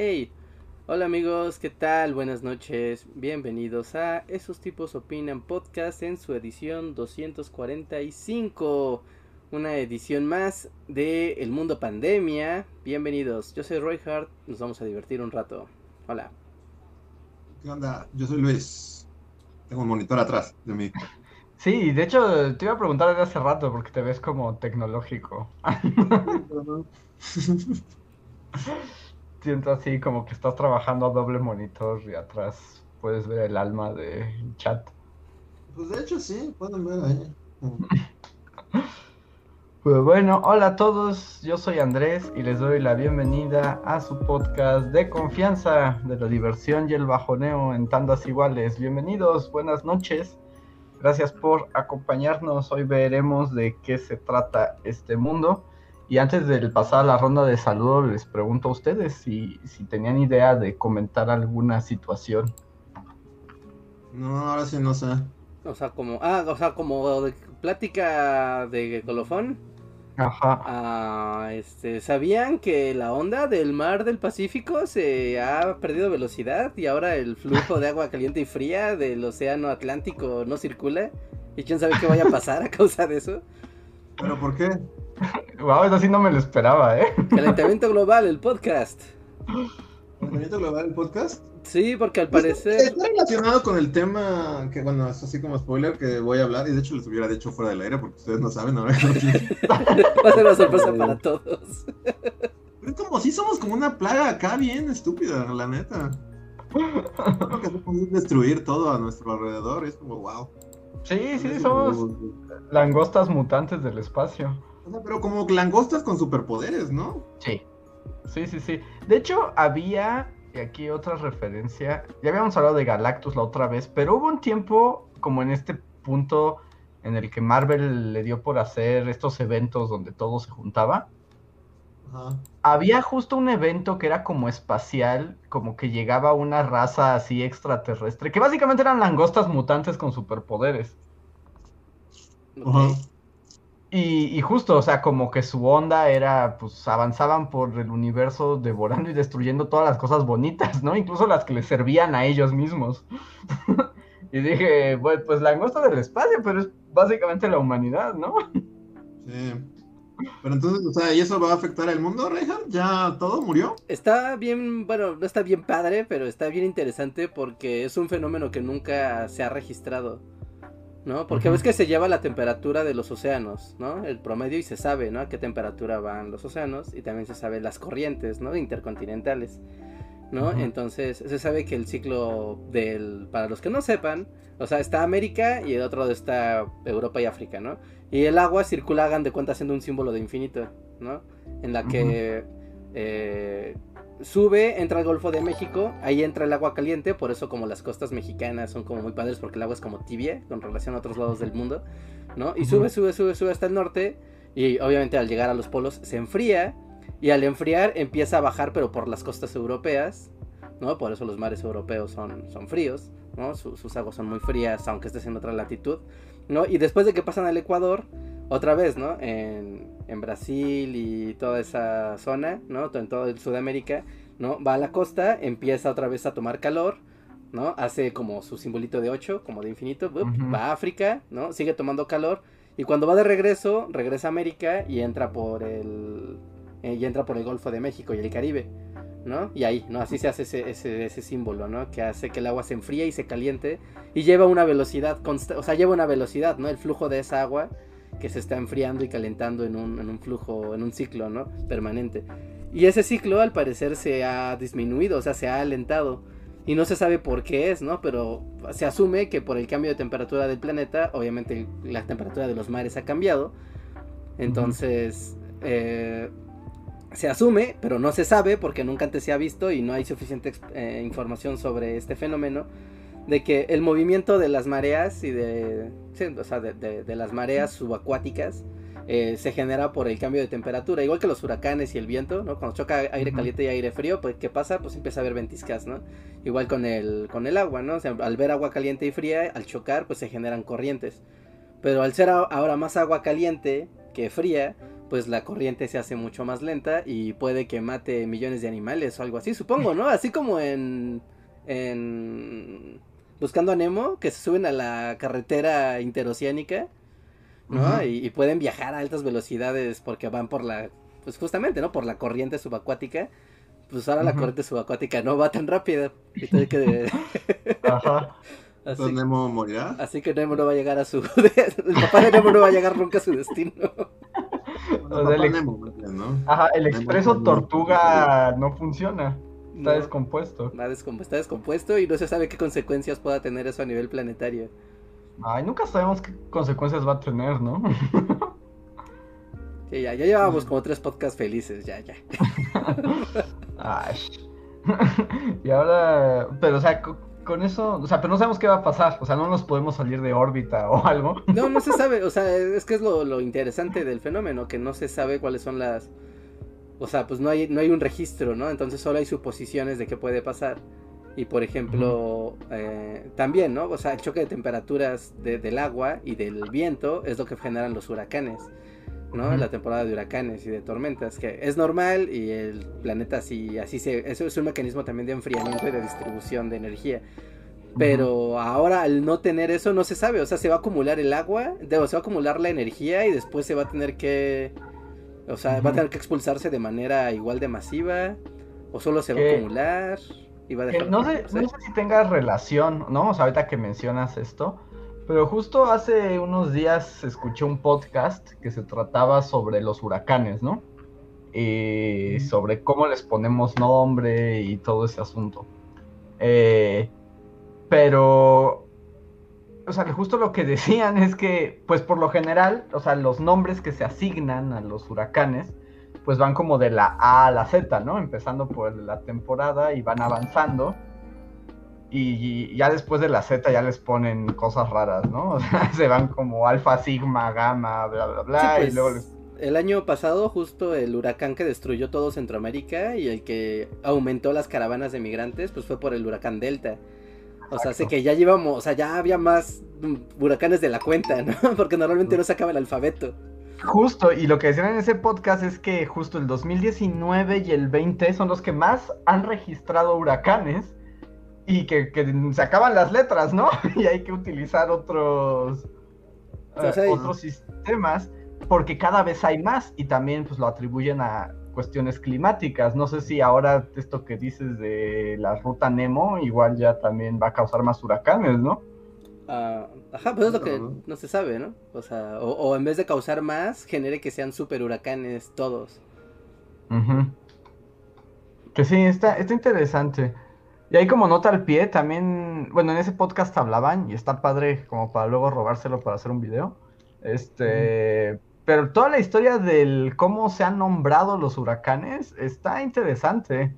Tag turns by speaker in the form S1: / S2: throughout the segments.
S1: Hey, hola amigos, ¿qué tal? Buenas noches, bienvenidos a Esos tipos opinan podcast en su edición 245, una edición más de El Mundo Pandemia. Bienvenidos, yo soy Roy Hart, nos vamos a divertir un rato. Hola.
S2: ¿Qué onda? Yo soy Luis. Tengo un monitor atrás de mí.
S3: Sí, de hecho te iba a preguntar desde hace rato porque te ves como tecnológico. Siento así como que estás trabajando a doble monitor y atrás puedes ver el alma del chat.
S2: Pues de hecho sí, pueden ver ahí.
S3: Pues bueno, hola a todos, yo soy Andrés y les doy la bienvenida a su podcast de confianza de la diversión y el bajoneo en tandas iguales. Bienvenidos, buenas noches, gracias por acompañarnos. Hoy veremos de qué se trata este mundo. Y antes de pasar a la ronda de saludos, les pregunto a ustedes si, si tenían idea de comentar alguna situación.
S2: No, ahora sí no sé.
S1: O sea, como, ah, o sea, como de plática de colofón.
S3: Ajá.
S1: Ah, este, ¿sabían que la onda del mar del Pacífico se ha perdido velocidad y ahora el flujo de agua caliente y fría del océano Atlántico no circula? ¿Y quién sabe qué vaya a pasar a causa de eso?
S2: ¿Pero por qué?
S3: Wow, eso sí no me lo esperaba, ¿eh?
S1: Calentamiento global, el podcast.
S2: ¿Calentamiento global el podcast?
S1: Sí, porque al parecer.
S2: Está relacionado con el tema que, bueno, es así como spoiler que voy a hablar. Y de hecho les hubiera dicho fuera del aire porque ustedes no saben ahora.
S1: Va a ser una sorpresa para todos.
S2: Es como si somos como una plaga acá bien estúpida, la neta. Lo que es destruir todo a nuestro alrededor. Es como, wow.
S3: Sí, sí, somos langostas mutantes del espacio.
S2: O sea, pero como langostas con superpoderes, ¿no?
S3: Sí. Sí, sí, sí. De hecho, había, y aquí otra referencia, ya habíamos hablado de Galactus la otra vez, pero hubo un tiempo como en este punto en el que Marvel le dio por hacer estos eventos donde todo se juntaba.
S2: Ajá.
S3: Había justo un evento que era como espacial, como que llegaba una raza así extraterrestre, que básicamente eran langostas mutantes con superpoderes.
S2: Ajá.
S3: Y, y justo, o sea, como que su onda era, pues avanzaban por el universo devorando y destruyendo todas las cosas bonitas, ¿no? Incluso las que les servían a ellos mismos. y dije, bueno, pues langosta del espacio, pero es básicamente la humanidad, ¿no?
S2: Sí. Pero entonces, o sea, ¿y eso va a afectar al mundo, Reinhardt? ¿Ya todo murió?
S1: Está bien, bueno, no está bien padre, pero está bien interesante porque es un fenómeno que nunca se ha registrado. ¿No? Porque ves que se lleva la temperatura de los océanos, ¿no? El promedio y se sabe, ¿no? A qué temperatura van los océanos y también se sabe las corrientes, ¿no? Intercontinentales, ¿no? Entonces se sabe que el ciclo del, para los que no sepan, o sea, está América y el otro lado está Europa y África, ¿no? Y el agua circula, hagan de cuenta, siendo un símbolo de infinito, ¿no? En la que eh, sube, entra al Golfo de México, ahí entra el agua caliente, por eso como las costas mexicanas son como muy padres porque el agua es como tibia con relación a otros lados del mundo, ¿no? Y sube, sube, sube, sube hasta el norte y obviamente al llegar a los polos se enfría y al enfriar empieza a bajar pero por las costas europeas, ¿no? Por eso los mares europeos son, son fríos, ¿no? Su- sus aguas son muy frías aunque estés en otra latitud, ¿no? Y después de que pasan al Ecuador, otra vez, ¿no? En, en Brasil y toda esa zona, ¿no? En todo el Sudamérica, ¿no? Va a la costa, empieza otra vez a tomar calor, ¿no? Hace como su simbolito de 8, como de infinito, va a África, ¿no? Sigue tomando calor y cuando va de regreso, regresa a América y entra por el eh, y entra por el Golfo de México y el Caribe, ¿no? Y ahí, ¿no? Así se hace ese, ese, ese símbolo, ¿no? Que hace que el agua se enfríe y se caliente y lleva una velocidad o sea, lleva una velocidad, ¿no? El flujo de esa agua que se está enfriando y calentando en un, en un flujo, en un ciclo, ¿no? Permanente. Y ese ciclo al parecer se ha disminuido, o sea, se ha alentado. Y no se sabe por qué es, ¿no? Pero se asume que por el cambio de temperatura del planeta, obviamente la temperatura de los mares ha cambiado. Entonces, eh, se asume, pero no se sabe porque nunca antes se ha visto y no hay suficiente eh, información sobre este fenómeno, de que el movimiento de las mareas y de, o sea, de, las mareas subacuáticas eh, se genera por el cambio de temperatura, igual que los huracanes y el viento, ¿no? Cuando choca aire caliente y aire frío, pues ¿qué pasa? Pues empieza a haber ventiscas, ¿no? Igual con el, con el agua, ¿no? O sea, al ver agua caliente y fría, al chocar, pues se generan corrientes. Pero al ser ahora más agua caliente que fría, pues la corriente se hace mucho más lenta y puede que mate millones de animales o algo así, supongo, ¿no? Así como en, en Buscando a Nemo, que se suben a la carretera interoceánica, ¿no? y, pueden viajar a altas velocidades porque van por la, pues justamente, ¿no? Por la corriente subacuática. Pues ahora la corriente subacuática no va tan rápido. Y que...
S2: Ajá. Así, Nemo morirá.
S1: Así que Nemo no va a llegar a su... el papá de Nemo no va a llegar nunca a su destino.
S3: el... Ajá, el expreso tortuga no funciona. Está descompuesto.
S1: Está, está descompuesto y no se sabe qué consecuencias pueda tener eso a nivel planetario.
S3: Ay, nunca sabemos qué consecuencias va a tener, ¿no?
S1: sí, ya, ya llevábamos como tres podcasts felices, ya, ya.
S3: Ay. y ahora, pero o sea, con eso, o sea, pero no sabemos qué va a pasar, o sea, no nos podemos salir de órbita o algo.
S1: No, no se sabe, o sea, es que es lo, interesante del fenómeno, que no se sabe cuáles son las, o sea, pues no hay, no hay un registro, ¿no? Entonces solo hay suposiciones de qué puede pasar. Y por ejemplo, eh, también, ¿no? O sea, el choque de temperaturas del agua y del viento es lo que generan los huracanes, ¿no? La temporada de huracanes y de tormentas, que es normal y el planeta así, así se... Eso es un mecanismo también de enfriamiento y de distribución de energía. Pero ahora al no tener eso no se sabe, o sea, se va a acumular el agua, se va a acumular la energía y después se va a tener que... O sea, va a tener que expulsarse de manera igual de masiva o solo se va a acumular
S3: no, sé, si tenga relación, ¿no? O sea, ahorita que mencionas esto, pero justo hace unos días escuché un podcast que se trataba sobre los huracanes, ¿no? Y sobre cómo les ponemos nombre y todo ese asunto. Eh, pero, o sea, justo lo que decían es que, pues por lo general, o sea, los nombres que se asignan a los huracanes, pues van como de la A a la Z, ¿no? Empezando por la temporada y van avanzando. Y, ya después de la Z ya les ponen cosas raras, ¿no? O sea, se van como alfa, sigma, gamma, bla, bla, bla. y
S1: pues, luego El año pasado, justo el huracán que destruyó todo Centroamérica y el que aumentó las caravanas de migrantes, pues fue por el huracán Delta. O sea, hace que ya llevamos, o sea, ya había más huracanes de la cuenta, ¿no? Porque normalmente no se acaba el alfabeto.
S3: Justo, y lo que decían en ese podcast es que justo el 2019 y el 20 son los que más han registrado huracanes y que, se acaban las letras, ¿no? y hay que utilizar otros, eh, otros sistemas porque cada vez hay más y también pues lo atribuyen a cuestiones climáticas. No sé si ahora esto que dices de la ruta Nemo igual ya también va a causar más huracanes, ¿no?
S1: Ah, ajá, pues es lo que no se sabe, ¿no? O sea, o, en vez de causar más, genere que sean super huracanes todos.
S3: Que sí, está, está interesante. Y ahí como nota al pie, también, bueno, en ese podcast hablaban y está padre como para luego robárselo para hacer un video. Este, pero toda la historia del cómo se han nombrado los huracanes está interesante.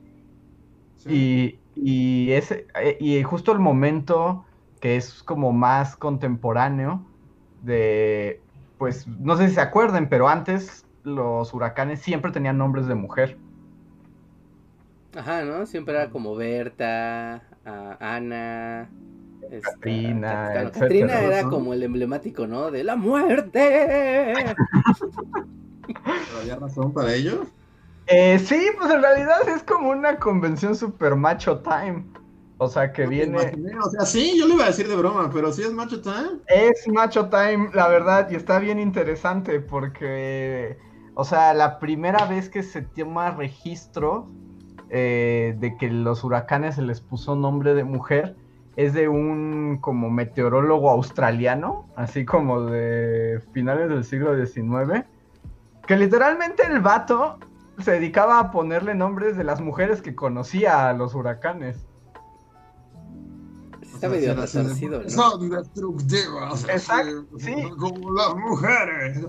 S3: Y, y, ese, eh, y justo el momento que es como más contemporáneo de, pues, no sé si se acuerden, pero antes los huracanes siempre tenían nombres de mujer.
S1: Ajá, ¿no? Siempre era como Berta, Ana,
S3: Katrina.
S1: Katrina era como el emblemático, ¿no? De la muerte.
S2: ¿Había razón para ello?
S3: Eh, sí, pues en realidad es como una convención super macho time. O sea, que viene.
S2: o sea, sí, yo le iba a decir de broma, pero sí es Macho Time.
S3: Es Macho Time, la verdad, y está bien interesante porque, o sea, la primera vez que se toma registro eh, de que los huracanes se les puso nombre de mujer es de un como meteorólogo australiano, así como de finales del siglo XIX, que literalmente el vato se dedicaba a ponerle nombres de las mujeres que conocía a los huracanes.
S1: Está medio resarcido,
S2: ¿no? Son destructivas.
S3: Exacto, sí.
S2: Como las mujeres.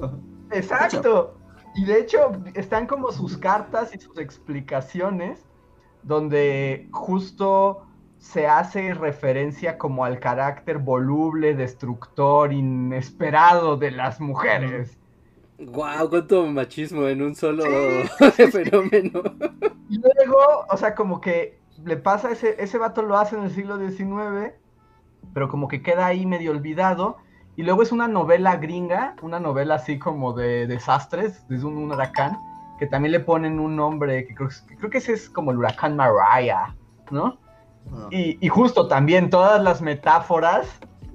S3: Exacto. Y de hecho, están como sus cartas y sus explicaciones, donde justo se hace referencia como al carácter voluble, destructor, inesperado de las mujeres.
S1: Guau, cuánto machismo en un solo fenómeno.
S3: Y luego, o sea, como que le pasa ese, ese vato lo hace en el siglo XIX, pero como que queda ahí medio olvidado. Y luego es una novela gringa, una novela así como de desastres, desde un, un huracán, que también le ponen un nombre, que creo, que creo que ese es como el huracán Mariah, ¿no?
S2: Ah.
S3: Y, y justo también todas las metáforas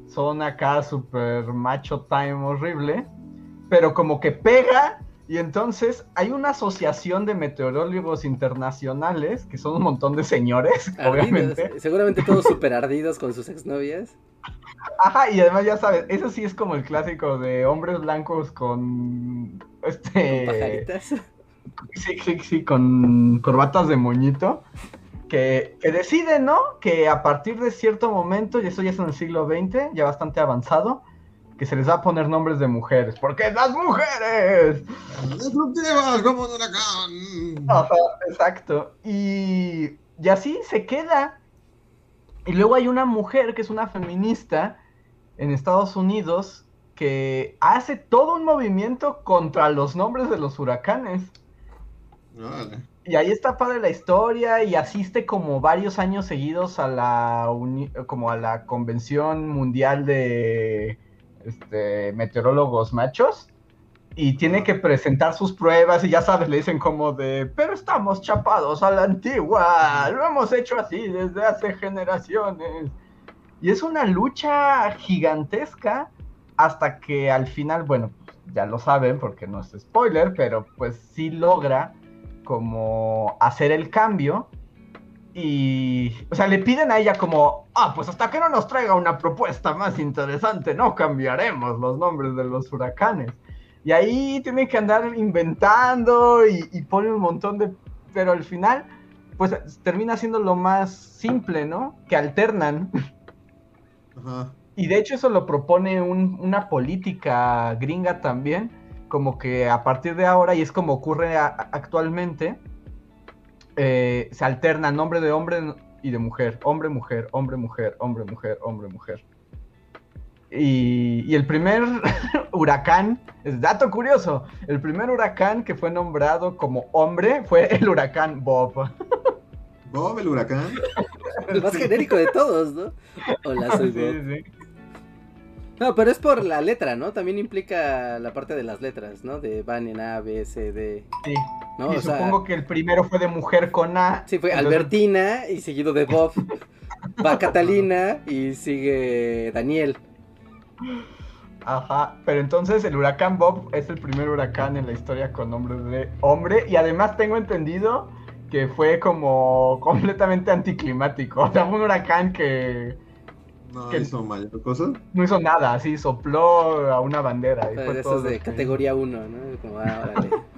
S3: son acá super macho time horrible, pero como que pega y entonces hay una asociación de meteorólogos internacionales, que son un montón de señores,
S1: Ardidos,
S3: obviamente.
S1: Seguramente todos súper ardidos con sus exnovias.
S3: Ajá, y además ya sabes, eso sí es como el clásico de hombres blancos con
S1: Con
S3: este
S1: pajaritas.
S3: sí, sí, sí, con corbatas de moñito, que, que deciden, ¿no? Que a partir de cierto momento, y eso ya es en el siglo XX, ya bastante avanzado, que se les va a poner nombres de mujeres, porque las mujeres.
S2: Destructivas como un huracán.
S3: Ajá, exacto. Y, y así se queda. Y luego hay una mujer que es una feminista en Estados Unidos que hace todo un movimiento contra los nombres de los huracanes.
S2: Órale.
S3: Y ahí está padre la historia y asiste como varios años seguidos a la como a la convención mundial de este, meteorólogos machos y tiene que presentar sus pruebas y ya sabes, le dicen como de, pero estamos chapados a la antigua, lo hemos hecho así desde hace generaciones. Y es una lucha gigantesca hasta que al final, bueno, ya lo saben porque no es spoiler, pero pues sí logra como hacer el cambio y, o sea, le piden a ella como, ah, pues hasta que no nos traiga una propuesta más interesante, no cambiaremos los nombres de los huracanes. Y ahí tienen que andar inventando y, y pone un montón de... Pero al final, pues termina siendo lo más simple, ¿no? Que alternan.
S2: Ajá.
S3: Y de hecho eso lo propone un- una política gringa también, como que a partir de ahora, y es como ocurre a- actualmente, eh, se alterna nombre de hombre y de mujer, hombre, mujer, hombre, mujer, hombre, mujer, hombre, mujer. Y, y el primer huracán, es dato curioso, el primer huracán que fue nombrado como hombre fue el huracán Bob.
S2: Bob, el huracán.
S1: El más genérico de todos, ¿no? Hola, soy
S3: Sí,
S1: Bob.
S3: sí.
S1: No, pero es por la letra, ¿no? También implica la parte de las letras, ¿no? De van en A, B, C, D.
S3: Sí.
S1: ¿no?
S3: y
S1: O sea,
S3: supongo que el primero fue de mujer con A.
S1: sí, fue
S3: entonces-
S1: Albertina y seguido de Bob. Va Catalina y sigue Daniel.
S3: Ajá, pero entonces el huracán Bob es el primer huracán en la historia con nombre de hombre y además tengo entendido que fue como completamente anticlimático, o sea, fue un huracán que
S2: No
S3: ¿Qué?
S2: hizo mayor cosa.
S3: no hizo nada, así sopló a una bandera. y
S1: Fue de
S3: todo
S1: esos de
S3: lo que-
S1: categoría 1, ¿no? Como, ah, órale.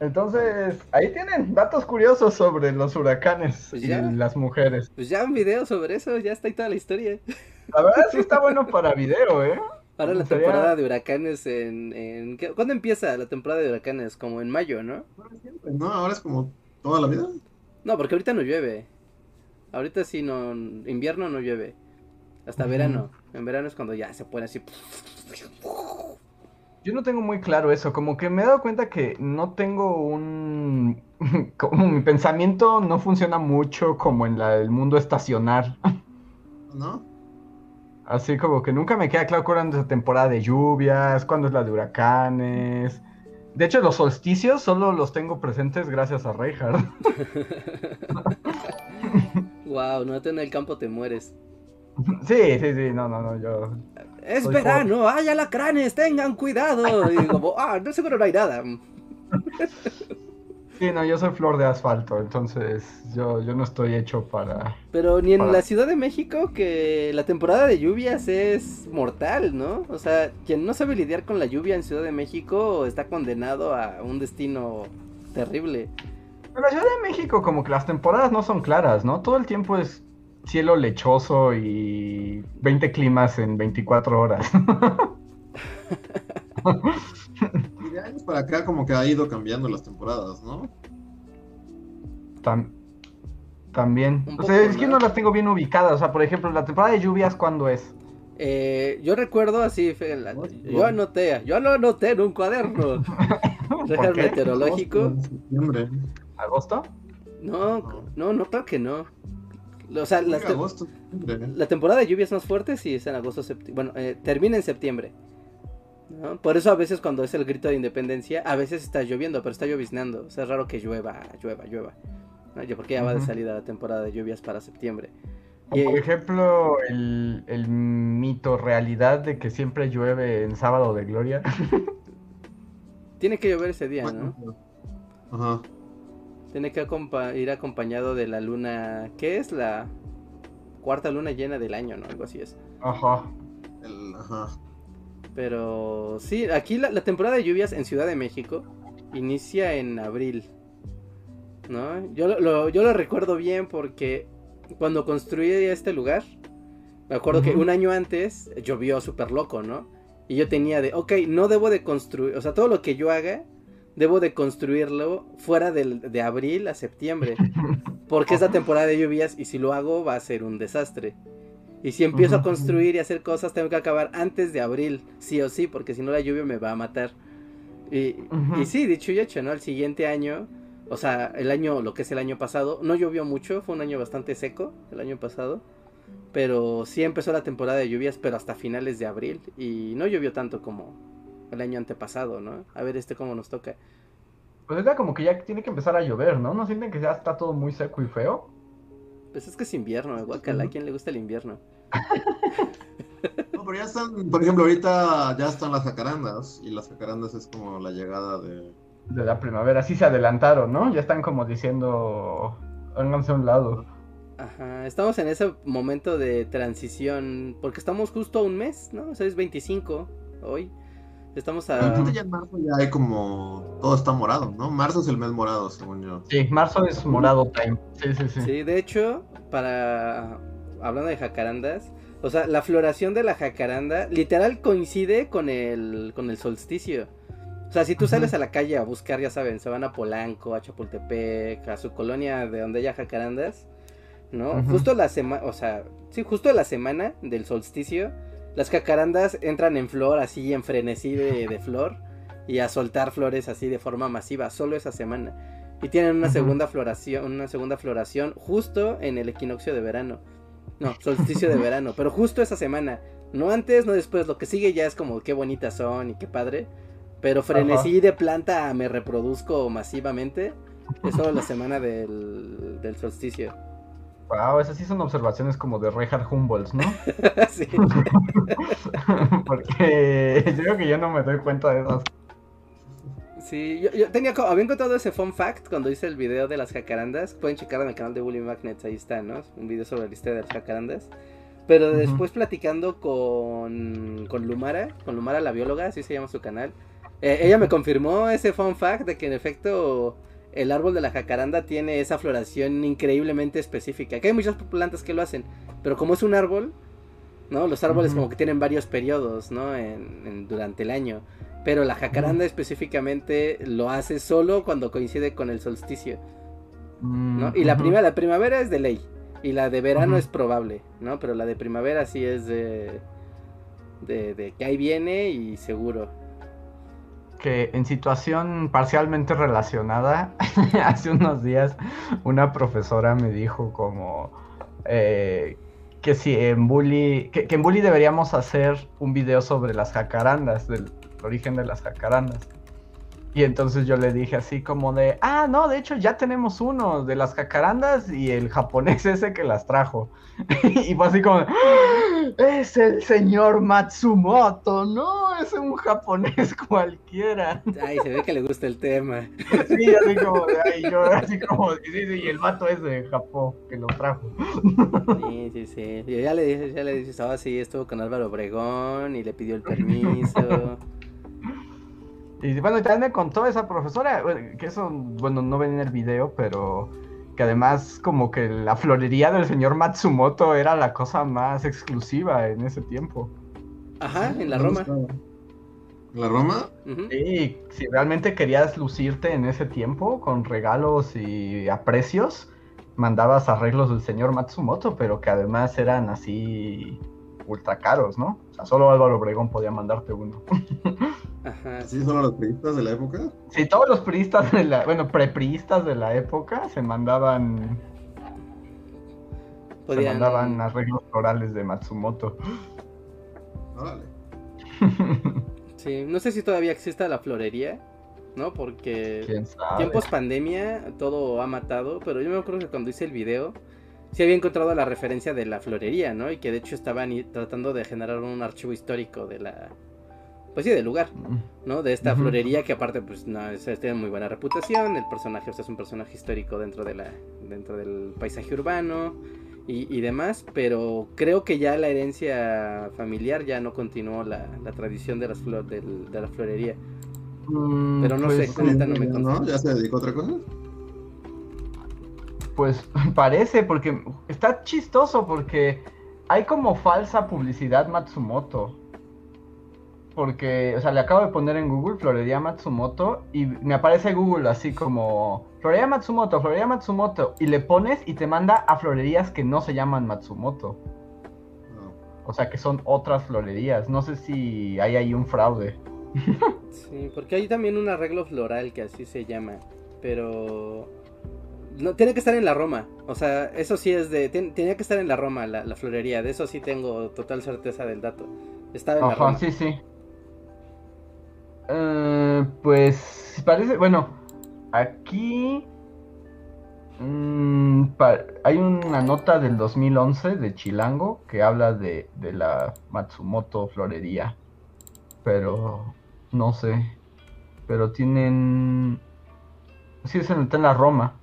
S3: Entonces, ahí tienen datos curiosos sobre los huracanes
S1: Pues
S3: y
S1: ya.
S3: las mujeres.
S1: Pues ya un video sobre eso, ya está ahí toda la historia.
S3: La verdad sí está bueno para video, ¿eh?
S1: Ahora la
S3: Sería-
S1: temporada de huracanes en, en... ¿qué- ¿Cuándo empieza la temporada de huracanes? Como en mayo, ¿no?
S2: No, ahora es como toda la vida.
S1: No, porque ahorita no llueve. Ahorita sí no... Invierno no llueve. Hasta verano. En verano es cuando ya se pone así...
S3: Yo no tengo muy claro eso, como que me he dado cuenta que no tengo un... como mi pensamiento no funciona mucho como en la- el mundo estacional.
S2: ¿No?
S3: Así como que nunca me queda claro cuándo es la temporada de lluvias, cuándo es la de huracanes. De hecho, los solsticios solo los tengo presentes gracias a Reinhardt.
S1: wow, no en el campo te mueres.
S3: Sí, sí, sí, no, no, no, yo...
S1: Es
S3: Soy
S1: verano, hay alacranes, tengan cuidado. Y como, ah, no seguro no hay nada.
S3: Sí, no, yo soy flor de asfalto, entonces yo, yo no estoy hecho para...
S1: Pero ni en
S3: Para-
S1: la Ciudad de México que la temporada de lluvias es mortal, ¿no? O sea, quien no sabe lidiar con la lluvia en Ciudad de México está condenado a un destino terrible.
S3: En la Ciudad de México como que las temporadas no son claras, ¿no? Todo el tiempo es cielo lechoso y 20 climas en 24 horas.
S2: Y de años para acá como que ha ido cambiando las temporadas, ¿no?
S3: Tam- también. O sea, es que
S1: ¿no?
S3: las tengo bien ubicadas. O sea, por ejemplo, la temporada de lluvias, ¿cuándo es?
S1: Eh, yo recuerdo así, la-
S2: What?
S1: yo anoté, yo lo anoté en un cuaderno. Meteorológico.
S2: En septiembre.
S3: ¿Agosto?
S1: No, no, no, claro que no. O sea, las te-
S2: agosto, septiembre.
S1: la temporada de lluvias más fuerte sí es en agosto, septiembre. Bueno, eh, termina en septiembre. ¿no? Por eso a veces cuando es el grito de independencia, a veces está lloviendo, pero está lloviznando. O sea, es raro que llueva, llueva, llueva. ¿no? Yo porque ya va de salida la temporada de lluvias para septiembre.
S3: O
S1: Y-
S3: por ejemplo, el, el mito realidad de que siempre llueve en sábado de gloria.
S1: Tiene que llover ese día, ¿no?
S2: Ajá.
S1: Tiene que ir acompañado de la luna, ¿qué es? La cuarta luna llena del año, ¿no? Algo así es.
S3: Ajá.
S2: El, ajá.
S1: Pero sí, aquí la, la temporada de lluvias en Ciudad de México inicia en abril. ¿No? Yo lo, yo lo recuerdo bien porque cuando construí este lugar, me acuerdo que un año antes llovió súper loco, ¿no? Y yo tenía de, ok, no debo de construir, o sea, todo lo que yo haga, debo de construirlo fuera de abril a septiembre. Porque es la temporada de lluvias y si lo hago va a ser un desastre. Y si empiezo a construir y hacer cosas, tengo que acabar antes de abril, sí o sí, porque si no la lluvia me va a matar. Y, y sí, dicho y hecho, ¿no? El siguiente año, o sea, el año, lo que es el año pasado, no llovió mucho, fue un año bastante seco el año pasado. Pero sí empezó la temporada de lluvias, pero hasta finales de abril. Y no llovió tanto como el año antepasado, ¿no? A ver este cómo nos toca.
S3: Pues es como que ya tiene que empezar a llover, ¿no? ¿No sienten que ya está todo muy seco y feo?
S1: Pues es que es invierno, guacala, ¿a quién le gusta el invierno?
S2: No, pero ya están, por ejemplo, ahorita ya están las jacarandas. Y las jacarandas es como la llegada de.
S3: De la primavera, sí se adelantaron, ¿no? Ya están como diciendo, hánganse a un lado.
S1: Ajá, estamos en ese momento de transición, porque estamos justo a un mes, ¿no? O sea, es 25 hoy. Estamos a...
S2: Ya en marzo ya hay como. Todo está morado, ¿no? Marzo es el mes morado, según yo.
S3: Sí, marzo es morado time. Sí, sí, sí.
S1: Sí, de hecho, para... Hablando de jacarandas, o sea, la floración de la jacaranda literal coincide con el, con el solsticio. O sea, si tú sales a la calle a buscar, ya saben, se van a Polanco, a Chapultepec, a su colonia de donde haya jacarandas, ¿no?
S3: Ujú.
S1: Justo la semana, o sea, sí, justo la semana del solsticio, las jacarandas entran en flor, así en frenesí de, de flor, y a soltar flores así de forma masiva, solo esa semana. Y tienen una segunda floración, una segunda floración justo en el equinoccio de verano. No, solsticio de verano, pero justo esa semana. No antes, no después. Lo que sigue ya es como qué bonitas son y qué padre. Pero frenesí de planta me reproduzco masivamente. Es solo la semana del, del solsticio.
S3: Wow, esas sí son observaciones como de Reinhard Humboldt, ¿no?
S1: Sí.
S3: Porque yo creo que yo no me doy cuenta de esas.
S1: Sí, yo, yo tenía, había encontrado ese fun fact cuando hice el video de las jacarandas. Pueden checar en el canal de Bully Magnets, ahí está, ¿no? Un video sobre la historia de las jacarandas. Pero después platicando con, con Lumara, con Lumara la bióloga, así se llama su canal. eh, ella me confirmó ese fun fact de que en efecto el árbol de la jacaranda tiene esa floración increíblemente específica. Que hay muchas plantas que lo hacen, pero como es un árbol, ¿no? Los árboles como que tienen varios periodos, ¿no? En- en- durante el año. Pero la jacaranda específicamente lo hace solo cuando coincide con el solsticio, ¿no? Y la
S3: Ujú.
S1: primera, la primavera es de ley. Y la de verano es probable, ¿no? Pero la de primavera sí es de, de, de que ahí viene y seguro.
S3: Que en situación parcialmente relacionada, hace unos días una profesora me dijo como eh, que si en Bully, que, que en Bully deberíamos hacer un video sobre las jacarandas, del origen de las jacarandas. Y entonces yo le dije así como de, ah, no, de hecho ya tenemos uno de las jacarandas y el japonés ese que las trajo. y fue así como, "¡Ah! es el señor Matsumoto, no, es un japonés cualquiera.
S1: Ay, se ve que le gusta el tema.
S3: Sí, así como de, ay, yo así como, sí, sí, y el vato es de Japón que lo trajo.
S1: Sí, sí, sí. Y ya le dije, ya le dije, ah, sí, estuvo con Álvaro Obregón y le pidió el permiso.
S3: Y bueno, también me contó esa profesora, que eso, bueno, no ven en el video, pero que además como que la florería del señor Matsumoto era la cosa más exclusiva en ese tiempo.
S1: Ajá, en la
S2: ¿Dónde
S1: Roma.
S2: ¿La Roma?
S3: Sí, si realmente querías lucirte en ese tiempo con regalos y a precios, mandabas arreglos del señor Matsumoto, pero que además eran así ultra caros, ¿no? O sea, solo Álvaro Obregón podía mandarte uno.
S1: Ajá.
S2: ¿Así son los periodistas de la época?
S3: Sí, todos los priistas de la, bueno, prepriistas de la época se mandaban, se mandaban arreglos florales de Matsumoto.
S2: Órale.
S1: Sí, no sé si todavía exista la florería, ¿no? Porque
S3: ¿Quién sabe?
S1: tiempos pandemia todo ha matado, pero yo me acuerdo que cuando hice el video sí había encontrado la referencia de la florería, ¿no? Y que de hecho estaban tratando de generar un archivo histórico de la pues sí, del lugar, ¿no? De esta florería que aparte pues no, es- tiene muy buena reputación, el personaje o sea, es un personaje histórico dentro de la dentro del paisaje urbano y, y demás, pero creo que ya la herencia familiar ya no continuó la, la tradición de las flor, de la florería.
S3: Mm,
S1: Pero no
S3: pues,
S1: sé, neta no me
S2: ¿No? ¿Ya se dedicó a otra cosa?
S3: Pues parece, porque está chistoso, porque hay como falsa publicidad Matsumoto. Porque, o sea, le acabo de poner en Google Florería Matsumoto y me aparece Google así como Florería Matsumoto, Florería Matsumoto. Y le pones y te manda a florerías que no se llaman Matsumoto.
S2: No.
S3: O sea, que son otras florerías. No sé si hay ahí un fraude.
S1: Sí, porque hay también un arreglo floral que así se llama, pero no tiene que estar en la Roma. O sea, eso sí es de ten- tenía que estar en la Roma la, la florería, de eso sí tengo total certeza del dato. Estaba en la Roma.
S3: sí, sí. Eh, pues parece, bueno, aquí mm, pa- hay una nota del 2011 de Chilango que habla de, de la Matsumoto Florería, pero no sé, pero tienen, sí, es en, está en la Roma.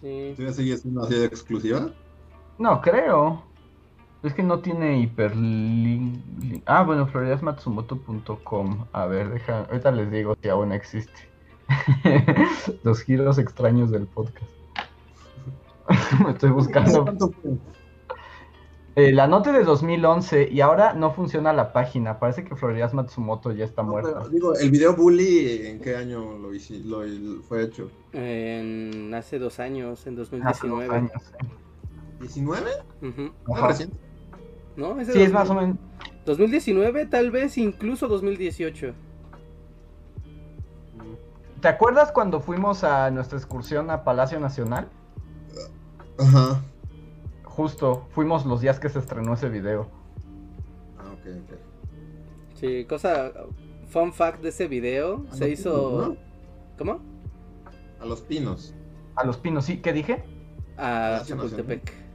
S1: Sí.
S2: ¿Todavía sigue siendo así de exclusiva?
S3: No, creo. Es que no tiene hiperlink. Ah, bueno, floridasmatsumoto.com. A ver, deja. Ahorita les digo si aún existe. Los giros extraños del podcast. Me estoy
S2: ¿Hace
S3: buscando. Eh, la nota de 2011 y ahora no funciona la página. Parece que Floridas Matsumoto ya está
S2: No,
S3: muerta.
S2: pero, digo, el video Bully, ¿en qué año lo, hici- lo- fue hecho?
S1: En- hace dos años, en
S3: Hace dos
S1: 2019.
S3: años, sí.
S2: ¿19?
S1: Ujú.
S2: ¿No
S3: Ajá.
S2: reciente?
S1: ¿No?
S3: Sí, es
S1: 2000
S3: más o menos.
S1: 2019, tal vez incluso 2018.
S3: ¿Te acuerdas cuando fuimos a nuestra excursión a Palacio Nacional?
S2: Ajá.
S3: Justo, fuimos los días que se estrenó ese video.
S2: Ah, ok, ok.
S1: Sí, cosa. Fun fact de ese video: se hizo.
S2: ¿no?
S1: ¿Cómo?
S2: A los pinos.
S3: A los pinos, ¿sí? ¿Qué dije?
S1: A. Chapultepec.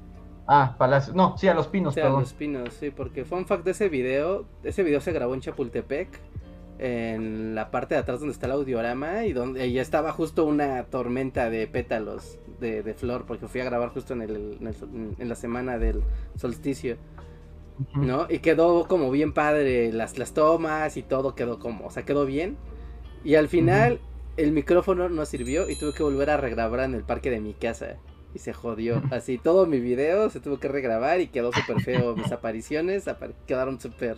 S3: Ah, Palacio. No, sí, a los
S1: O
S3: pinos,
S1: sea,
S3: perdón.
S1: los pinos, sí, porque fun fact de ese video, ese video se grabó en Chapultepec, en la parte de atrás donde está el audiorama y donde y ya estaba justo una tormenta de pétalos de, de flor, porque fui a grabar justo en, el, en, el- en la semana del solsticio. ¿no? Y quedó como bien padre las, las tomas y todo quedó como, o sea, quedó bien. Y al final el micrófono no sirvió y tuve que volver a regrabar en el parque de mi casa. Y se jodió. Así, todo mi video se tuvo que regrabar y quedó súper feo. Mis apariciones apar- quedaron súper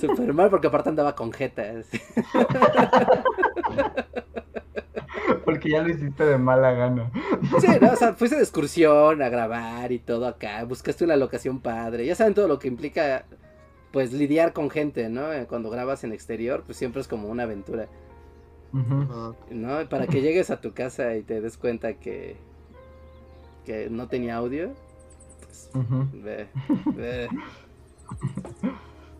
S1: súper mal porque aparte andaba con jetas.
S3: Porque ya lo hiciste de mala gana.
S1: Sí, ¿no? O sea, fuiste de excursión a grabar y todo acá. Buscaste una locación padre. Ya saben todo lo que implica, pues, lidiar con gente, ¿no? Eh, Cuando grabas en exterior, pues siempre es como una aventura.
S2: Ajá.
S1: ¿no? Para que llegues a tu casa y te des cuenta que, que no tenía audio. pues, ve, ve.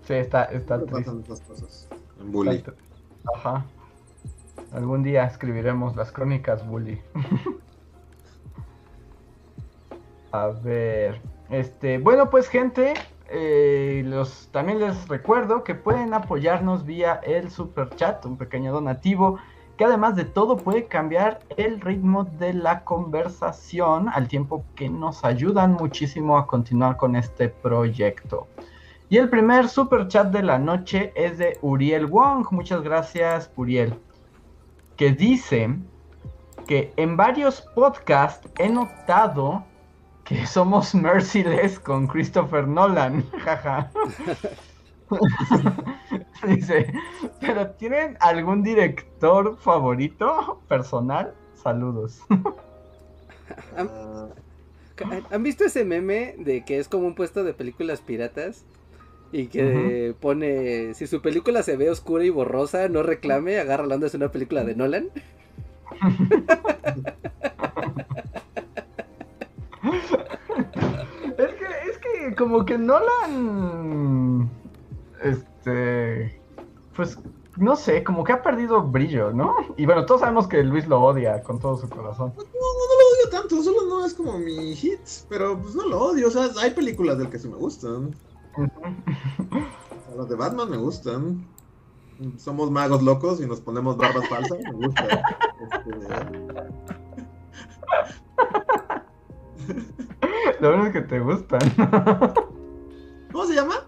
S3: Sí, está, está triste.
S2: estas cosas. En Bully.
S3: Está Ajá. Algún día escribiremos las crónicas Bully. A ver. Este, bueno, pues gente, eh, los, también les recuerdo que pueden apoyarnos vía el super chat, un pequeño donativo, que además de todo puede cambiar el ritmo de la conversación al tiempo que nos ayudan muchísimo a continuar con este proyecto. Y el primer super chat de la noche es de Uriel Wong. Muchas gracias, Uriel. Que dice que en varios podcasts he notado que somos merciless con Christopher Nolan. Jaja. Dice, ¿pero tienen algún director favorito personal? Saludos.
S1: ¿Han visto ese meme de que es como un puesto de películas piratas? Y que pone, si su película se ve oscura y borrosa, no reclame, agarra la onda, es una película de Nolan.
S3: Es que, es que como que Nolan, este, pues, no sé, como que ha perdido brillo, ¿no? Y bueno, todos sabemos que Luis lo odia con todo su corazón.
S2: No, no, no lo odio tanto, solo no es como mi hit, pero pues no lo odio, o sea, hay películas del que sí me gustan. Las de Batman me gustan. Somos magos locos y nos ponemos barbas falsas, me gusta. Este,
S3: Lo bueno es que te gustan.
S2: ¿Cómo se llama?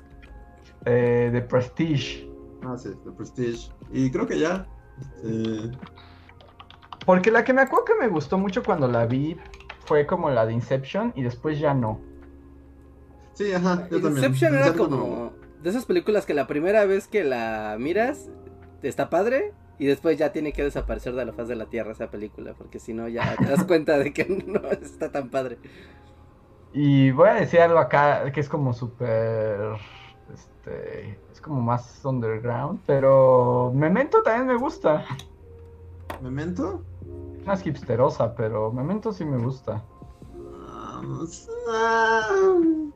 S3: De Prestige.
S2: Ah, sí, The Prestige. Y creo que ya. Este,
S3: Porque la que me acuerdo que me gustó mucho cuando la vi fue como la de Inception y después ya no.
S2: Sí, ajá, yo también.
S1: Inception era
S2: Inception
S1: como de esas películas que la primera vez que la miras está padre y después ya tiene que desaparecer de la faz de la tierra esa película porque si no ya te das cuenta de que no está tan padre.
S3: Y voy a decir algo acá que es como súper. Este. Como más underground. Pero Memento también me gusta.
S2: ¿Memento?
S3: Es más hipsterosa, pero Memento sí me gusta.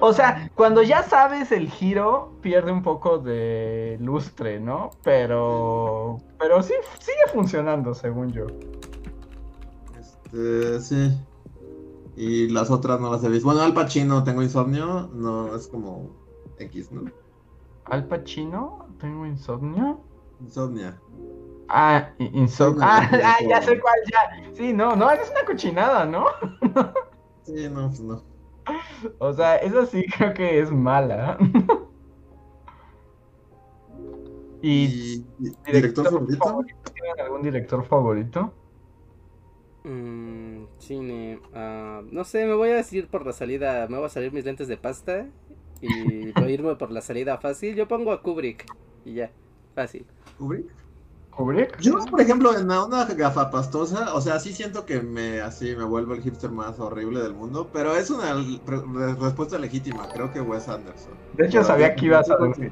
S3: O sea, cuando ya sabes el giro, pierde un poco de lustre, ¿no? Pero. Pero sí, sigue funcionando, según yo.
S2: Este, sí. Y las otras no las he visto. Bueno, Al Pacino, tengo insomnio. No, es como X, ¿no?
S3: Al Pacino, tengo insomnio.
S2: Insomnia.
S3: Ah, insomnio.
S2: No,
S3: Ah, ah, ya sé cuál, ya. Sí, no, no, es una cochinada, ¿no?
S2: Sí, no, pues no.
S3: O sea, esa sí creo que es mala. ¿Y
S2: ¿Y director favorito?
S3: ¿Tienen algún director favorito?
S1: Mm, cine, ah, no sé, me voy a decir por la salida, me voy a salir mis lentes de pasta y voy a irme por la salida fácil. Yo pongo a Kubrick y ya, fácil.
S2: ¿Kubrick?
S3: ¿Kubrick?
S2: Yo, por ejemplo, en una gafa pastosa, o sea, sí siento que me así me vuelvo el hipster más horrible del mundo, pero es una re- respuesta legítima, creo que Wes Anderson.
S3: De hecho, sabía que ibas a decir.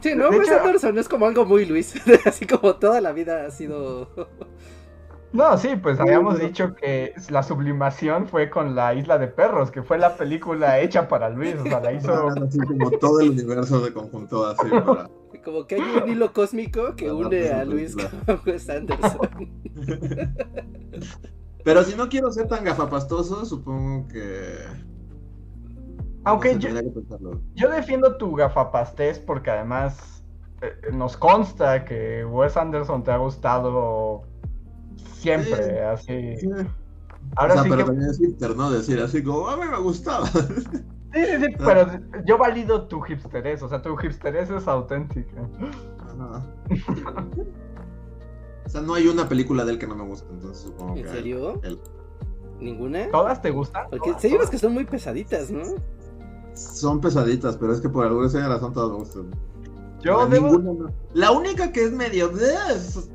S1: Sí, no,
S3: De
S1: Wes
S3: hecho-
S1: Anderson es como algo muy Luis, así como toda la vida ha sido...
S3: No, sí, pues habíamos dicho que la sublimación fue con la Isla de Perros, que fue la película hecha para Luis, o sea, la hizo...
S2: Así como todo el universo se conjuntó así para...
S1: Como que hay un hilo cósmico que
S2: Ah,
S1: une a Luis con Wes Anderson.
S2: Pero si no quiero ser tan gafapastoso, supongo que...
S3: Aunque
S2: no sé,
S3: yo, yo defiendo tu gafapastés porque además eh, nos consta que Wes Anderson te ha gustado siempre,
S2: Sí.
S3: así.
S2: Sí.
S3: Ahora
S2: o sea,
S3: sí
S2: pero
S3: que...
S2: también es hipster, ¿no? Decir así como, a mí me gustaba.
S3: Sí, sí, sí, pero yo valido tu hipsterés, o sea, tu hipsterés es auténtica.
S2: Ajá. O sea, no hay una película de él que no me guste, entonces supongo
S1: ¿En
S2: que...
S1: serio?
S2: él.
S1: ¿Ninguna?
S3: ¿Todas te gustan?
S1: Porque hay unas que son muy pesaditas, ¿no?
S2: Son pesaditas, pero es que por alguna razón todas me gustan.
S3: Yo debo...
S2: ninguna. La única que es medio... Es- es-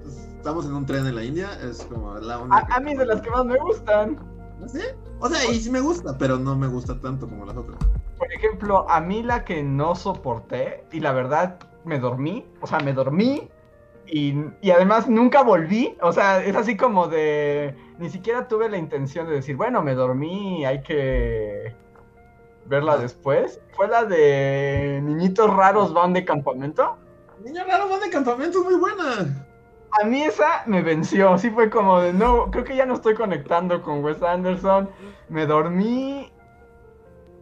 S2: estamos en un tren en la India, es como la única...
S3: A, a mí de las que más me gustan.
S2: ¿Sí? O sea, y sí me gusta, pero no me gusta tanto como las otras.
S3: Por ejemplo, a mí la que no soporté, y la verdad me dormí, o sea, me dormí y, y además nunca volví, o sea, es así como de, ni siquiera tuve la intención de decir, bueno, me dormí, hay que verla
S2: Ah.
S3: después. Fue la de Niñitos Raros van de campamento.
S2: Niña raro van de campamento es muy buena.
S3: A mí esa me venció, sí fue como de, no, creo que ya no estoy conectando con Wes Anderson, me dormí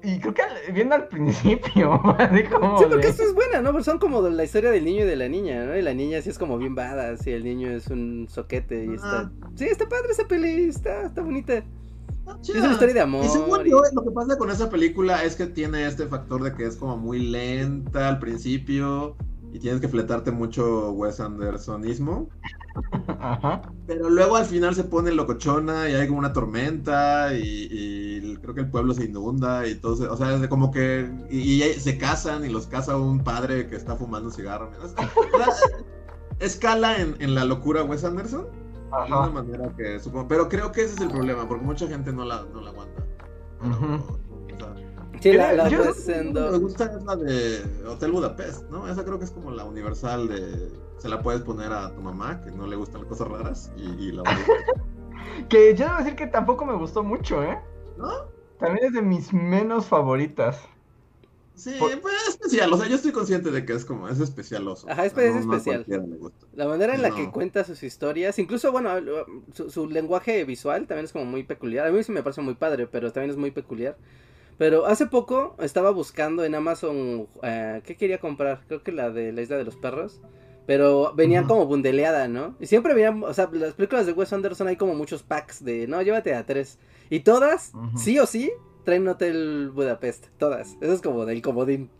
S3: y creo que al- viendo al principio, así como
S1: Sí, porque
S3: de-
S1: esta es buena, ¿no? Porque son como la historia del niño y de la niña, ¿no? Y la niña sí es como bien badass y el niño es un soquete y está... Sí, está padre esa peli, está, está bonita.
S2: Ah,
S1: Es una historia de amor.
S2: Y según
S1: y-
S2: yo, lo que pasa con esa película es que tiene este factor de que es como muy lenta al principio y tienes que fletarte mucho Wes Andersonismo.
S3: Ajá.
S2: Pero luego al final se pone locochona y hay como una tormenta y, y creo que el pueblo se inunda y todo. se- o sea, es de como que. Y, y se casan y los casa un padre que está fumando un cigarro. escala en, en la locura Wes Anderson. De una
S3: Ajá.
S2: manera que supongo. Pero creo que ese es el problema, porque mucha gente no la, no la aguanta. Pero,
S1: Sí, la, la
S3: Yo-
S1: Wes
S2: me gusta es la de Hotel Budapest, ¿no? Esa creo que es como la universal de... Se la puedes poner a tu mamá, que no le gustan las cosas raras, y, y la va a-
S3: Que yo debo decir que tampoco me gustó mucho, ¿eh?
S2: ¿No?
S3: También es de mis menos favoritas.
S2: Sí,
S3: Por-
S2: pues es especial, o sea, yo estoy consciente de que es como, es especialoso.
S1: Ajá, es-
S2: O sea,
S1: es
S2: no-
S1: especial. La manera en la que cuenta sus historias, incluso, bueno, su, su lenguaje visual también es como muy peculiar. A mí sí me parece muy padre, pero también es muy peculiar. Pero hace poco estaba buscando en Amazon eh, qué quería comprar. Creo que la de la isla de los perros. Pero venían como bundeleada, ¿no? Y siempre venían, o sea, las películas de Wes Anderson hay como muchos packs de, no, llévate a tres. Y todas, sí o sí, traen Hotel Budapest. Todas. Eso es como del comodín.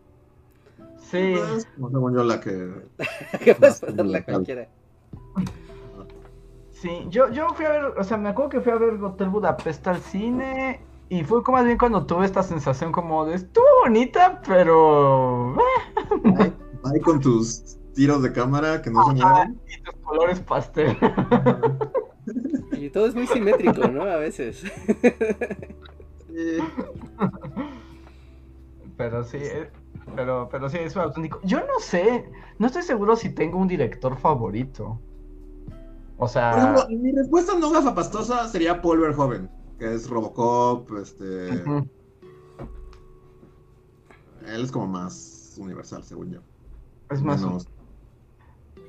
S3: Sí.
S2: Como según yo la que...
S1: que puedes ponerla cualquiera.
S3: Sí, yo, yo fui a ver, o sea, me acuerdo que fui a ver Hotel Budapest al cine y fue como más bien cuando tuve esta sensación como de estuvo bonita, pero eh,
S2: Ahí, ahí con tus tiros de cámara que no se mueven.
S3: y tus colores pastel.
S1: Y todo es muy simétrico, ¿no? A veces.
S2: Sí.
S3: Pero sí, eh, pero, pero sí, es auténtico. Yo no sé, no estoy seguro si tengo un director favorito. O
S2: Por
S3: sea,
S2: ejemplo, mi respuesta no gafapastosa sería Paul Verhoeven, que es Robocop, este... Él es como más universal, según yo.
S3: es más,
S2: Menos-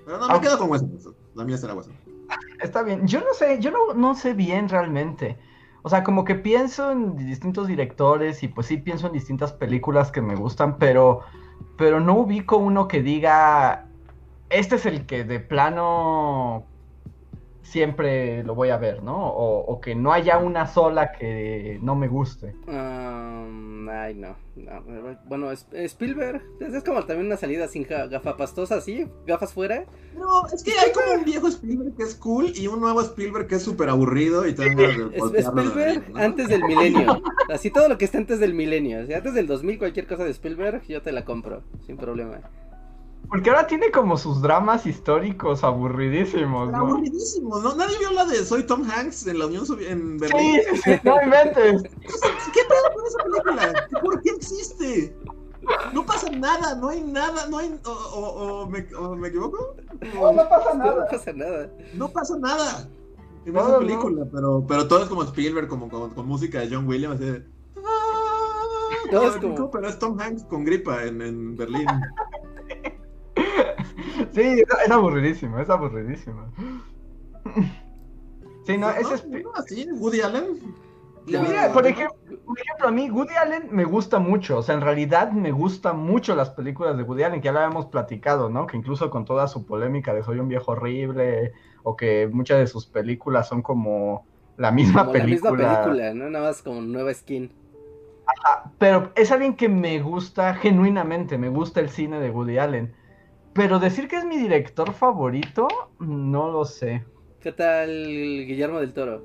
S2: Pero no, me
S3: Ah.
S2: quedo con Wes Anderson. La mía será Wes Anderson.
S3: está bien. Yo no sé, yo no, no sé bien realmente. O sea, como que pienso en distintos directores y pues sí pienso en distintas películas que me gustan, pero, pero no ubico uno que diga, este es el que de plano siempre lo voy a ver, ¿no? O, o que no haya una sola que no me guste.
S1: Um, ay, no, no. Bueno, es- Spielberg es como también una salida sin ga- gafapastosa, ¿sí? Gafas fuera.
S2: No, es que hay como un viejo Spielberg que es cool y un nuevo Spielberg que es súper aburrido y de
S1: Es, Spielberg antes del milenio. Así todo lo que está antes del milenio. Antes del 2000 cualquier cosa de Spielberg, yo te la compro, sin problema.
S3: Porque ahora tiene como sus dramas históricos aburridísimos, ¿no?
S2: aburridísimo, ¿no? Nadie vio la de Soy Tom Hanks en la Unión Soviética en Berlín.
S3: Sí, sí, no inventes.
S2: ¿Qué pedo con esa película? ¿Por qué existe? No pasa nada, no hay nada, no hay... O, o- o me, o me equivoco?
S3: No, no pasa
S1: No,
S3: nada.
S1: pasa nada.
S2: No pasa nada en
S3: No,
S2: esa
S3: no.
S2: película, pero, pero todo es como Spielberg, como con, con música de John Williams, así de...
S1: Todo es como-
S2: Pero es Tom Hanks con gripa en, en Berlín.
S3: Sí, es, aburridísimo, es aburridísimo. Sí, no, ese es...
S2: no, así, Woody Allen.
S3: Mira, por ejemplo, por ejemplo, a mí Woody Allen me gusta mucho, o sea, en realidad me gustan mucho las películas de Woody Allen, que ya lo habíamos platicado, ¿no? Que incluso con toda su polémica de Soy un viejo horrible, o que muchas de sus películas son como la misma
S1: Como la
S3: película.
S1: misma película, ¿no? Nada más como nueva skin.
S3: Pero es alguien que me gusta genuinamente, me gusta el cine de Woody Allen. Pero decir que es mi director favorito, no lo sé.
S1: ¿Qué tal Guillermo del Toro?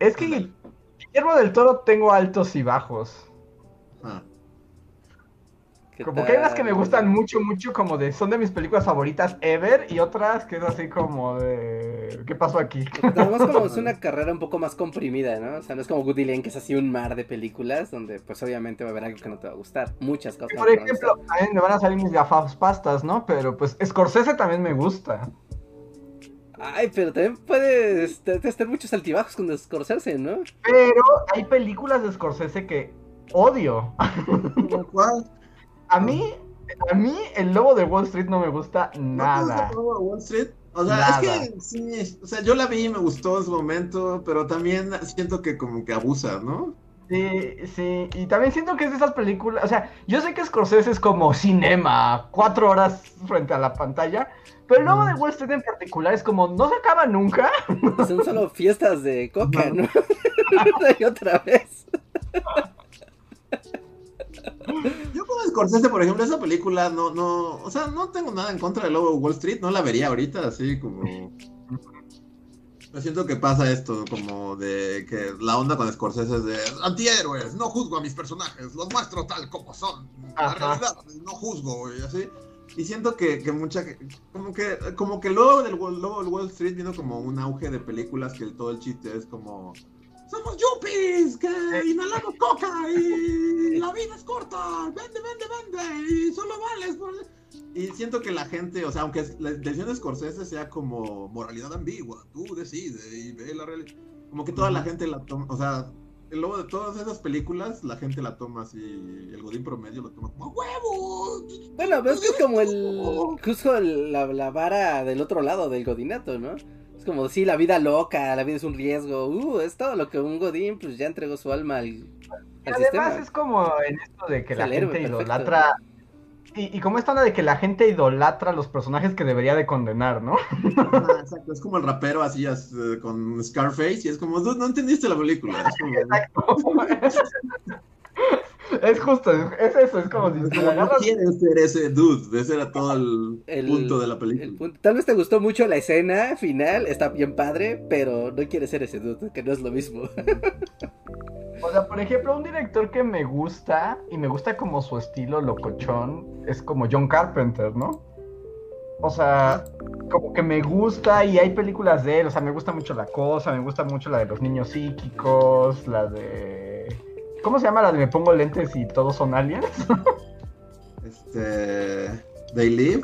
S3: Es que Guillermo del Toro tengo altos y bajos.
S2: Ah,
S1: ¿Qué
S3: Como que hay unas que me gustan mucho, mucho, como de, son de mis películas favoritas ever, y otras que es así como de, ¿qué pasó aquí?
S1: Además como es una carrera un poco más comprimida, ¿no? O sea, no es como Woody Allen que es así un mar de películas donde pues obviamente va a haber algo que no te va a gustar. Muchas cosas.
S3: Por
S1: no te van a
S3: ejemplo, también me van a salir mis gafas pastas, ¿no? Pero pues Scorsese también me gusta.
S1: Ay, pero también puedes te- te- tener muchos altibajos con Scorsese, ¿no?
S3: Pero hay películas de Scorsese que odio.
S2: ¿como cuál?
S3: A mí, a mí el lobo de Wall Street no me gusta
S2: ¿No te
S3: nada.
S2: gusta Lobo de Wall Street? O sea,
S3: Nada.
S2: es que sí, o sea, yo la vi y me gustó en su momento, pero también siento que como que abusa, ¿no?
S3: Sí, sí, y también siento que es de esas películas, o sea, yo sé que Scorsese es como cinema, cuatro horas frente a la pantalla, pero el lobo de Wall Street en particular es como, no se acaba nunca.
S1: Son solo fiestas de coca, ¿no? Una y otra vez.
S2: Yo con Scorsese, por ejemplo, esa película no, no, o sea, no tengo nada en contra de Lobo Wall Street, no la vería ahorita así como... Yo siento que pasa esto, como de que la onda con Scorsese es de antihéroes, no juzgo a mis personajes, los muestro tal como son. La realidad, no juzgo, y así. Y siento que, que mucha, como que, como que luego del luego del Wall Street vino como un auge de películas que el- todo el chiste es como, somos yuppies, que inhalamos coca y la vida es corta, vende, vende, vende, y solo vales por... Y siento que la gente, o sea, aunque la intención de Scorsese sea como moralidad ambigua, tú decides y ve la realidad, como que toda la gente la toma, o sea, luego de todas esas películas, la gente la toma así, el godín promedio lo toma como huevo.
S1: Bueno, pero es que es como el. Justo el- la, la vara del otro lado del godinato, ¿no? Es como, sí, la vida loca, la vida es un riesgo. Uh, es todo lo que un godín, pues ya entregó su alma al, al
S3: Además
S1: sistema.
S3: es como en esto de que
S1: Es
S3: la
S1: héroe
S3: gente idolatra... Y, y como esta onda de que la gente idolatra a los personajes que debería de condenar, ¿no?
S2: Exacto, es como el rapero así as- eh, con Scarface y es como, "Dude, no entendiste la película. Es como,
S3: es justo, es, es eso, es como si
S2: es
S3: te
S2: como, no quieres ser ese dude, ese era todo el,
S1: El-
S2: punto de la
S1: El
S2: película.
S1: punto- Tal vez te gustó mucho la escena final, está bien padre, pero no quieres ser ese dude, que no es lo mismo.
S3: O sea, por ejemplo, un director que me gusta, y me gusta como su estilo locochón, es como John Carpenter, ¿no? O sea, como que me gusta y hay películas de él, o sea, me gusta mucho La Cosa, me gusta mucho la de los niños psíquicos, la de... ¿Cómo se llama la de me pongo lentes y todos son aliens?
S2: Este, They Live.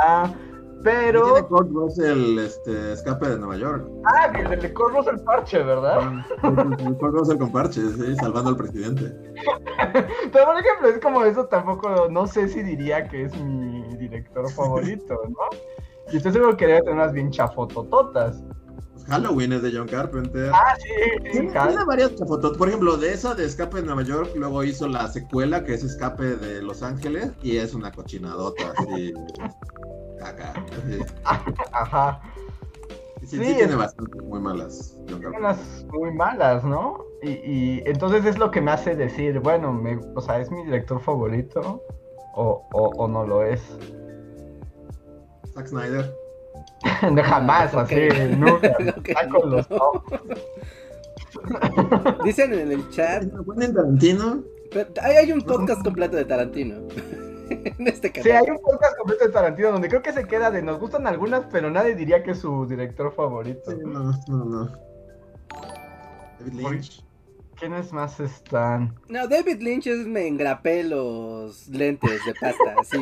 S3: Ah,
S2: Tiene
S3: pero...
S2: Kurt Russell, este, Escape de Nueva York.
S3: Ah, que le corros el parche, ¿verdad?
S2: Kurt Russell con parches, sí, salvando al presidente.
S3: Pero por ejemplo, es como eso tampoco, no sé si diría que es mi director favorito, ¿no? Y estoy seguro que debe tener unas bien chafotototas.
S2: Halloween es de John Carpenter.
S3: Ah, sí, sí,
S2: Tiene, tiene varias fotos. Por ejemplo, de esa de Escape de Nueva York, luego hizo la secuela que es Escape de Los Ángeles y es una cochinadota así. Así.
S3: Ajá.
S2: Sí, sí,
S3: Sí,
S2: tiene bastante muy malas. John
S3: Tiene unas muy malas, ¿no? Y, y entonces es lo que me hace decir, bueno, me, o sea, ¿es mi director favorito? O, o, o no lo es.
S2: Zack Snyder.
S3: No, jamás,
S1: Ah,
S3: así, nunca.
S1: Ok,
S3: Saco los
S1: no.
S3: ojos.
S1: Dicen en el chat,
S2: Quentin Tarantino.
S1: pero hay, hay un podcast completo de Tarantino. en este canal.
S3: Sí, hay un podcast completo de Tarantino donde creo que se queda de nos gustan algunas, pero nadie diría que es su director favorito.
S2: Sí, no, no, no. David Lynch.
S3: ¿Quiénes más están?
S1: No, David Lynch es me engrapé los lentes de pasta, así,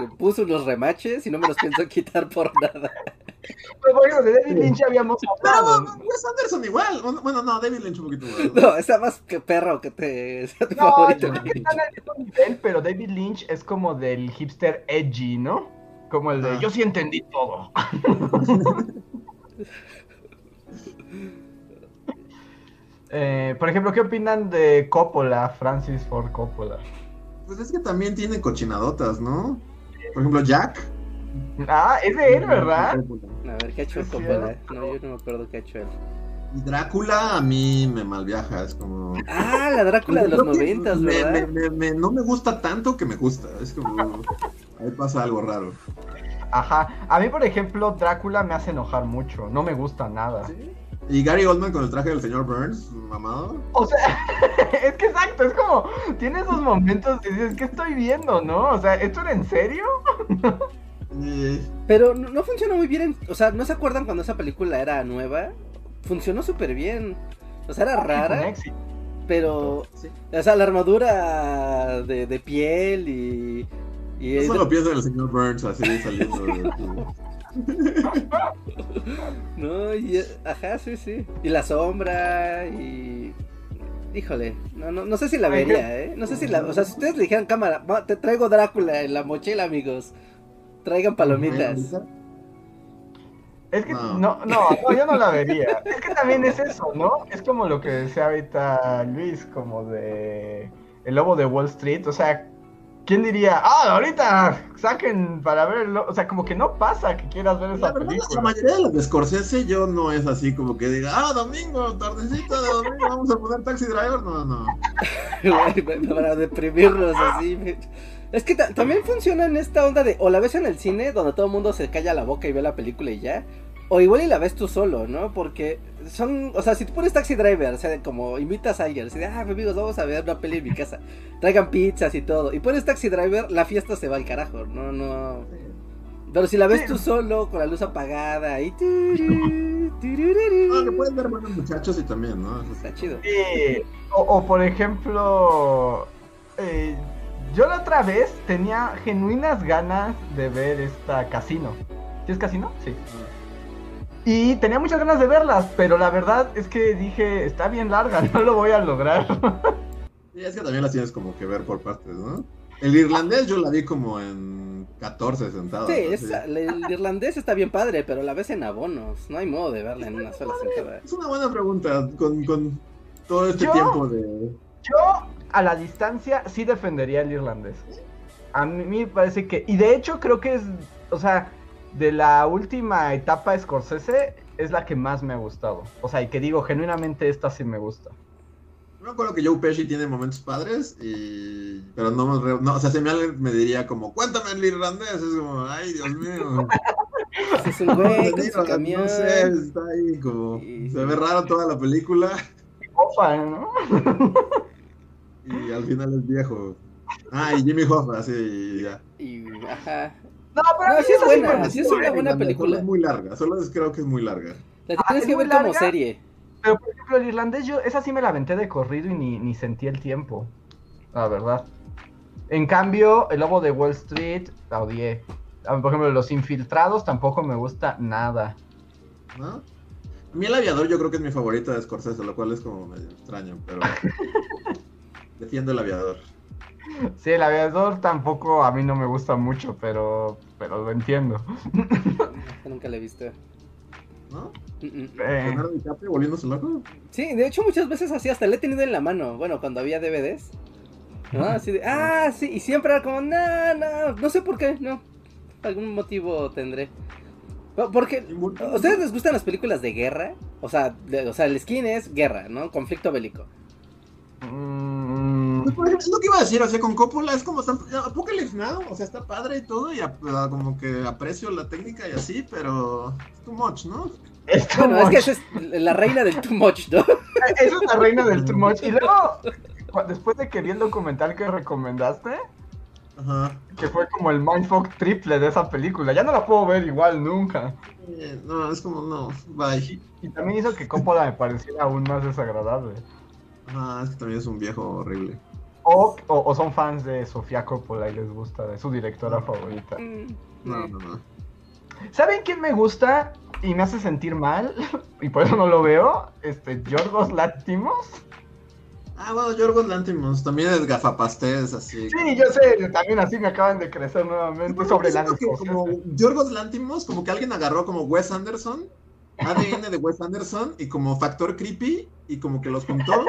S1: le puso unos remaches y no me los pienso quitar por nada.
S3: Pero por ejemplo, de David Lynch ya habíamos hablado.
S2: Pero Wes Anderson igual. Bueno, no, David Lynch un poquito más.
S1: No, está más que perro que te sea tu
S3: No,
S1: favorito.
S3: yo creo que están al mismo nivel, pero David Lynch es como del hipster edgy, ¿no? Como el de
S2: Ah.
S3: yo sí entendí todo. Eh, por ejemplo, ¿qué opinan de Coppola, Francis Ford Coppola?
S2: Pues es que también tiene cochinadotas, ¿no? Por ejemplo, Jack.
S3: Ah, es de él, ¿verdad?
S1: A ver, ¿qué ha hecho Coppola? No, yo no me acuerdo qué ha hecho él.
S2: Y Drácula a mí me malviaja, es como...
S1: Ah, la Drácula de los noventas,
S2: me-
S1: ¿verdad?
S2: me- me- me- no me gusta tanto que me gusta, es como... Ahí pasa algo raro.
S3: Ajá. A mí, por ejemplo, Drácula me hace enojar mucho. No me gusta nada.
S2: Y Gary Oldman con el traje del señor Burns, mamado.
S3: O sea, es que exacto, es como, tiene esos momentos que dices, ¿qué estoy viendo, no? O sea, ¿esto era en serio?
S2: Eh,
S1: Pero no, no funciona muy bien. en- o sea, ¿no se acuerdan cuando esa película era nueva? Funcionó súper bien. O sea, era rara,
S3: éxito.
S1: pero.
S2: sí.
S1: O sea, la armadura de, de piel y. y
S2: Yo solo pienso en el señor Burns así saliendo de...
S1: No, y, ajá, sí, sí. Y la sombra y. Híjole, no, no, no sé si la vería, ¿eh? No sé si la. O sea, si ustedes le dijeran cámara, te traigo Drácula en la mochila, amigos. Traigan palomitas.
S3: Es que
S2: No.
S3: no. no, no, yo no la vería. Es que también es eso, ¿no? Es como lo que decía ahorita Luis, como de El Lobo de Wall Street. O sea, ¿quién diría, ah, ahorita saquen para verlo? O sea, como que no pasa que quieras ver
S2: La
S3: esa
S2: verdad, la
S3: película.
S2: mayoría de las de Scorsese yo no es así como que diga, ah, domingo, tardecita de domingo, vamos a poner Taxi Driver. No, no.
S1: Para deprimirnos así. Es que ta- también funciona en esta onda de o la ves en el cine donde todo el mundo se calla la boca y ve la película y ya. O igual y la ves tú solo, ¿no? Porque son, o sea, si tú pones Taxi Driver, o sea, como invitas a alguien, así de, ah, amigos, vamos a ver una peli en mi casa, traigan pizzas y todo, y pones Taxi Driver, la fiesta se va al carajo, no, no. Pero si la ves tú solo, con la luz apagada, y...
S2: No, que pueden ver buenos muchachos y también, ¿no?
S1: Está chido.
S3: Sí, o, o, por ejemplo, eh, yo la otra vez tenía genuinas ganas de ver esta Casino. ¿Sí es Casino? Sí. Y tenía muchas ganas de verlas, pero la verdad es que dije, está bien larga, no lo voy a lograr.
S2: Sí, es que también las tienes como que ver por partes, ¿no? El irlandés yo la vi como en 14 sentados.
S1: Sí,
S2: ¿no?
S1: es- el irlandés está bien padre, pero la ves en abonos, no hay modo de verla en una sola sentada.
S2: Es una buena pregunta con, con todo este
S3: Yo-
S2: tiempo de...
S3: Yo, a la distancia, sí defendería el irlandés. A mí me parece que. Y de hecho, creo que es. O sea, de la última etapa de Scorsese, es la que más me ha gustado. O sea, y que digo, genuinamente esta sí me gusta.
S2: Yo me acuerdo que Joe Pesci tiene momentos padres y... Pero no, no o sea, si me alguien me diría como, cuéntame el irlandés, es como, ay, Dios mío.
S1: Es un güey con
S2: No
S1: su camión.
S2: sé, está ahí como... Se ve raro toda la película
S3: Opa, ¿no?
S2: y al final es viejo. Ah, y Jimmy Hoffa, sí, y ya.
S1: Y, ajá.
S3: No, pero
S1: No, sí es buena, sí una buena
S2: Solo
S1: película.
S2: es muy larga, solo es- creo que es muy larga.
S1: La
S3: Ah,
S1: tienes
S3: ¿es
S1: que ver como serie.
S3: Pero por ejemplo, el irlandés, yo esa sí me la aventé de corrido y ni, ni sentí el tiempo. La verdad. En cambio, el lobo de Wall Street la odié. Por ejemplo, los infiltrados tampoco me gusta nada.
S2: ¿no? A mí el aviador yo creo que es mi favorita de Scorsese, lo cual es como medio extraño, pero defiendo el aviador.
S3: Sí, el aviador tampoco a mí no me gusta mucho, pero, pero lo entiendo.
S1: Yo nunca la he visto.
S2: ¿No?
S3: Eh,
S2: DiCaprio volviéndose loco.
S1: Sí, de hecho muchas veces así, hasta la he tenido en la mano. Bueno, cuando había DVDs. ¿No? Así de, ah, sí, y siempre era como, no, no, no sé por qué, no. Algún motivo tendré. Po- Porque, ¿a ustedes les gustan las películas de guerra? O sea, de- o sea, el skin es guerra, ¿no? Conflicto bélico.
S3: Mm,
S2: Pues, por ejemplo, es lo que iba a decir, o sea, con Coppola es como tan- Apocalypse Now, o sea, está padre y todo, y como que aprecio la técnica y así, pero es too much, ¿no?
S3: es too
S1: Bueno, es que esa es la reina del too much, ¿no?
S3: Esa es la reina del too much. Y luego, después de que vi el documental que recomendaste,
S2: Ajá.
S3: que fue como el mindfuck triple de esa película, ya no la puedo ver igual nunca.
S2: Eh, no, es como, no, bye.
S3: Y también hizo que Coppola me pareciera aún más desagradable.
S2: Ajá, es que también es un viejo horrible.
S3: O, o, o son fans de Sofía Coppola y les gusta, de su directora favorita.
S1: Mm,
S2: No, no, no.
S3: ¿Saben quién me gusta y me hace sentir mal? Y por eso no lo veo. Este, Yorgos Látimos.
S2: Ah, bueno, Yorgos Lantimos también es gafapastés, así.
S3: Sí, yo sé, también así me acaban de crecer nuevamente sobre la
S2: como Yorgos Lantimos, como que alguien agarró como Wes Anderson, ADN de Wes Anderson y como factor creepy y como que los juntó.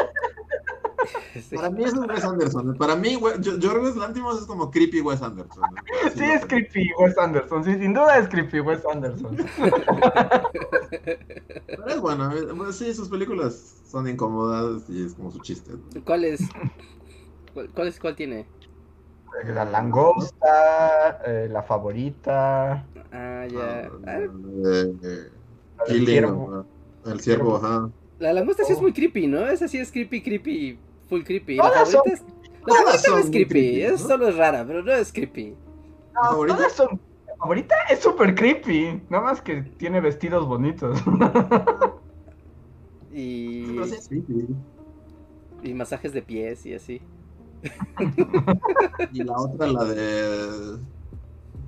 S1: Sí.
S2: Para mí eso es Wes Anderson. Para mí, Yorgos Lantimos es como creepy Wes Anderson. ¿no? Así
S3: Sí, es
S2: creo.
S3: creepy Wes Anderson, sí, sin duda es creepy Wes Anderson.
S2: Pero es bueno, eh, pues sí, sus películas son incómodas y es como su chiste. ¿no?
S1: ¿Cuál es? ¿Cuál, cuál es? ¿Cuál tiene?
S3: La langosta, eh, la favorita,
S1: Ah, ya. Ah,
S2: Eh, eh,
S3: del
S2: Killing,
S3: ciervo.
S2: El ciervo, ajá.
S1: La langosta sí es
S3: Oh.
S1: muy creepy, ¿no? Esa sí es creepy, creepy, full creepy.
S3: Todas
S1: la favorita,
S3: son-
S1: es, la
S2: todas
S1: favorita no
S2: son
S1: es creepy,
S2: creepy,
S1: es
S2: ¿no?
S1: solo es rara, pero no es creepy.
S3: No,
S2: ¿Favorita?
S3: todas son- La favorita es súper creepy, nada más que tiene vestidos bonitos.
S1: Y,
S2: es
S1: y masajes de pies y así.
S2: Y la otra, la de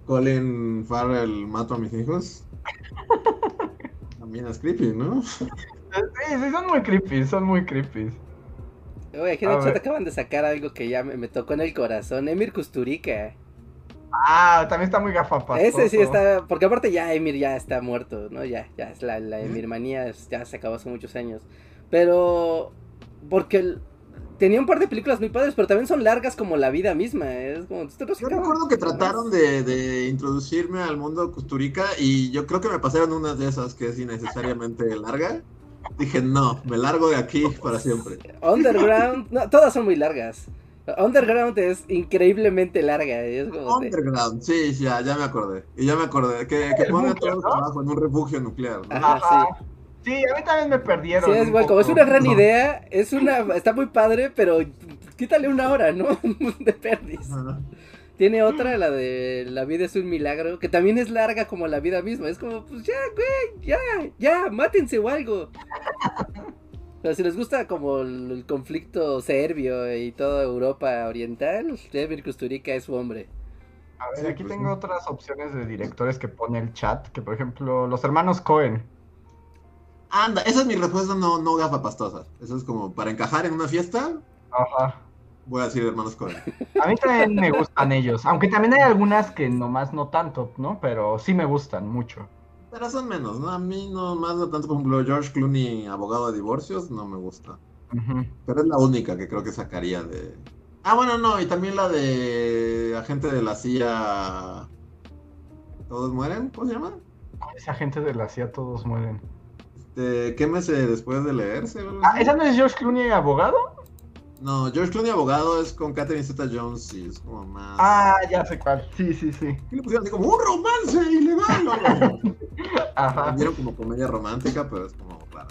S2: Colin Farrell mato a mis hijos. También es creepy, ¿no?
S3: Sí, sí, son muy creepy, son muy creepy.
S1: Oye, aquí hecho
S3: ver.
S1: te acaban de sacar algo que ya me, me tocó en el corazón. Emir Kusturica.
S3: Ah, también está muy gafapastoso.
S1: Ese sí está. Porque aparte ya Emir ya está muerto, ¿no? Ya, ya es la, la Emir manía, es- ya se acabó hace muchos años. Pero. Porque el- tenía un par de películas muy padres, pero también son largas como la vida misma. Es como.
S2: Yo recuerdo que trataron de, de introducirme al mundo Custurica y yo creo que me pasaron unas de esas que es innecesariamente larga. Dije, no, me largo de aquí para siempre.
S1: Underground. No, todas son muy largas. Underground es increíblemente larga. Es como de-
S2: Underground, sí, sí, ya, ya me acordé. Y ya me acordé. Que, que
S3: El
S2: pone a
S3: búnker,
S2: todos
S3: ¿no?
S2: abajo en un refugio nuclear. ¿no?
S1: Ajá,
S3: Ajá.
S1: sí.
S3: Sí, a mí también me perdieron.
S1: Sí, es como es una gran idea, es una, está muy padre, pero quítale una hora, ¿no? De perdis.
S2: Ajá.
S1: Tiene otra, la de La vida es un milagro, que también es larga como la vida misma. Es como, pues ya, güey, ya, ya, mátense o algo. Pero si les gusta como el, el conflicto serbio y toda Europa oriental, Emir Kusturica es su hombre.
S3: A ver,
S2: Sí,
S3: aquí
S2: pues,
S3: tengo otras opciones de directores que pone el chat, que por ejemplo, los hermanos Cohen.
S2: Anda, esa es mi respuesta no, no gafa pastosa. Eso es como para encajar en una fiesta,
S3: Ajá.
S2: Voy a decir hermanos Cohen.
S3: A mí también me gustan ellos, aunque también hay algunas que nomás no tanto, ¿no? Pero sí me gustan mucho.
S2: Pero son menos, ¿no? A mí no más no tanto, por ejemplo, George Clooney, abogado de divorcios, no me gusta. Pero es la única que creo que sacaría de. Ah, bueno, no, y también la de agente de la CIA. ¿Todos mueren? ¿Cómo se llama?
S3: Esa gente de la CIA todos mueren.
S2: Este, quémese después de leerse.
S3: Ah. ¿esa no es George Clooney abogado?
S2: No, George Clooney abogado es con Catherine Zeta Jones y es como más.
S3: Ah, ya sé cuál. Sí, sí, sí.
S2: ¿Qué le pusieron así como un romance ilegal? o algo así?
S3: Ajá.
S2: Vendieron como comedia romántica, pero es como rara.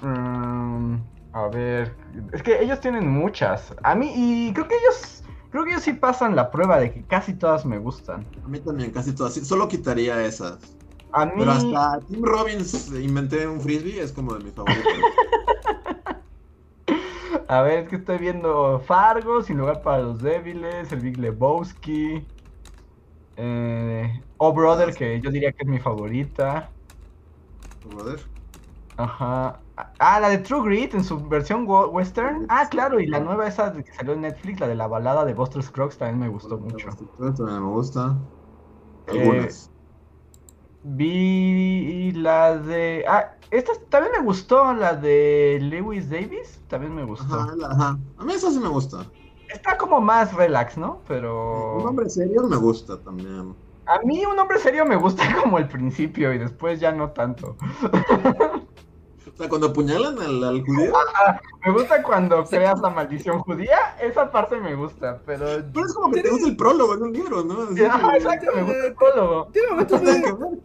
S3: Mm, a ver, es que ellos tienen muchas. A mí, y creo que ellos, creo que ellos sí pasan la prueba de que casi todas me gustan.
S2: A mí también, casi todas. Solo quitaría esas.
S3: A mí,
S2: Pero hasta Tim Robbins inventé un frisbee, es como de mis favoritos.
S3: a ver, es que estoy viendo Fargo, Sin lugar para los débiles, El Big Lebowski, eh, Oh Brother, que yo diría que es mi favorita.
S2: Brother.
S3: Ajá. Ah, la de True Grit en su versión western. Ah, claro, y la nueva esa que salió en Netflix, la de la balada de Buster Scruggs, también me gustó mucho.
S2: También me gusta.
S3: Eh,
S2: Algunas.
S3: Vi la de. Ah, esta también me gustó, la de Lewis Davis. También me gustó.
S2: Ajá, la- ajá. A mí esa sí me gusta.
S3: Está como más relax, ¿no? Pero.
S2: Un hombre serio me gusta también.
S3: A mí un hombre serio me gusta como el principio y después ya no tanto.
S2: O sea, cuando apuñalan al, al judío.
S3: Me gusta cuando creas la maldición judía, esa parte me gusta, pero.
S2: Pero es como que te gusta el prólogo en un libro, ¿no? Así
S3: Ajá,
S2: que-
S3: exacto, me gusta el prólogo.
S1: Tiene momentos muy,
S2: con-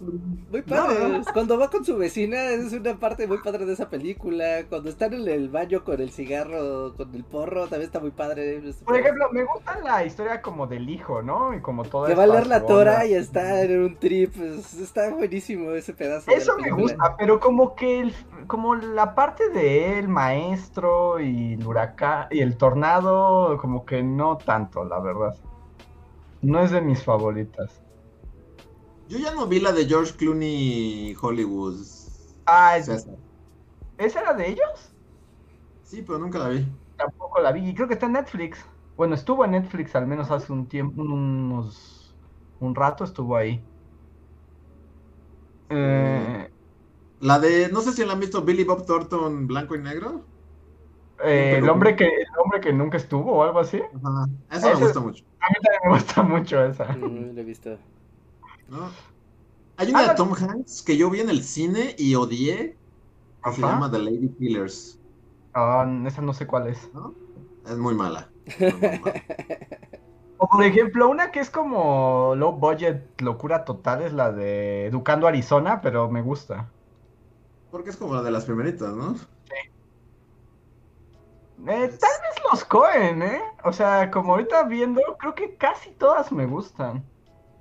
S1: muy padres. Cuando va con su vecina es una parte muy padre de esa película. Cuando están en el baño con el cigarro, con el porro, también está muy padre.
S3: Por ejemplo, me gusta la historia como del hijo, ¿no? Y como todo
S1: que va a leer la Torah y está en un trip. es- está buenísimo ese pedazo. de la
S3: Eso me gusta, pero como que el, como la parte de él, maestro y el huracán y el tornado, como que no tanto, la verdad. No es de mis favoritas.
S2: Yo ya no vi la de George Clooney Hollywood.
S3: Ah, ¿es-
S2: César.
S3: ¿esa era de ellos?
S2: Sí, pero nunca la vi.
S3: Tampoco la vi y creo que está en Netflix. Bueno, estuvo en Netflix al menos hace un tiempo, unos un rato estuvo ahí. Eh,
S2: La de, no sé si la han visto Billy Bob Thornton blanco y negro.
S3: eh, el hombre que el hombre que nunca estuvo o algo así.
S2: Ajá. Esa me gusta mucho.
S3: A mí también me gusta mucho esa.
S1: No, no lo he visto.
S2: ¿no? Hay una
S3: Ah,
S2: de
S3: la-
S2: Tom Hanks que yo vi en el cine y odié. Que se llama The Lady Killers.
S3: Ah, esa no sé cuál es.
S2: ¿no? Es muy mala. Muy, muy mala.
S3: O por ejemplo, una que es como low budget, locura total, es la de Educando Arizona, pero me gusta.
S2: Porque es como la de las primeritas, ¿no?
S3: Eh, tal vez los Cohen, ¿eh? O sea, como ahorita viendo, creo que casi todas me gustan.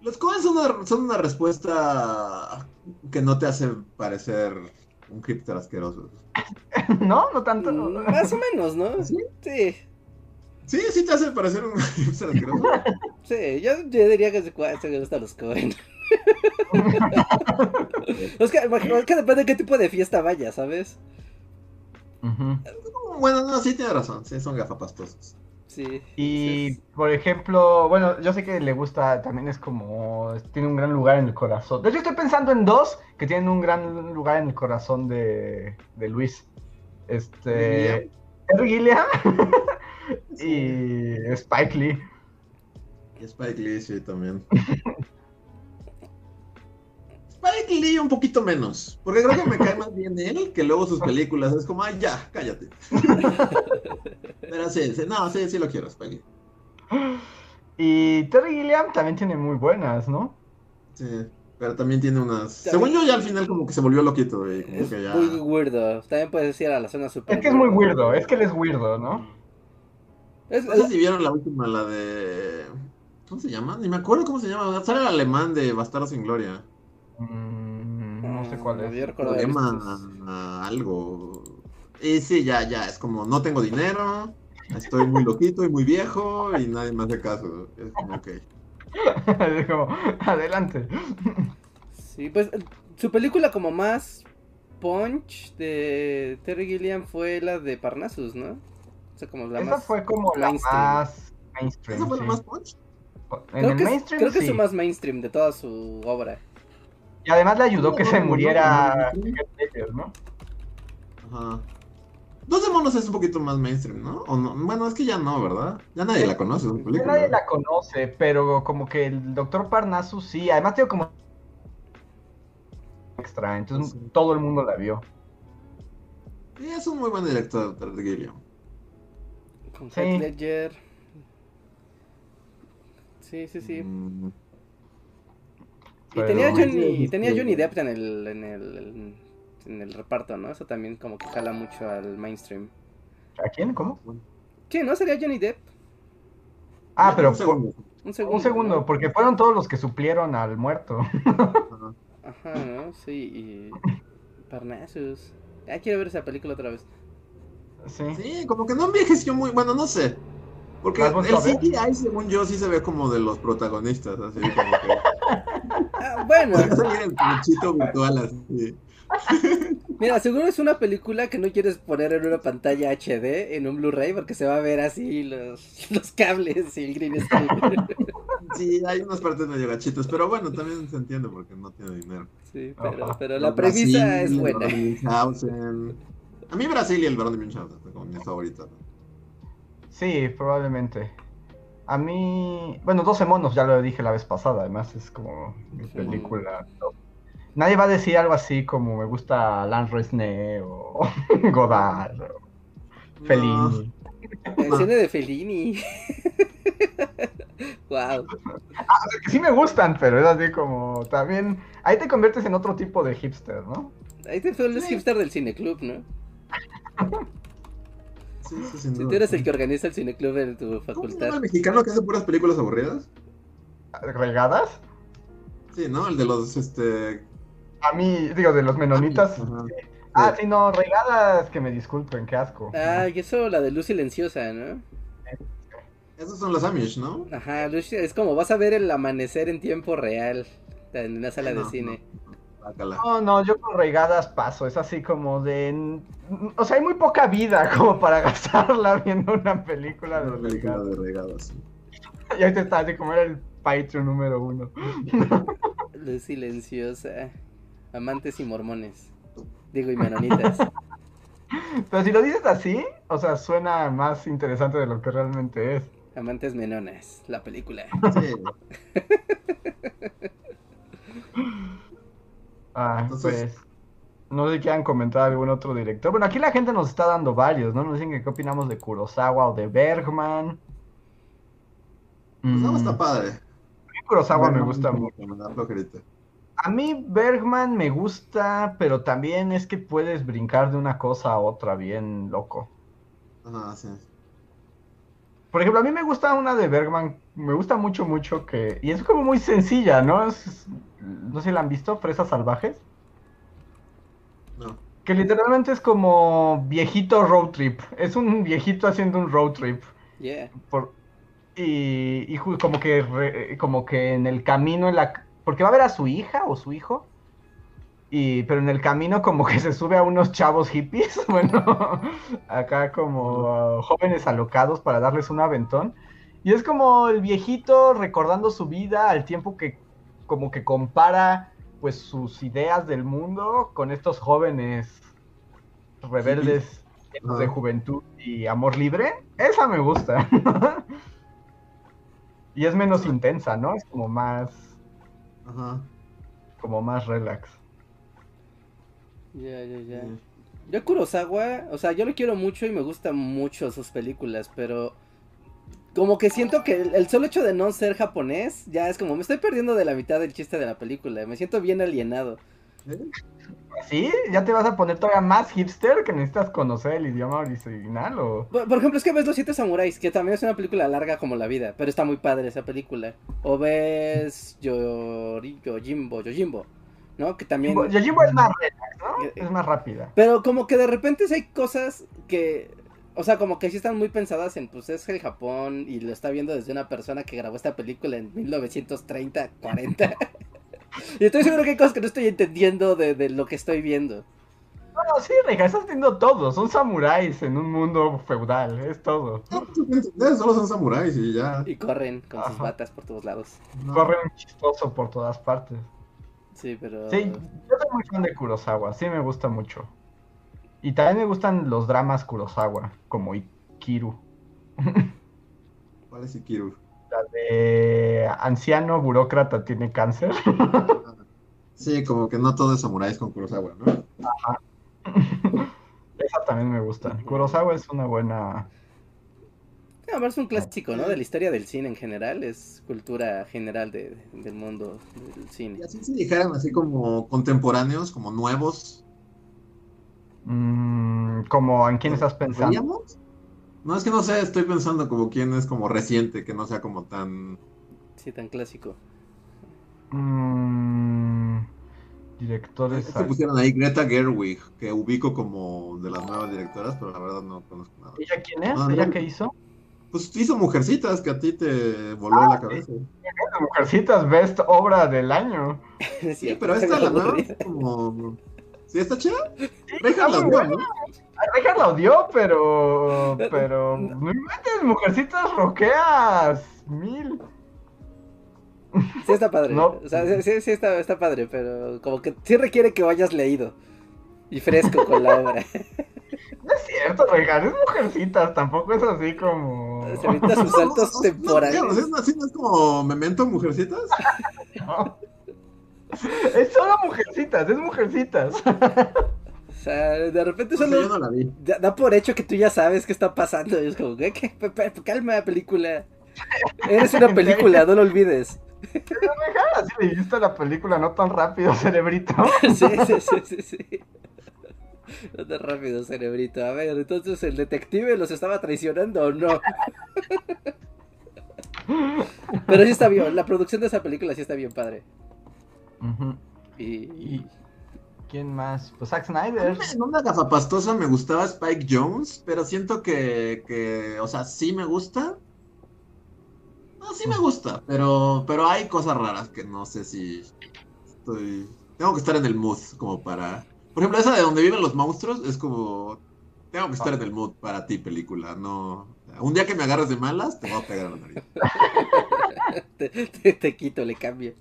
S2: Los Coen son una, son una respuesta que no te hace parecer un hipster asqueroso.
S3: ¿No? No tanto.
S1: Mm, Más o menos, ¿no?
S2: ¿Sí?
S1: Sí.
S2: Sí, sí te hace parecer un hipster asqueroso.
S1: Sí, yo, yo diría que se, se me gustan los Cohen. Es, que, imagino- es que depende de qué tipo de fiesta vaya, ¿sabes?
S2: Bueno, no, sí tiene razón. Sí, son gafapastosos.
S1: Sí.
S3: Y, por ejemplo, bueno, yo sé que le gusta, también es como, tiene un gran lugar en el corazón. De hecho, estoy pensando en dos que tienen un gran lugar en el corazón de, de Luis. Este, Terry Gilliam y Spike Lee.
S2: Y Spike Lee, sí, también. Spike Lee un poquito menos, porque creo que me cae más bien él que luego sus películas. Es como, ay, ya, cállate. Pero sí, sí, no, sí, sí lo quiero, Spike Lee.
S3: Y Terry Gilliam también tiene muy buenas, ¿no?
S2: Sí, pero también tiene unas... Según yo, ya al final como que se volvió loquito, güey. Como
S1: Es
S2: que ya...
S1: muy weirdo. También puedes decir a la zona super.
S3: Es que es muy weirdo, es que él es weirdo, ¿no?
S1: Es-
S2: No sé si vieron la última, la de... ¿Cómo se llama? Ni me acuerdo cómo se llama. Sale el alemán de Bastardo sin Gloria.
S3: Mm, no sé cuál
S1: Ah,
S3: es.
S1: visto
S2: Problema algo. Y sí, ya, ya, es como no tengo dinero, estoy muy loquito y muy viejo y nadie me hace caso. Es como que.
S3: Es como, adelante.
S1: Sí, pues eh, su película como más punch de Terry Gilliam fue la de Parnassus, ¿no? O sea, como la
S3: Esa
S1: más.
S3: fue como la
S1: mainstream.
S3: más mainstream.
S2: ¿Eso fue
S3: sí.
S2: más punch?
S3: En
S1: Creo,
S3: el
S1: que, es,
S3: mainstream,
S1: creo que es su más mainstream de toda su obra.
S3: Y además le ayudó que se muriera
S2: no. Ajá. Dos monos es un poquito más mainstream, ¿no? ¿O no? Bueno, es que ya no, ¿verdad? Ya nadie la conoce,
S3: Ya
S2: película.
S3: nadie la conoce, pero como que el Doctor Parnassus sí. Además, tengo como extra, entonces
S2: Sí.
S3: todo el mundo la vio.
S2: Sí, es un muy buen director, Gilliam.
S1: Con
S3: Sí.
S1: Ledger. Sí, sí, sí.
S2: Mm,
S1: Y tenía Johnny,
S2: sí,
S1: tenía. Johnny Depp en el, en el en el reparto, ¿no? Eso también como que jala mucho al mainstream.
S3: ¿A quién? ¿Cómo?
S1: Sí, ¿no? Sería Johnny Depp.
S3: Ah, pero
S2: Un segundo.
S1: Un segundo.
S3: un segundo,
S1: ¿no?
S3: porque fueron todos los que suplieron al muerto.
S2: Ajá.
S1: ¿no? Sí, y Parnassus. Ah, quiero ver esa película otra vez.
S3: Sí.
S2: Sí, como que no envejeció muy, bueno, no sé. Porque
S3: ¿La
S2: el? CGI, según yo, sí se ve como de los protagonistas, así como que...
S1: Ah, bueno,
S2: así.
S1: mira, seguro es una película que no quieres poner en una pantalla HD, en un Blu-ray, porque se va a ver así los, los cables y el green screen.
S2: Sí, hay unas partes medio gachitas, pero bueno, también se entiende porque no tiene dinero.
S1: Sí, pero, la
S2: Brasil,
S1: premisa es buena.
S2: A mí Brasil y el Barón de como mis favoritos.
S3: Sí, probablemente. A mí, bueno, 12 monos, ya lo dije la vez pasada, además es como mi
S1: Sí.
S3: película. Nadie va a decir algo así como me gusta Lan Resnais o Godard o Fellini.
S1: El cine de Fellini. wow.
S3: Que sí me gustan, pero es así como también. Ahí te conviertes en otro tipo de hipster, ¿no?
S1: Ahí te fue el
S2: Sí.
S1: hipster del cineclub, ¿no?
S2: Sí, sí, sin
S1: Si tú eres el que organiza el cineclub en tu
S2: ¿Cómo
S1: facultad.
S2: el mexicano que hace puras películas aburridas?
S3: ¿Regadas?
S2: Sí, ¿no? El de los, este...
S3: A mí, digo, de los menonitas.
S2: Ajá.
S3: Ah, sí, no, regadas, que me disculpen, qué asco.
S1: Ah, y eso la de luz silenciosa, ¿no?
S2: Esos son los Amish, ¿no?
S1: Ajá, luz- es como vas a ver el amanecer en tiempo real en una sala de
S2: No,
S1: cine.
S2: no, bácala.
S3: No, no, yo con regadas paso, es así como de... O sea, hay muy poca vida como para gastarla viendo una película de
S2: Una película
S3: regadas.
S2: de regados. sí.
S3: Y ahorita está así como era el Patreon número uno.
S1: Luz silenciosa. Amantes y mormones. Digo, y menonitas.
S3: Pero si lo dices así, o sea, suena más interesante de lo que realmente es.
S1: Amantes menonas, la película.
S2: Sí.
S3: Ah,
S2: Entonces-
S3: pues... No sé si quieran comentar algún otro director. Bueno, aquí la gente nos está dando varios, ¿no? Nos dicen que qué opinamos de Kurosawa o de Bergman.
S2: Pues no,
S3: Mm,
S2: está padre.
S3: a mí Kurosawa me gusta mucho. A mí Bergman me gusta, pero también es que puedes brincar de una cosa a otra bien loco.
S2: Ajá, sí.
S3: Por ejemplo, a mí me gusta una de Bergman, me gusta mucho, mucho que... Y es como muy sencilla, ¿no? Es- no sé si la han visto, Fresas Salvajes.
S2: No.
S3: Que literalmente es como viejito road trip. Es un viejito haciendo un road trip.
S1: Yeah.
S3: Por, y, y como que re- como que en el camino en la porque va a ver a su hija o su hijo y pero en el camino como que se sube a unos chavos hippies bueno acá como uh, jóvenes alocados para darles un aventón. Y es como el viejito recordando su vida al tiempo que como que compara pues sus ideas del mundo con estos jóvenes rebeldes de juventud y amor libre. Esa me gusta. Y es menos intensa, ¿no? Es como más, como más relax.
S1: Ya, ya, ya. Yo Kurosawa, o sea, yo lo quiero mucho y me gustan mucho sus películas, pero como que siento que el, el solo hecho de no ser japonés ya es como me estoy perdiendo de la mitad del chiste de la película, me siento bien alienado.
S3: ¿Sí? ¿Ya te vas a poner todavía más hipster que necesitas conocer el idioma original o...?
S1: Por, por ejemplo, es que ves Los Siete Samuráis, que también es una película larga como la vida, pero está muy padre esa película. O ves Yori- Yojimbo, Yojimbo, ¿no? Que también...
S3: Yojimbo es más relax, ¿no?
S1: Eh,
S3: Es más rápida.
S1: Pero como que de repente sí hay cosas que, o sea, como que sí están muy pensadas en, pues es el Japón y lo está viendo desde una persona que grabó esta película en 1930, 40. y estoy seguro que hay cosas que no estoy entendiendo de, de lo que estoy viendo.
S3: No, sí, Reja, estás viendo todo. Son samuráis en un mundo feudal, es todo.
S2: No, entender, solo son samuráis y ya.
S1: Y corren con sus batas por todos lados.
S2: No.
S3: Corren chistoso por todas partes.
S1: Sí, pero...
S3: Sí, yo soy muy fan de Kurosawa, sí me gusta mucho. Y también me gustan los dramas Kurosawa, como Ikiru.
S2: ¿Cuál es Ikiru?
S3: La de anciano burócrata tiene cáncer.
S2: Sí, como que no todo es samuráis con Kurosawa, ¿no?
S3: Esa también me gusta. Kurosawa es una buena...
S1: Además es un clásico, ¿no? De la historia del cine en general, es cultura general de- del mundo del cine.
S2: Y así si dijeran así como contemporáneos, como nuevos,
S3: mm, como en quién estás pensando.
S2: ¿veríamos? No, es que no sé, estoy pensando como quién es como reciente, que no sea como tan...
S1: Sí, tan clásico.
S3: Mm, directores...
S2: Se pusieron ahí Greta Gerwig, que ubico como de las nuevas directoras, pero la verdad no conozco nada.
S3: ¿Ella quién es?
S2: Ah,
S3: ¿Ella
S2: no.
S3: qué hizo?
S2: Pues hizo Mujercitas, que a ti te voló
S3: Ah,
S2: la cabeza.
S3: Mujercitas, best obra del año.
S1: Es
S2: Sí, pero esta
S1: me
S2: la es como... ¿Sí está chida?
S3: Sí,
S2: Reja la
S3: buena.
S2: ¿no?
S3: Reja la odió, pero. Pero. No inventes, mujercitas roqueas. Mil.
S1: Sí está padre.
S3: No.
S1: O sea, sí, sí, sí está, está padre, pero como que sí requiere que vayas leído. Y fresco con la obra.
S3: No es cierto, Reja, es mujercitas. Tampoco es así como.
S1: Se avienta sus saltos
S2: No,
S1: temporales.
S2: no, no, así no es como Memento Mujercitas.
S3: No. Es solo mujercitas, es mujercitas.
S1: O sea, de repente solo
S2: yo no la vi.
S1: da, da por hecho que tú ya sabes qué está pasando. Y es como, ¿qué? ¿Qué? Pe- pe- Calma, película. Eres una película, no lo olvides.
S3: Así leíste la película no tan rápido, cerebrito.
S1: Sí, sí, sí, sí, sí. No tan rápido, cerebrito. A ver, entonces el detective los estaba traicionando o no. Pero sí está bien, la producción de esa película sí está bien padre. Y,
S3: Y- ¿Quién más? Pues Zack Snyder.
S2: En una gafapastosa me gustaba Spike Jones, pero siento que, que, o sea, sí me gusta. No, sí me gusta, pero, pero hay cosas raras que no sé si estoy... Tengo que estar en el mood como para... Por ejemplo, esa de donde viven los monstruos es como... Tengo que estar en el mood para ti, película, no... Un día que me agarres de malas, te voy a pegar a la nariz.
S1: te, te- te quito, le cambio.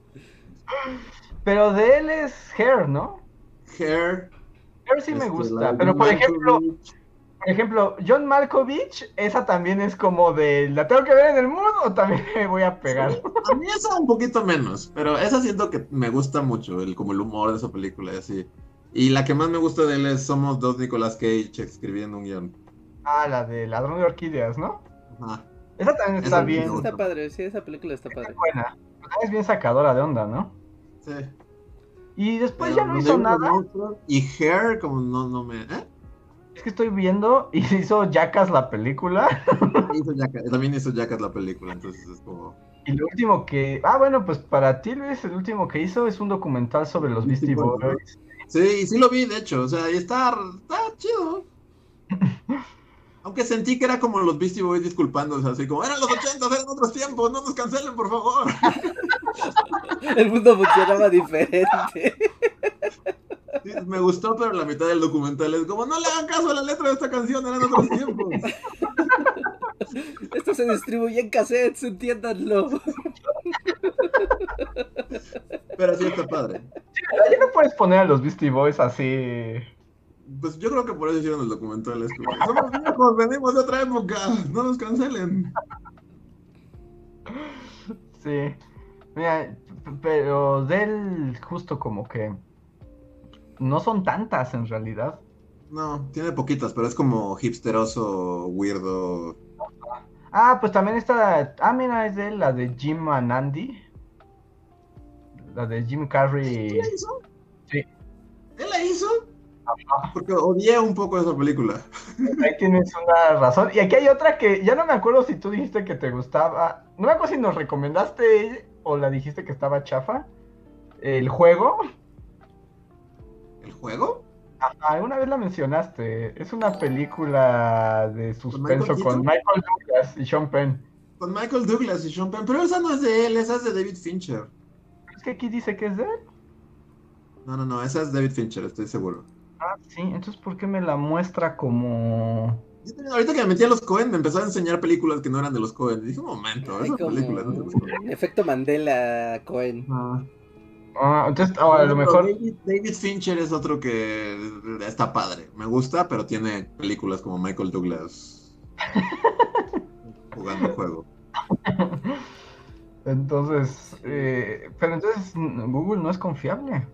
S3: Pero de él es Hair, ¿no?
S2: Hair.
S3: Hair sí me
S2: este,
S3: gusta. Pero por
S2: Malkovich.
S3: ejemplo, por ejemplo, John Malkovich, esa también es como de ¿la tengo que ver en el mundo o también me voy a pegar?
S2: A mí esa un poquito menos, pero esa siento que me gusta mucho, el, como el humor de esa película y así. Y la que más me gusta de él es Somos dos Nicolas Cage escribiendo un guion.
S3: Ah, la de Ladrón de Orquídeas, ¿no?
S2: Ajá.
S3: Esa también está
S2: Esa
S3: bien.
S1: Está padre, sí, esa película está
S3: Es
S1: padre.
S3: buena. Pero Es bien sacadora de onda, ¿no?
S2: Sí.
S3: Y después
S2: Pero
S3: ya no hizo nada.
S2: Y Hair, como no, no me. ¿Eh?
S3: Es que estoy viendo y hizo Jackass la película.
S2: Hizo Jackass- también hizo Jackass la película, entonces es como.
S3: Y lo último que. Ah, bueno, pues para ti, Luis, el último que hizo es un documental sobre los
S2: Beastie. Boys. Sí, sí lo vi, de hecho, o sea, está, está chido. Aunque sentí que era como los Beastie Boys disculpándose, así como, eran los 80, eran otros tiempos, no nos cancelen, por favor.
S1: El mundo funcionaba diferente.
S2: Sí, me gustó, pero la mitad del documental es como, no le hagan caso a la letra de esta canción, eran otros tiempos.
S1: Esto se distribuye en cassettes, entiéndanlo.
S2: Pero sí está padre.
S3: Ya no puedes poner a los Beastie Boys así.
S2: Pues yo creo que por eso hicieron el documental. Es como, somos viejos, venimos de otra época, no nos cancelen.
S3: Sí. Mira, pero de él justo como que no son tantas en realidad.
S2: No, tiene poquitas, pero es como hipsteroso, weirdo.
S3: Ah, pues también está. Ah, mira, es de él, la de Jim and Andy. La de Jim Carrey.
S2: ¿Él la hizo?
S3: Sí.
S2: ¿Él la hizo? Porque odié un poco esa película.
S3: Ahí tienes una razón. Y aquí hay otra que ya no me acuerdo si tú dijiste que te gustaba. No me acuerdo si nos recomendaste o la dijiste que estaba chafa. El juego.
S2: ¿El juego?
S3: Ajá, alguna vez la mencionaste. Es una película de suspenso
S2: Michael
S3: con? Michael Douglas y Sean Penn.
S2: Con Michael Douglas y Sean Penn. Pero esa no es de él, esa es de David Fincher.
S3: Es que aquí dice que es de él.
S2: No, no, no, esa es David Fincher, estoy seguro.
S3: Ah, sí, entonces ¿por qué me la muestra como...
S2: Ahorita que me metí a los Cohen, me empezó a enseñar películas que no eran de los Cohen. Dije, un momento,
S1: Hay
S2: esa
S1: como
S2: película no es de los Cohen.
S1: un efecto Mandela Cohen.
S2: Ah.
S3: Ah, entonces oh, a lo mejor...
S2: David, David Fincher es otro que está padre. Me gusta, pero tiene películas como Michael Douglas jugando juego.
S3: Entonces, eh, pero entonces Google no es confiable.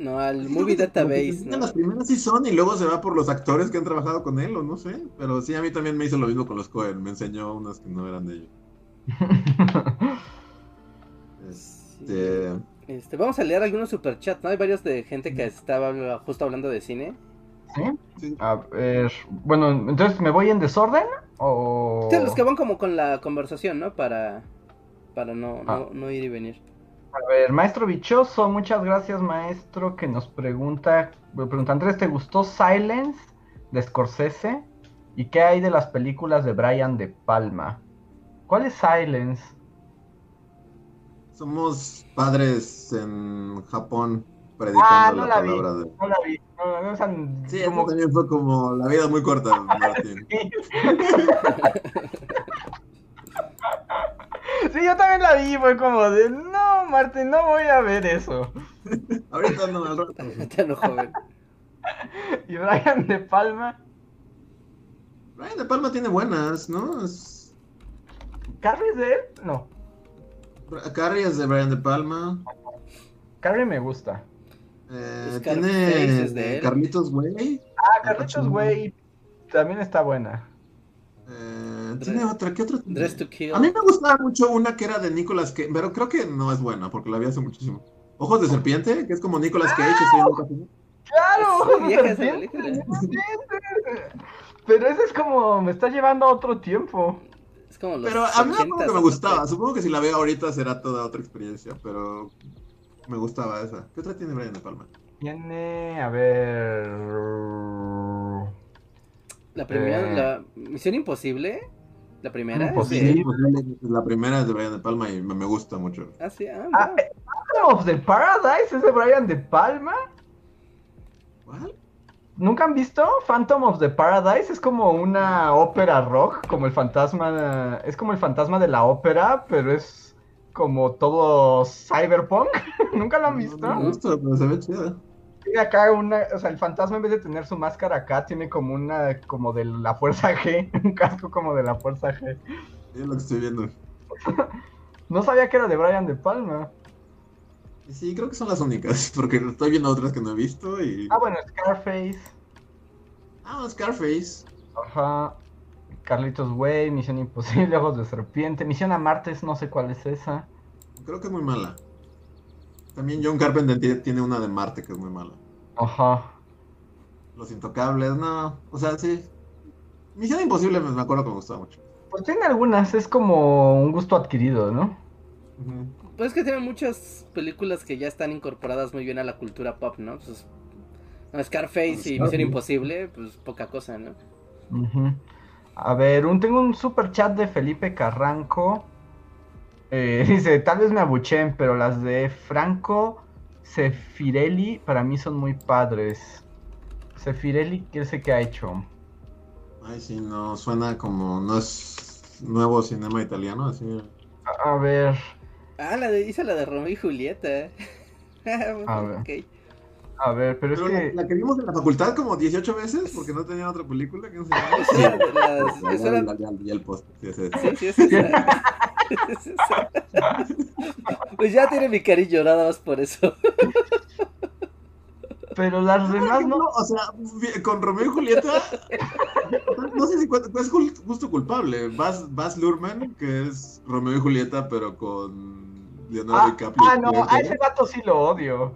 S1: No, al Movie Database. ¿no?
S2: Las primeras sí son y luego se va por los actores que han trabajado con él, o no sé. Pero sí, a mí también me hizo lo mismo con los Cohen. Me enseñó unas que no eran de ellos. Este,
S1: Este, vamos a leer algunos superchats, ¿no? Hay varios de gente que estaba justo hablando de cine.
S3: ¿Sí?
S2: sí.
S3: A ver, bueno, entonces me voy en desorden o...
S1: Sí, los que van como con la conversación, ¿no? Para, para no,
S3: Ah.
S1: no, no ir y venir.
S3: A ver, maestro bichoso, muchas gracias maestro que nos pregunta, me pregunta Andrés, ¿te gustó Silence de Scorsese? ¿Y qué hay de las películas de Brian De Palma? ¿Cuál es Silence?
S2: Somos padres en Japón predicando
S3: Ah, no
S2: la,
S3: la vi.
S2: palabra de.
S3: No la vi, no, no, esa-
S2: Sí,
S3: como-
S2: también fue como la vida muy corta, Martín.
S3: Sí, yo también la vi, fue como de, no, Martín, no voy a ver eso.
S2: Ahorita no, al rato.
S1: Lo joven.
S3: Y Brian De Palma,
S2: Brian De Palma tiene buenas, ¿no? Es...
S3: ¿Carrie es de él? No,
S2: Carrie es de Brian De Palma.
S3: Carrie me gusta.
S2: Eh, tiene. Carlitos Way.
S3: Ah, Carlitos Way también está buena.
S2: Eh, tiene otra, ¿qué otra? tiene?
S1: Dress to Kill.
S2: A mí me gustaba mucho una que era de Nicolas Cage, pero creo que no es buena porque la vi hace muchísimo. Ojos de serpiente, que es como Nicolas Cage. estoy en un casino.
S3: ¡Claro!
S1: Vieja
S3: serpiente. Pero ese es como, me está llevando a otro tiempo.
S1: Es como los
S2: Pero a mí me acuerdo
S1: 80s,
S2: que me gustaba.
S1: ¿no?
S2: Supongo que si la veo ahorita será toda otra experiencia, pero me gustaba esa. ¿Qué otra tiene Brian De Palma?
S3: Tiene, a ver...
S1: La primera,
S3: Eh.
S1: la Misión Imposible. La primera. es
S3: Imposible.
S1: de-
S2: La primera es de Brian De Palma y me, gusta mucho.
S1: Ah, sí, ah,
S3: Ah. Phantom of the Paradise es de Brian De Palma.
S2: ¿Cuál?
S3: ¿Nunca han visto Phantom of the Paradise? Es como una ópera rock, como el fantasma, es como el fantasma de la ópera, pero es como todo cyberpunk. ¿Nunca lo han visto?
S2: No, me gusta, pero se ve chida.
S3: Tiene acá una, o sea, el fantasma en vez de tener su máscara acá, tiene como una, como de la fuerza G, un casco como de la fuerza G.
S2: Es lo que estoy viendo.
S3: No sabía que era de Brian De Palma.
S2: Sí, creo que son las únicas, porque estoy viendo otras que no he visto y...
S3: Ah, bueno, Scarface.
S2: Ah, Scarface.
S3: Ajá. Carlitos Way, Misión Imposible, Ojos de Serpiente, Misión a Martes, no sé cuál es esa.
S2: Creo que es muy mala. También John Carpenter tie- tiene una de Marte que es muy mala.
S3: Ajá.
S2: Los Intocables, no. O sea, sí. Misión Imposible me acuerdo que me gustaba mucho.
S3: Pues tiene algunas, es como un gusto adquirido, ¿no?
S2: Ujú.
S1: Pues es que tienen muchas películas que ya están incorporadas muy bien a la cultura pop, ¿no? Pues, no, Scarface y. Misión Imposible, pues poca cosa, ¿no?
S3: Ujú. A ver, un, tengo un super chat de Felipe Carranco. Eh, dice, tal vez me abuchen, pero las de Franco Sefirelli para mí son muy padres. Sefirelli, ¿qué sé qué ha hecho?
S2: Ay, sí, no, suena como... No es nuevo cinema italiano, así...
S3: A, a ver,
S1: Ah, la de, hizo la de Romeo y Julieta.
S3: A ver.
S1: Ok.
S3: a ver, pero es que...
S2: la, la que vimos en la facultad como 18 veces porque no tenía otra película que no se llamaba.
S1: Sí,
S2: el. Sí.
S1: Sí. Pues ya tiene mi cariño, nada más por eso.
S3: pero las demás no.
S2: O sea, con Romeo y Julieta, no sé si es justo culpable. Baz, Baz Luhrmann, que es Romeo y Julieta, pero con Leonardo
S3: Ah,
S2: DiCaprio.
S3: ah, no, a ese vato sí lo odio.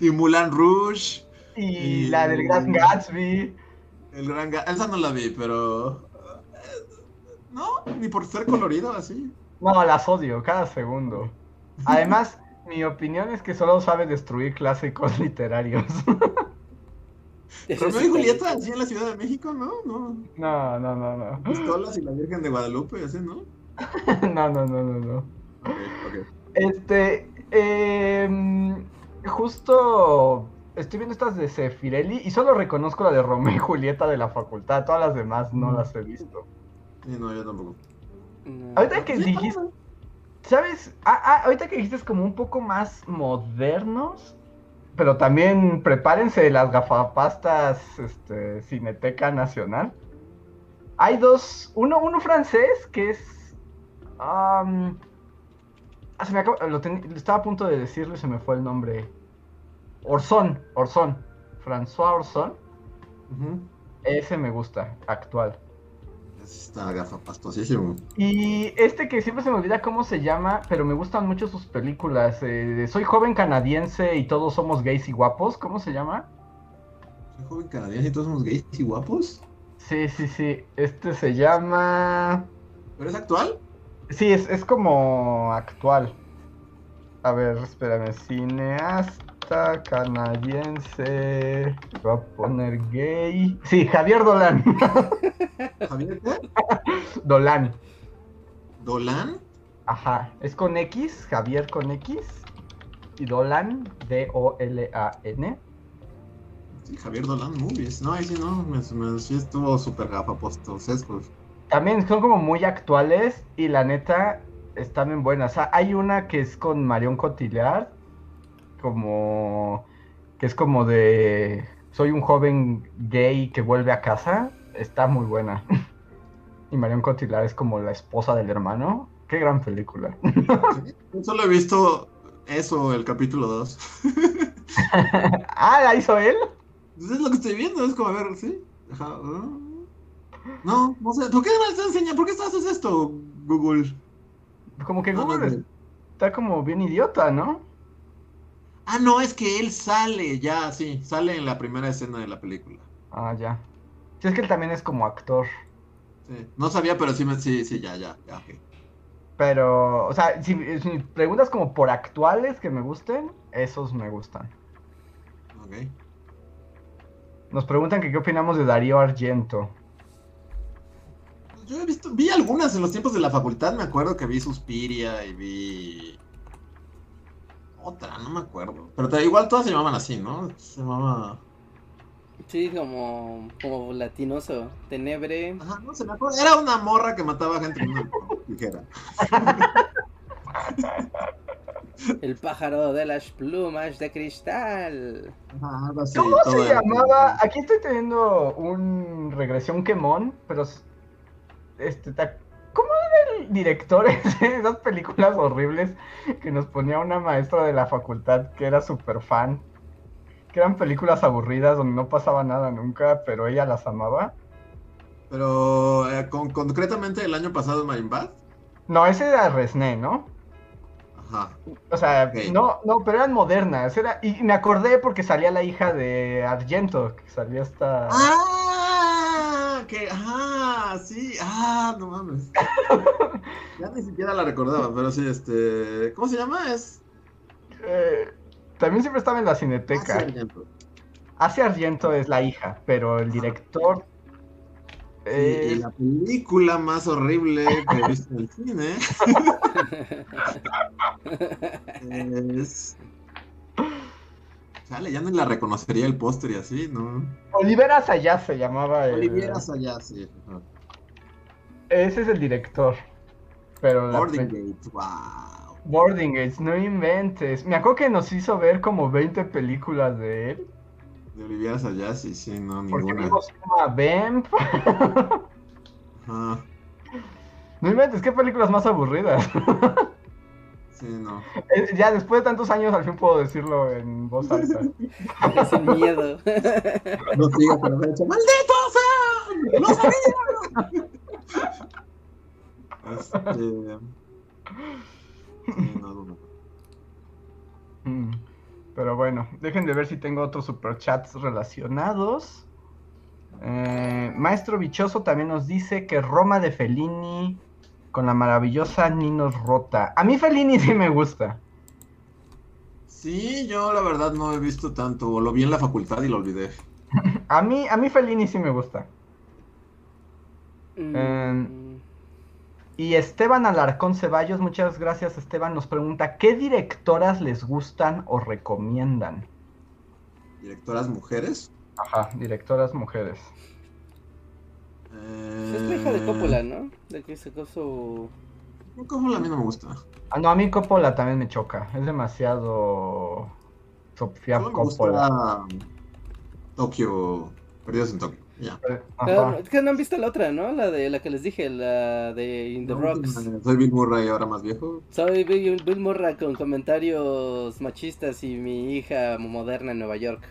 S2: Y Moulin Rouge,
S3: Y
S2: Y-
S3: la del Gran Gatsby.
S2: el gran... ga- Esa no la vi, pero... eh, No, ni por ser colorido así.
S3: No, las odio cada segundo. Además, mi opinión es que solo sabe destruir clásicos literarios.
S2: Romeo y Julieta, así en la Ciudad de México, ¿no? No.
S3: No, no, no, no.
S2: Pistolas y la Virgen de Guadalupe, así, ¿no?
S3: No, no, no, no, no.
S2: Ok, ok.
S3: Este, em, justo estoy viendo estas de Sefirelli y solo reconozco la de Romeo y Julieta de la facultad, todas las demás no las he visto.
S2: Sí, no, yo tampoco.
S1: No.
S3: Ahorita que
S2: Sí,
S3: dijiste, ¿sabes? Ah, ah, ahorita que dijiste es como un poco más modernos, pero también prepárense las gafapastas este, Cineteca Nacional. Hay dos, uno, uno francés que es... ah, se me acaba- lo ten- estaba a punto de decirlo y se me fue el nombre. Orson, Orson, François Orson. Ese me gusta, actual.
S2: Está gafapastosísimo.
S3: Y este que siempre se me olvida cómo se llama, pero me gustan mucho sus películas. eh, soy joven canadiense y todos somos gays y guapos. ¿Cómo se llama?
S2: Soy joven canadiense y todos somos gays y guapos.
S3: Sí, sí, sí. Este se llama.
S2: ¿Pero es actual?
S3: Sí, es, es como actual. A ver, espérame. Cineasta canadiense. Voy a poner gay. Sí, Javier Dolan.
S2: ¿Javier qué?
S3: Dolan.
S2: ¿Dolan?
S3: Ajá. Es con X, Javier con X. Y Dolan, D-O-L-A-N.
S2: Sí, Javier Dolan Movies. No, ahí sí no. Me, me- sí estuvo súper gafapostosesco.
S3: También son como muy actuales y la neta están bien buenas. O sea, hay una que es con Marion Cotillard, como que es como de soy un joven gay que vuelve a casa. Está muy buena. Y Marion Cotillard es como la esposa del hermano. Qué gran película.
S2: Yo solo he visto eso, el capítulo 2.
S3: ah, ¿la hizo él?
S2: Pues es lo que estoy viendo, es como, a ver, ¿sí? Ajá, ah. No, no sé. ¿Por qué me estás enseñando? ¿Por qué estás haciendo esto, Google?
S3: Como que
S2: no,
S3: Google
S2: no.
S3: está como bien idiota, ¿no?
S2: Ah, no, es que él sale, ya, sí, sale en la primera escena de la película.
S3: Ah, ya. Sí, es que él también es como actor.
S2: Sí. No sabía, pero sí, me, sí, sí, ya, ya, ya, ok.
S3: Pero, o sea, si, si preguntas como por actuales que me gusten, esos me gustan.
S2: Ok.
S3: Nos preguntan que qué opinamos de Darío Argento.
S2: Yo he visto, vi algunas en los tiempos de la facultad, me acuerdo que vi Suspiria y vi otra, no me acuerdo. Pero igual todas se llamaban así, ¿no? Se llamaba...
S1: Sí, como, como latinoso. Tenebre.
S2: Ajá, no se me acuerdo. Era una morra que mataba gente con una tijera.
S1: El pájaro de las plumas de cristal.
S2: Ajá, así,
S3: ¿Cómo se llamaba? Aquí estoy teniendo un regresión quemón, pero este ta- ¿cómo era el director de esas películas horribles que nos ponía una maestra de la facultad que era súper fan? Que eran películas aburridas donde no pasaba nada nunca, pero ella las amaba.
S2: Pero eh, con- concretamente el año pasado en Marimbad.
S3: No, ese era Resné, ¿no?
S2: Ajá.
S3: O sea, no, no, pero eran modernas. Era, y me acordé porque salía la hija de Argento, que salía esta.
S2: ¡Ah! Que, ah, sí, ah, no mames. Ya ni siquiera la recordaba, pero sí, este. ¿Cómo se llama? Es.
S3: Eh, también siempre estaba en la cineteca.
S2: sí, Argento.
S3: Asia Argento es la hija, pero el director.
S2: Sí,
S3: es-
S2: y la película más horrible que he visto en el cine es. Ya no la reconocería el póster y así, ¿no?
S3: Olivera Sayas se llamaba. el-
S2: Oliviera allá, sí.
S3: Ese es el director. Pero
S2: Boarding
S3: pe-
S2: Gate, wow.
S3: Boarding Gates, no inventes. Me acuerdo que nos hizo ver como 20 películas de él.
S2: De Oliviera allá, sí, sí, no,
S3: Porque
S2: ninguna.
S3: vimos una Vamp.
S2: Ajá.
S3: No inventes, qué películas más aburridas.
S2: Sí, no.
S3: Eh, Ya después de tantos años al fin puedo decirlo en voz alta.
S1: Sin miedo.
S2: No sigas por la derecha. ¡Maldito sea! ¡Lo sabía! Este... No, no, no.
S3: Mm, Pero bueno, dejen de ver si tengo otros superchats relacionados. Eh, Maestro Bichoso también nos dice que Roma de Fellini con la maravillosa Ninos Rota. A mí Fellini sí me gusta.
S2: Sí, yo la verdad no he visto tanto. Lo vi en la facultad y lo olvidé.
S3: A mí, a mí Fellini sí me gusta.
S1: Mm,
S3: Em, Y Esteban Alarcón Ceballos, muchas gracias Esteban, nos pregunta, ¿qué directoras les gustan o recomiendan?
S2: ¿Directoras mujeres?
S3: Ajá, directoras mujeres.
S2: Eh...
S1: Es la hija de Coppola, ¿no? De que sacó su...
S2: Coppola a mí no me gusta.
S3: Ah, no, a mí Coppola también me choca, es demasiado... Sofía Coppola.
S2: gusta Tokio, Perdidos en Tokio. Ya.
S1: Pero,
S3: Ajá.
S1: es que no han visto la otra, ¿no? La de la que les dije, la de In the Rocks.
S2: Soy Bill Murray ahora más viejo.
S1: Soy Bill, Bill Murray con comentarios machistas y mi hija moderna en Nueva York.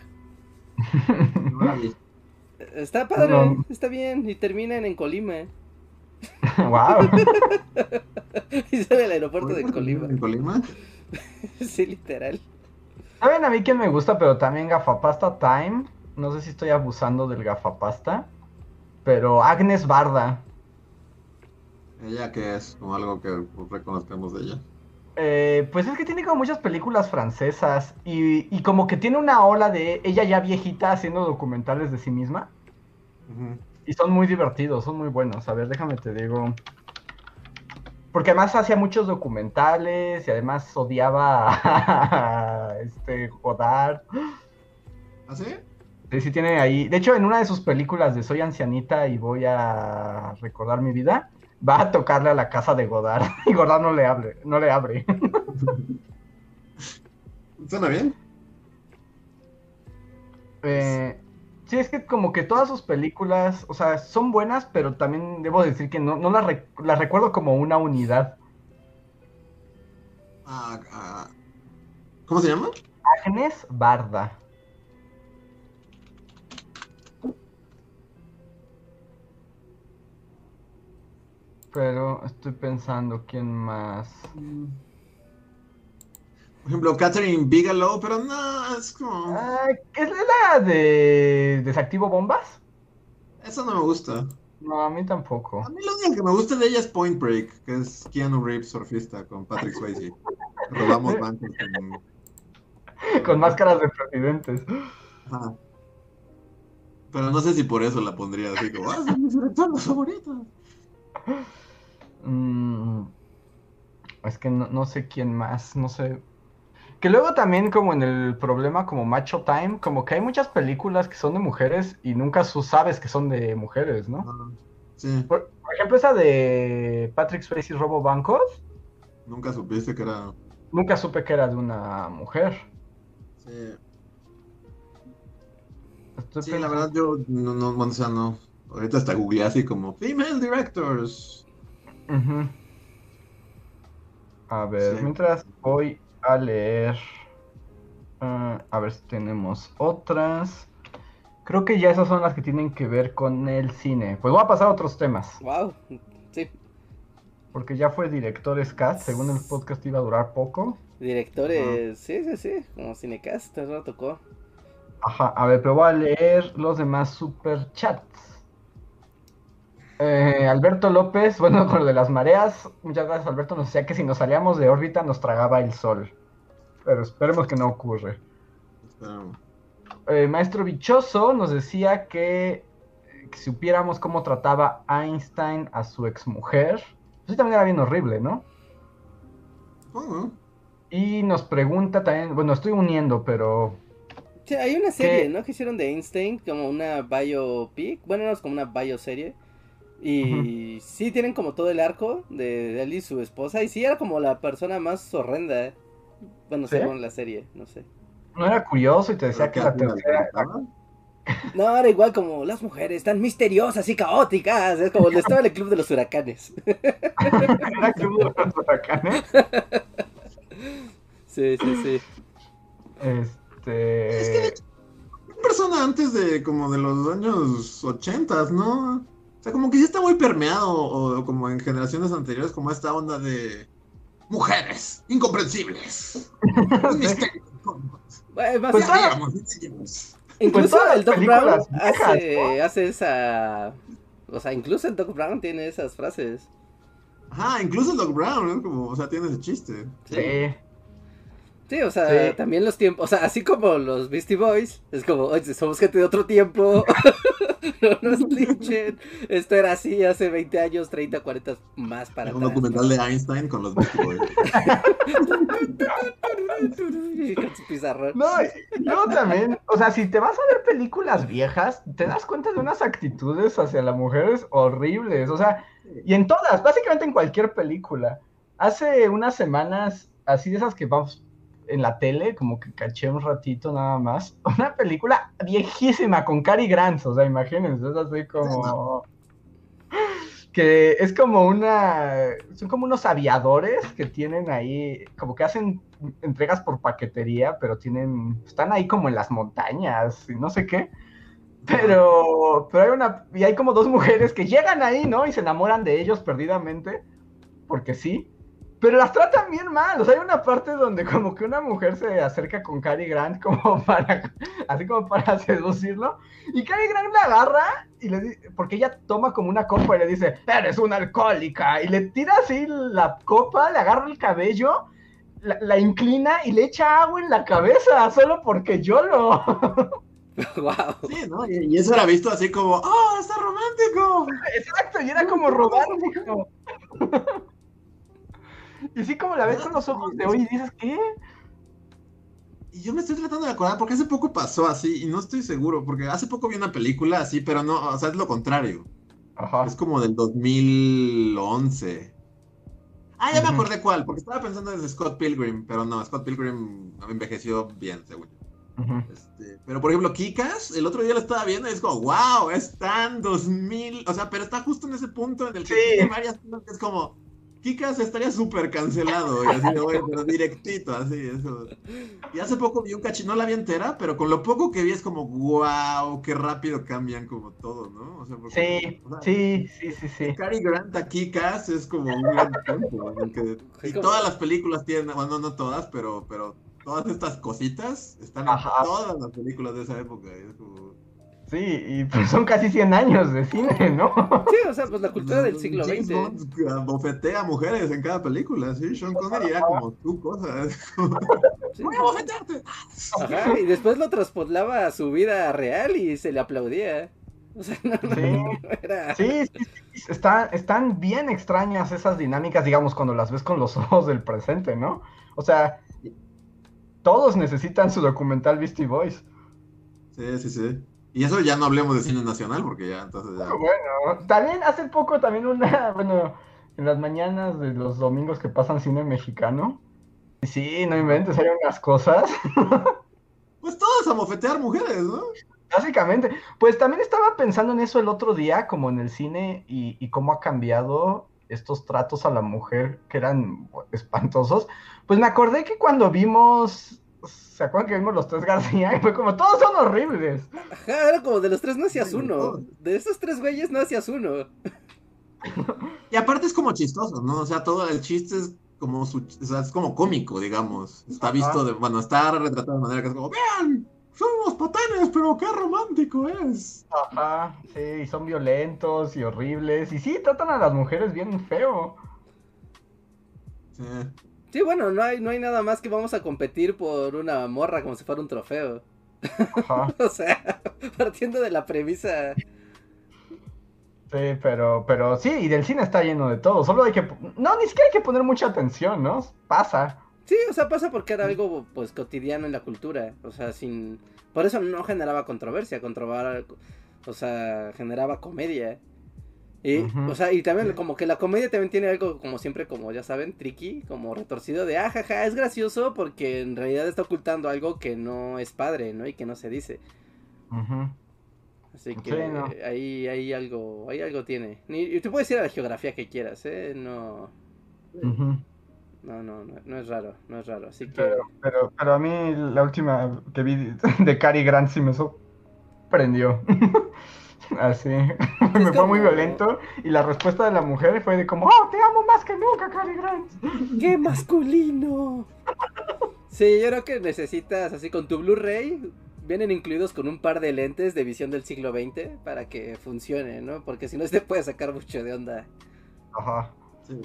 S1: Está padre,
S3: No.
S1: está bien. Y terminan en Colima.
S3: wow.
S1: Y sale al aeropuerto de Colima.
S2: ¿En Colima?
S1: Sí, literal.
S3: ¿Saben a mí quién me gusta, pero también Gafapasta Time? No sé si estoy abusando del Gafapasta, pero Agnes Barda.
S2: ¿Ella qué es? Como algo que reconozcamos de ella.
S3: Eh, pues es que tiene como muchas películas francesas y, y como que tiene una ola de ella ya viejita haciendo documentales de sí misma y son muy divertidos, son muy buenos. A ver, déjame te digo. Porque además hacía muchos documentales y además odiaba a este Godard.
S2: ¿Ah, sí?
S3: Sí, sí tiene ahí. De hecho, en una de sus películas de Soy ancianita y voy a recordar mi vida, va a tocarle a la casa de Godard y Godard no le abre, no le abre.
S2: ¿Suena bien?
S3: Eh, sí, es que como que todas sus películas, o sea, son buenas, pero también debo decir que no, no las, re- las recuerdo como una unidad.
S2: Ah, ah. ¿Cómo se llama?
S3: Agnes Barda. Pero estoy pensando quién más.
S2: Por ejemplo, Catherine Bigelow, pero no, es como...
S3: Ah, ¿Es la de Desactivo Bombas?
S2: Eso no me gusta.
S3: No, a mí tampoco.
S2: A mí lo único que me gusta de ella es Point Break, que es Keanu Reeves surfista con Patrick Swayze. Robamos bancos con...
S3: Con máscaras de presidentes.
S2: Ajá. Pero no sé si por eso la pondría así como, ah, mis directores favoritos.
S3: Mm, es que no, no sé quién más, no sé. Que luego también como en el problema como Macho Time, como que hay muchas películas que son de mujeres y nunca sabes que son de mujeres, ¿no?
S2: Ah, Sí,
S3: Por, por ejemplo, esa de Patrick Swayze Robo Bancos,
S2: nunca supiste que era...
S3: nunca supe que era de una mujer.
S2: Sí,
S3: Estoy
S2: sí la verdad yo no, no, o sea, no. Ahorita hasta googleé así como, female directors.
S3: A ver,
S2: Sí.
S3: mientras voy a leer. ah, a ver si tenemos otras. Creo que ya esas son las que tienen que ver con el cine. Pues voy a pasar a otros temas.
S1: Wow. Sí.
S3: Porque ya fue directores cast. Según el podcast iba a durar poco.
S1: Directores. Sí, sí, sí. Como Cinecast. Eso tocó.
S3: Ajá, a ver, pero voy a leer los demás super chats. Eh, Alberto López, bueno, con lo de las mareas, muchas gracias Alberto, nos decía que si nos salíamos de órbita nos tragaba el sol. Pero esperemos que no ocurre.
S2: Espera,
S3: Eh, Maestro Bichoso nos decía que, que supiéramos cómo trataba Einstein a su exmujer. Eso también era bien horrible, ¿no? Y nos pregunta también, bueno, estoy uniendo, pero
S1: Sí, hay una serie,
S3: ¿Qué?
S1: ¿no? Que hicieron de Einstein, como una biopic. Bueno, no es como una bioserie. Y sí tienen como todo el arco de, de él y su esposa. Y sí era como la persona más horrenda. ¿eh? Bueno,
S3: ¿Sí?
S1: según la serie, no sé.
S3: no era curioso y te decía que
S2: ¿Pero
S3: la tercera...
S2: ¿La
S1: No, era igual como las mujeres tan misteriosas y caóticas. Es como estaba en el club de los huracanes.
S3: Era Club de los Huracanes.
S1: Sí, sí, sí.
S3: Este.
S2: Es que de hecho, persona antes de como de los años 80, ¿no? O sea, como que sí está muy permeado, o, como en generaciones anteriores, como esta onda de mujeres incomprensibles. Un misterio.
S1: Bueno, más
S3: Pues,
S2: Digamos, digamos.
S1: incluso
S3: todas las
S1: el Doc Brown hace, hace esa. O sea, incluso el Doc Brown tiene esas frases.
S2: Ajá, incluso el Doc Brown, ¿no? Como, o sea, tiene ese chiste.
S3: Sí.
S1: Sí, o sea,
S3: Sí.
S1: también los tiempos, o sea, así como los Beastie Boys, es como, oye, somos gente de otro tiempo, no nos linchen, esto era así hace 20 años, 30, 40 más para
S2: un
S1: atrás.
S2: documental de Einstein con los Beastie Boys.
S1: Con su pizarrón.
S3: No, y luego también, o sea, si te vas a ver películas viejas, te das cuenta de unas actitudes hacia las mujeres horribles, o sea, y en todas, básicamente en cualquier película. Hace unas semanas, así de esas que vamos en la tele, como que caché un ratito nada más, una película viejísima con Cary Grant, o sea, imagínense, es así como... Que es como una... Son como unos aviadores que tienen ahí, como que hacen entregas por paquetería, pero tienen... Están ahí como en las montañas y no sé qué. Pero, pero hay una... Y hay como dos mujeres que llegan ahí, ¿no? Y se enamoran de ellos perdidamente, porque sí. Pero las tratan bien mal. O sea, hay una parte donde como que una mujer se acerca con Cary Grant como para, así como para seducirlo. Y Cary Grant la agarra y le dice, porque ella toma como una copa y le dice, eres una alcohólica. Y le tira así la copa, le agarra el cabello, la, la inclina y le echa agua en la cabeza, solo porque yo lo...
S1: wow.
S2: Sí, ¿no? Y, y eso era visto así como, ¡oh, está romántico!
S3: Exacto, y era como romántico. Y sí, como la ves con los ojos de hoy y dices, ¿qué?
S2: Y yo me estoy tratando de acordar porque hace poco pasó así y no estoy seguro, porque hace poco vi una película así, pero no, o sea, es lo contrario.
S3: Ajá.
S2: Es como del 2011. Ah, ya me acordé cuál, porque estaba pensando en Scott Pilgrim, pero no, Scott Pilgrim no envejeció bien, según yo.
S3: Ujú.
S2: Este, pero por ejemplo, Kikas, el otro día lo estaba viendo y es como, wow, está en 2000, o sea, pero está justo en ese punto en el que
S3: Sí.
S2: tiene varias cosas que es como, Kikas estaría súper cancelado, y así de, "Oye, pero directito, así, eso. Y hace poco vi un cachito, no la vi entera, pero con lo poco que vi es como, wow, qué rápido cambian como todo, ¿no? O sea, porque,
S3: Sí,
S2: o sea,
S3: sí, sí, sí, sí.
S2: Cary Grant a Kikas es como un gran punto, en el que
S1: Es
S2: y todas las películas tienen, bueno, no todas, pero, pero todas estas cositas están
S3: Ajá.
S2: en todas las películas de esa época. y es como-
S3: Sí, y pues son casi 100 años de cine, ¿no?
S1: Sí, o sea, pues la cultura del siglo
S2: James
S1: XX.
S2: Bond bofetea a mujeres en cada película, sí. Sean Connery era como tu cosa. es como,
S1: Sí.
S2: Voy a bofetearte.
S1: Ajá, y después lo traspolaba a su vida real y se le aplaudía. O sea, no, no,
S3: Sí.
S1: no era...
S3: Sí, sí, sí, Están, están bien extrañas esas dinámicas, digamos, cuando las ves con los ojos del presente, ¿no? O sea, todos necesitan su documental Beastie Boys.
S2: Sí, sí, sí. Y eso ya no hablemos de cine nacional, porque ya entonces ya.
S3: Bueno, también hace poco, también una, bueno, en las mañanas de los domingos que pasan cine mexicano. Sí, no inventes, hay unas cosas.
S2: Pues todos a bofetear mujeres, ¿no?
S3: Básicamente, pues también estaba pensando en eso el otro día, como en el cine, y, y cómo ha cambiado estos tratos a la mujer que eran espantosos. Pues me acordé que cuando vimos, ¿se acuerdan que vimos los tres García? Y fue como, todos son horribles.
S1: Ajá, era como de los tres no hacías uno. De esos tres güeyes no hacías uno.
S2: Y aparte es como chistoso, ¿no? O sea, todo el chiste es como su, o sea, es como cómico, digamos. Está visto de, bueno, está retratado de manera que es como, vean, somos patanes, pero qué romántico es.
S3: Ajá, sí, y son violentos y horribles. Y sí, tratan a las mujeres bien feo.
S2: Sí.
S1: Sí, bueno, no hay, no hay nada más que vamos a competir por una morra como si fuera un trofeo.
S3: Ajá.
S1: O sea, partiendo de la premisa.
S3: Sí, pero, pero sí, y del cine está lleno de todo. Solo hay que. No, ni siquiera hay que poner mucha atención, ¿no? Pasa.
S1: Sí, o sea, pasa porque era algo pues cotidiano en la cultura. O sea, sin. Por eso no generaba controversia, controvar, o sea, generaba comedia. Y, o sea, y también como que la comedia también tiene algo como siempre, como ya saben, tricky, como retorcido de, ah, jaja, es gracioso porque en realidad está ocultando algo que no es padre, ¿no? Y que no se dice. Así que
S3: Sí, no.
S1: ahí, ahí algo, ahí algo tiene. Y tú puedes ir a la geografía que quieras, ¿eh? No. No, no, no, no es raro, no es raro. Así que.
S3: Pero, pero, pero a mí la última que vi de Cary Grant sí me sorprendió. Así. me fue
S1: como-
S3: muy violento. Y la respuesta de la mujer fue de como, oh, te amo más que nunca, Cary Grant.
S1: ¡Qué masculino! Sí, yo creo que necesitas, así con tu Blu-ray, vienen incluidos con un par de lentes de visión del siglo XX para que funcione, ¿no? Porque si no, se te puede sacar mucho de onda.
S3: Ajá.
S2: Sí.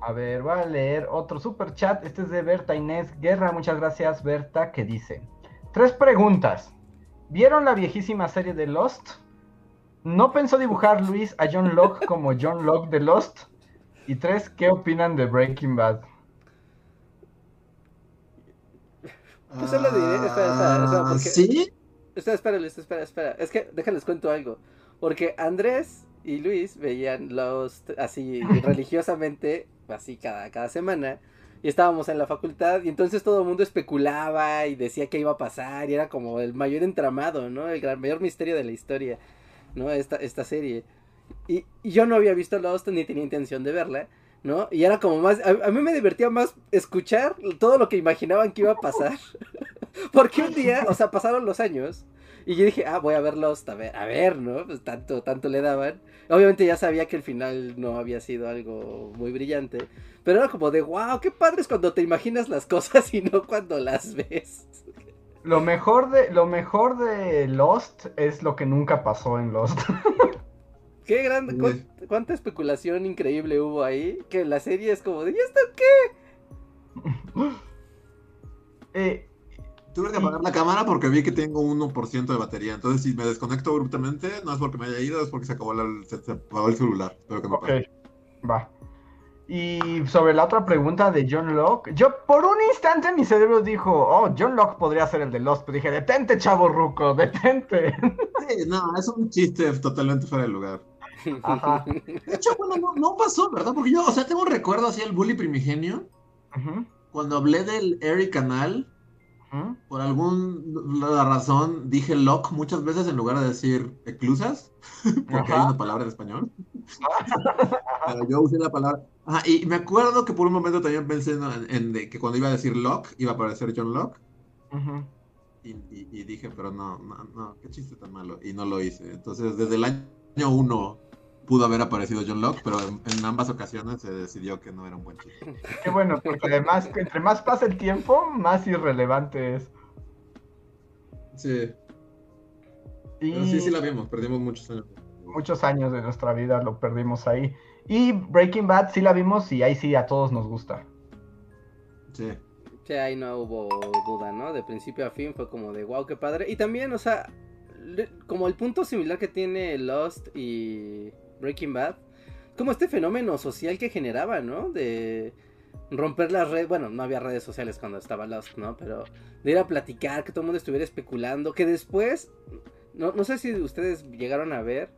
S3: A ver, voy a leer otro super chat. Este es de Berta Inés Guerra. Muchas gracias, Berta, que dice: Tres preguntas. ¿Vieron la viejísima serie de Lost? ¿No pensó dibujar Luis a John Locke como John Locke de Lost? Y tres, ¿qué opinan de Breaking Bad?
S1: Pues solo diré- espera, espera, espera,
S2: Ah,
S1: porque-
S2: ¿Sí?
S1: Espera, espera, Luis, espera, espera. Es que déjales cuento algo. Porque Andrés y Luis veían Lost así religiosamente, así cada, cada semana. Y estábamos en la facultad y entonces todo el mundo especulaba y decía qué iba a pasar y era como el mayor entramado, ¿no? El gran, mayor misterio de la historia, ¿no? Esta, esta serie. Y, yo no había visto Lost ni tenía intención de verla, ¿no? Y era como más, a, a mí me divertía más escuchar todo lo que imaginaban que iba a pasar. Porque un día, o sea, pasaron los años y yo dije, ah, voy a ver Lost, a ver, a ver, ¿no? Pues tanto, tanto le daban. Obviamente ya sabía que el final no había sido algo muy brillante, pero era como de, wow, qué padre es cuando te imaginas las cosas y no cuando las ves.
S3: Lo mejor de, lo mejor de Lost es lo que nunca pasó en Lost.
S1: Qué grande, cuán- cuánta especulación increíble hubo ahí, que la serie es como de, ¿y esto qué?
S3: Eh,
S2: Tuve que apagar la cámara porque vi que tengo 1% de batería. Entonces, si me desconecto abruptamente, no es porque me haya ido, es porque se acabó la- se, se apagó el celular. Espero que no
S3: ok,
S2: pase.
S3: va. Y sobre la otra pregunta de John Locke, yo por un instante mi cerebro dijo, oh, John Locke podría ser el de Lost, pero dije, detente, chavo ruco, detente.
S2: Sí, no, es un chiste totalmente fuera de lugar.
S3: Ajá.
S2: De hecho, bueno, no, no pasó, ¿verdad? Porque yo, o sea, tengo un recuerdo así el bully primigenio. Cuando hablé del Eric Canal,
S3: ujú.
S2: por alguna razón dije lock muchas veces en lugar de decir eclusas, porque hay una palabra en español. Pero yo usé la palabra. Ajá, y me acuerdo que por un momento también pensé en, en de que cuando iba a decir Locke, iba a aparecer John Locke. Y, y- y dije, pero no, no, no, qué chiste tan malo. Y no lo hice. Entonces, desde el año uno pudo haber aparecido John Locke, pero en, en ambas ocasiones se decidió que no era un buen chiste.
S3: Qué bueno, porque además, entre más pasa el tiempo, más irrelevante es.
S2: Sí,
S3: Y
S2: pero sí, sí la vimos, perdimos muchos años.
S3: muchos años de nuestra vida lo perdimos ahí. Y Breaking Bad sí la vimos y ahí sí a todos nos gusta.
S2: Sí.
S1: Sí, ahí no hubo duda, ¿no? De principio a fin fue como de wow, qué padre. Y también, o sea, como el punto similar que tiene Lost y Breaking Bad, como este fenómeno social que generaba, ¿no? De romper las redes, bueno, no había redes sociales cuando estaba Lost, ¿no? Pero de ir a platicar, que todo el mundo estuviera especulando, que después, no, no sé si ustedes llegaron a ver,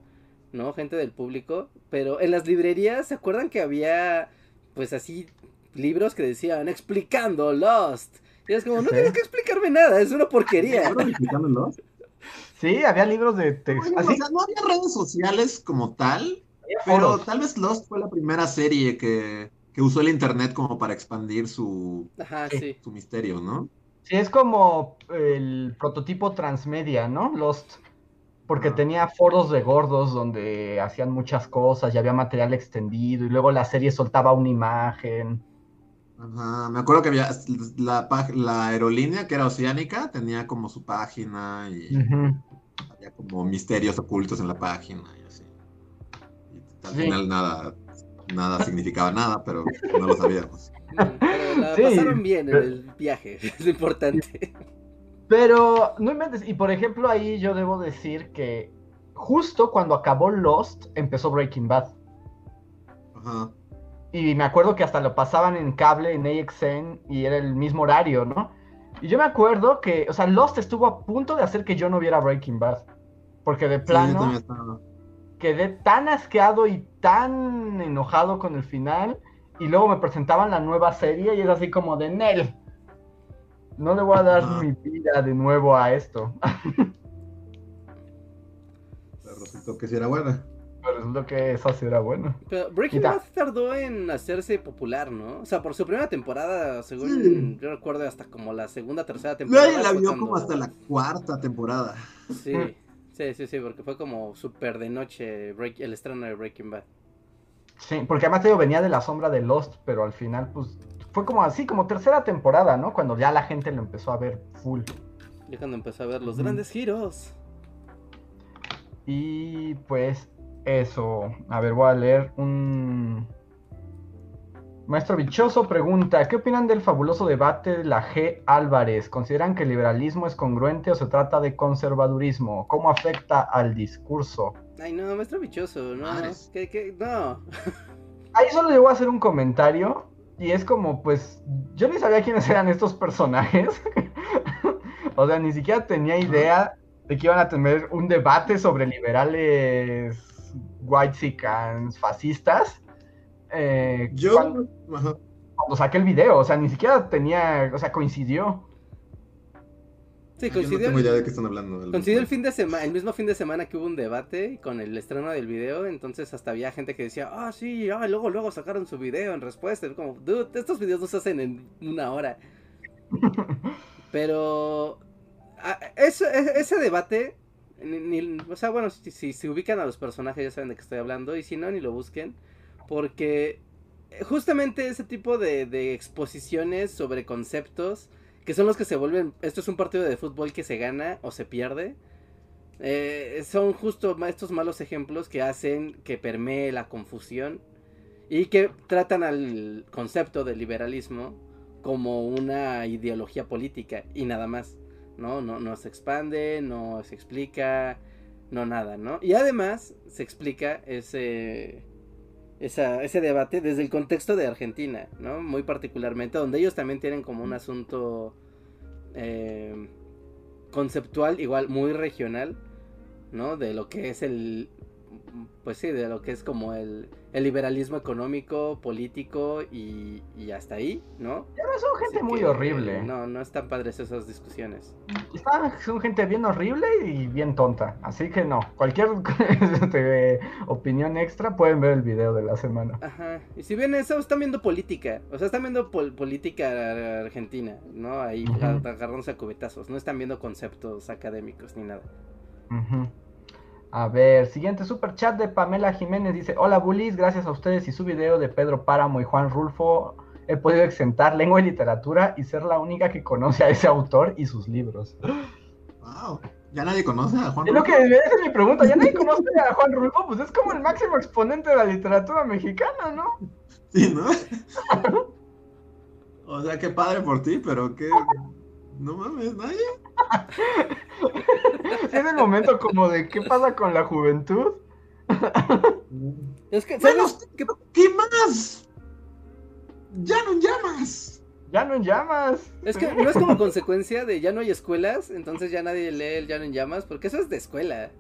S1: ¿no? Gente del público, pero en las librerías, ¿se acuerdan que había, pues así, libros que decían explicando Lost? Y es como, no
S3: Sí.
S1: tienes que explicarme nada, es una porquería.
S2: ¿Fueron explicándolo?
S3: Sí, había libros de texto.
S2: Bueno,
S3: Así
S2: o sea, no había redes sociales como tal, pero tal vez Lost fue la primera serie que, que usó el internet como para expandir su,
S1: Ajá,
S3: Sí.
S1: sí.
S2: su misterio, ¿no?
S3: Sí, es como el prototipo transmedia, ¿no? Lost. Porque tenía foros de gordos donde hacían muchas cosas y había material extendido y luego la serie soltaba una imagen.
S2: Ajá, me acuerdo que había la, aerolínea que era oceánica, tenía como su página y había como misterios ocultos en la página y así. Y al
S3: Sí.
S2: final nada, nada significaba nada, pero no lo sabíamos.
S1: Pero la
S3: Sí,
S1: pasaron bien en el viaje, es lo importante.
S3: Pero no inventes. Y por ejemplo, ahí yo debo decir que justo cuando acabó Lost, empezó Breaking Bad.
S2: Ajá.
S3: Y me acuerdo que hasta lo pasaban en cable, en AXN, y era el mismo horario, ¿no? Y yo me acuerdo que, o sea, Lost estuvo a punto de hacer que yo no viera Breaking Bad. Porque de plano quedé tan asqueado y tan enojado con el final. Y luego me presentaban la nueva serie y es así como de Nel. No le voy a dar
S2: Ajá.
S3: mi vida de nuevo a esto.
S2: pero resultó que sí era buena.
S3: Pero es lo que eso sí era bueno.
S1: Pero Breaking. Bad tardó en hacerse popular, ¿no? O sea, por su primera temporada, según
S2: Sí.
S1: yo recuerdo, hasta como la segunda, tercera temporada.
S2: Nadie la vio
S1: cuando-
S2: como hasta la cuarta temporada.
S1: Sí, sí, sí, sí, porque fue como súper de noche break- el estreno de Breaking Bad.
S3: Sí, porque además te digo, venía de la sombra de Lost, pero al final, pues, fue como así, como tercera temporada, ¿no? Cuando ya la gente lo empezó a ver full.
S1: Ya cuando empezó a ver los grandes giros.
S3: Y pues eso. A ver, voy a leer un. Maestro Bichoso pregunta: ¿Qué opinan del fabuloso debate de la G. Álvarez? ¿Consideran que el liberalismo es congruente o se trata de conservadurismo? ¿Cómo afecta al discurso?
S1: Ay, no, maestro bichoso, no.
S2: Madres.
S1: ¿Qué, qué? No.
S3: Ahí solo llegó a hacer un comentario. Y es como, pues, yo ni sabía quiénes eran estos personajes. o sea, ni siquiera tenía idea de que iban a tener un debate sobre liberales white fascistas. Eh,
S2: Yo.
S3: cuando, cuando saqué el video, o sea, ni siquiera tenía, o sea, coincidió.
S1: Sí,
S2: Yo no
S1: coincidió,
S2: tengo idea de qué están hablando.
S1: coincidió el fin de semana, el mismo fin de semana que hubo un debate con el estreno del video, entonces hasta había gente que decía, ah, sí, ah, luego, luego sacaron su video en respuesta. Es como, dude, estos videos no se hacen en una hora. Pero ah, eso- e- ese debate, ni- ni- o sea, bueno, si, si se ubican a los personajes ya saben de qué estoy hablando, y si no, ni lo busquen, porque justamente ese tipo de, de exposiciones sobre conceptos, que son los que se vuelven, esto es un partido de fútbol que se gana o se pierde, eh, son justo estos malos ejemplos que hacen que permee la confusión y que tratan al concepto del liberalismo como una ideología política y nada más, ¿no? No, no se expande, no se explica, no nada, ¿no? Y además se explica ese, ese debate desde el contexto de Argentina, ¿no? Muy particularmente, donde ellos también tienen como un asunto eh, conceptual, igual muy regional, ¿no? De lo que es el, pues sí, de lo que es como el, el liberalismo económico, político y, y hasta ahí, ¿no?
S3: No son gente
S1: Así
S3: muy
S1: que,
S3: horrible.
S1: No, no están padres esas discusiones.
S3: Están- son gente bien horrible y bien tonta. Así que no, cualquier este, opinión extra pueden ver el video de la semana.
S1: Ajá. Y si bien eso, están viendo política. O sea, están viendo pol- política argentina, ¿no? Ahí ag- agarrándose a cubetazos. No están viendo conceptos académicos ni nada.
S3: Ujú. A ver, siguiente super chat de Pamela Jiménez dice: Hola bullies, gracias a ustedes y su video de Pedro Páramo y Juan Rulfo he podido exentar lengua y literatura y ser la única que conoce a ese autor y sus libros.
S2: Wow. Ya nadie conoce a Juan
S3: Es lo que
S2: Rulfo?
S3: esa es mi pregunta. ¿Ya nadie conoce a Juan Rulfo? Pues es como el máximo exponente de la literatura mexicana, ¿no?
S2: Sí, ¿no? o sea, qué padre por ti, pero qué. No mames, nadie.
S3: Es el momento como de qué pasa con la juventud.
S1: Es que, qué?
S2: ¿qué más? Ya no llamas.
S3: Ya no en llamas.
S1: Es que no es como consecuencia de ya no hay escuelas, entonces ya nadie lee el Llano en Llamas, porque eso es de escuela.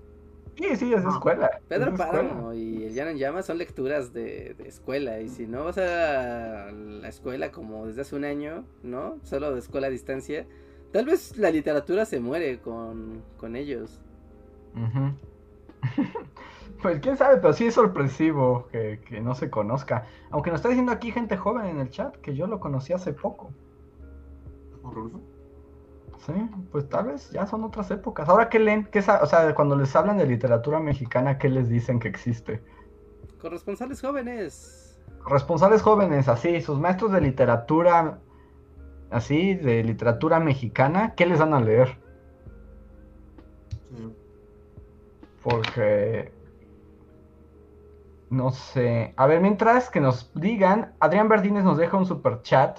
S3: Sí, sí, es escuela.
S1: Pedro
S3: es.
S1: Páramo y el Llano en Llamas son lecturas de, de escuela, y si no vas a la escuela como desde hace un año, ¿no? Solo de escuela a distancia, tal vez la literatura se muere con, con ellos.
S3: Pues quién sabe, pero sí es sorpresivo que, que no se conozca. Aunque nos está diciendo aquí gente joven en el chat que yo lo conocí hace poco.
S2: Rulfo.
S3: Sí, pues tal vez ya son otras épocas. Ahora, ¿qué leen? ¿Qué o sea, cuando les hablan de literatura mexicana, ¿qué les dicen que existe?
S1: Corresponsales jóvenes.
S3: Responsables jóvenes, así, sus maestros de literatura, así, de literatura mexicana, ¿qué les dan a leer?
S2: Sí.
S3: Porque. No sé. A ver, mientras que nos digan, Adrián Verdines nos deja un super chat.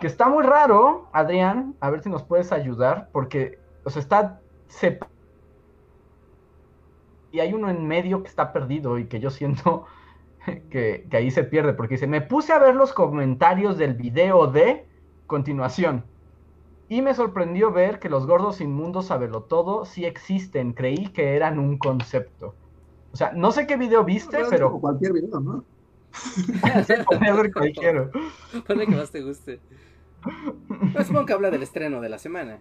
S3: Que está muy raro, Adrián. A ver si nos puedes ayudar. Porque, o sea, está. Y hay uno en medio que está perdido y que yo siento que, que ahí se pierde. Porque dice: Me puse a ver los comentarios del video de continuación. Y me sorprendió ver que los gordos inmundos todo sí existen. Creí que eran un concepto. O sea, no sé qué video viste,
S2: como
S3: pero
S2: cualquier video, ¿no?
S3: podría ser cualquiera.
S1: Ponle que más te guste. Pero supongo que habla del estreno de la semana.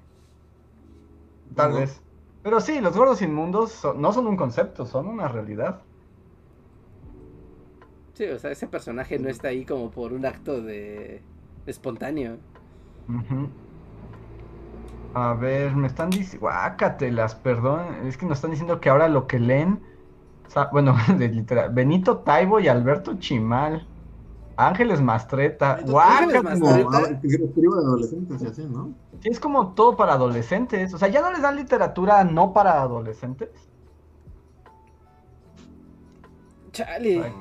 S3: Tal vez. Pero sí, los gordos inmundos son- no son un concepto, son una realidad.
S1: Sí, o sea, ese personaje no está ahí como por un acto de espontáneo.
S3: A ver, me están diciendo, guácatelas, perdón, es que nos están diciendo que ahora lo que leen, bueno, de literal, Benito Taibo y Alberto Chimal, Ángeles Mastreta, guácatelas.
S2: Ah,
S3: es como todo para adolescentes, o sea, ya no les dan literatura no para adolescentes.
S1: Chale.
S3: Ay.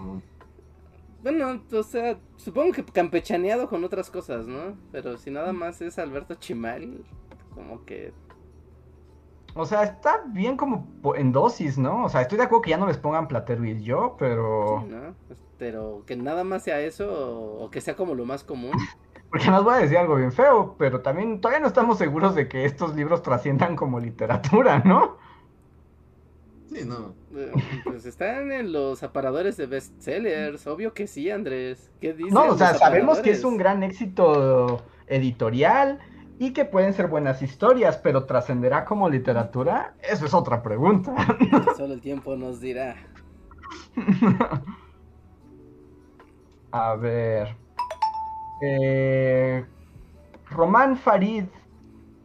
S1: Bueno, o sea, supongo que campechaneado con otras cosas, ¿no? Pero si nada más es Alberto Chimal, como que...
S3: O sea, está bien como en dosis, ¿no? O sea, estoy de acuerdo que ya no les pongan Platero y yo, pero...
S1: sí, ¿no? Pero que nada más sea eso o, o que sea como lo más común.
S3: Porque nos voy a decir algo bien feo, pero también todavía no estamos seguros de que estos libros trasciendan como literatura, ¿no?
S2: Sí, no.
S1: Eh, Pues están en los aparadores de bestsellers, obvio que sí, Andrés. ¿Qué dicen
S3: No, o sea, sabemos que es un gran éxito editorial y que pueden ser buenas historias, pero ¿trascenderá como literatura? Eso es otra pregunta.
S1: Solo el tiempo nos dirá.
S3: A ver. Eh, Román Farid.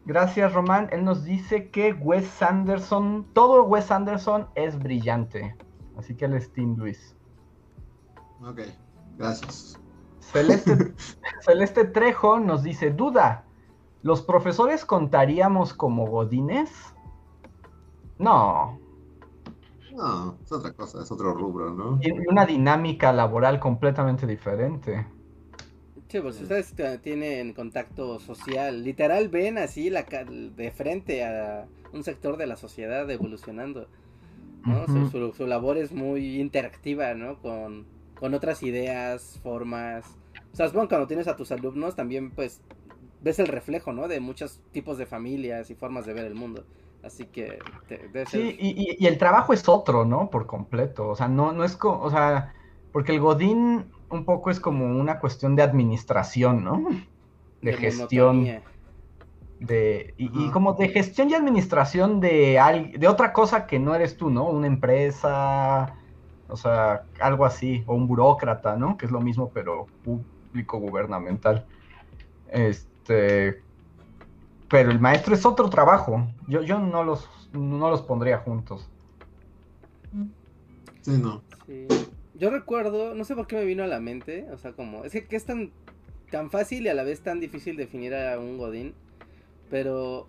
S3: Gracias, Román. Él nos dice que Wes Anderson, todo Wes Anderson es brillante. Así que él es Team Luis.
S2: Ok, gracias.
S3: Celeste, Celeste Trejo nos dice, duda, ¿los profesores contaríamos como godines? No,
S2: No, es otra cosa, es otro rubro, ¿no?
S3: y una dinámica laboral completamente diferente.
S1: Sí, pues ustedes t- tienen contacto social, literal ven así la de frente a un sector de la sociedad evolucionando, ¿no? Su-
S3: Ujú.
S1: su, su labor es muy interactiva, ¿no? Con, con otras ideas, formas. O sea, que cuando tienes a tus alumnos también, pues, ves el reflejo, ¿no? De muchos tipos de familias y formas de ver el mundo. Así que te- debe ser...
S3: Sí, y, y- y el trabajo es otro, ¿no? Por completo. O sea, no, no es como, o sea, porque el godín un poco es como una cuestión de administración, ¿no? De, gestión.
S1: monotonía.
S3: De, y, como de gestión y administración de, al- de otra cosa que no eres tú, ¿no? Una empresa, o sea, algo así, o un burócrata, ¿no? Que es lo mismo, pero público gubernamental. Este, pero el maestro es otro trabajo. Yo, yo no los, no los pondría juntos.
S2: Sí, no.
S1: Sí. Yo recuerdo, no sé por qué me vino a la mente, o sea, como, es que, que es tan, tan fácil y a la vez tan difícil definir a un Godín, pero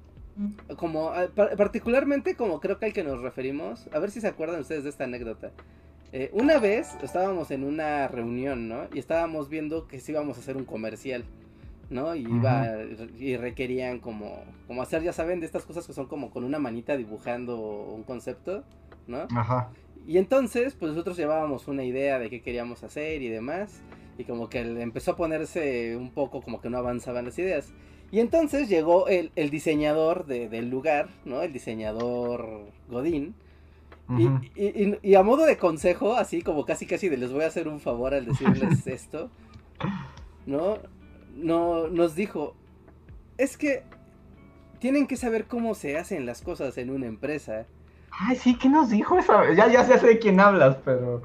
S1: como, a- par- particularmente como creo que al que nos referimos, a ver si se acuerdan ustedes de esta anécdota. Eh, una vez estábamos en una reunión, ¿no? Y estábamos viendo que sí íbamos a hacer un comercial, ¿no? Y iba, y requerían como, como hacer, ya saben, de estas cosas que son como con una manita dibujando un concepto, ¿no?
S3: Ajá.
S1: Y entonces, pues nosotros llevábamos una idea de qué queríamos hacer y demás. Y como que empezó a ponerse un poco como que no avanzaban las ideas. Y entonces llegó el, el diseñador de- del lugar, ¿no? El diseñador Godín. Y,
S3: ujú.
S1: y- y- y a modo de consejo, así como casi casi de les voy a hacer un favor al decirles esto, ¿no? No, nos dijo, es que tienen que saber cómo se hacen las cosas en una empresa.
S3: Ay, sí, ¿qué nos dijo esa? Ya, ya sé de quién hablas, pero.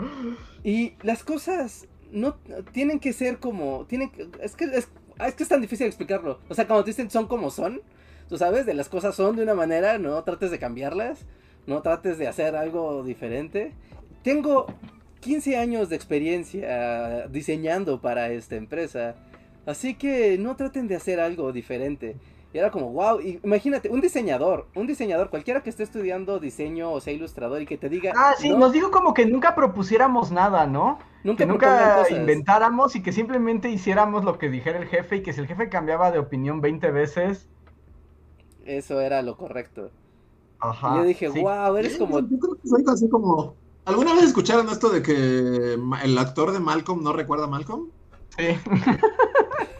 S1: Y las cosas no tienen que ser como. Tienen es, que, es, es que es tan difícil explicarlo. O sea, cuando te dicen son como son, tú sabes, de las cosas son de una manera, no trates de cambiarlas, no trates de hacer algo diferente. Tengo 15 años de experiencia diseñando para esta empresa, así que no traten de hacer algo diferente. Y era como, wow, imagínate, un diseñador, un diseñador, cualquiera que esté estudiando diseño o sea ilustrador y que te diga...
S3: Ah, sí,
S1: "No,
S3: nos dijo como que nunca propusiéramos nada, ¿no?
S1: nunca
S3: Que nunca
S1: cosas".
S3: inventáramos y que simplemente hiciéramos lo que dijera el jefe y que si el jefe cambiaba de opinión 20 veces.
S1: Eso era lo correcto.
S3: Ajá.
S1: y yo dije,
S3: sí.
S1: wow, eres como...
S2: Yo creo que soy así como. ¿Alguna vez escucharon esto de que el actor de Malcolm no recuerda a Malcolm?
S3: Sí.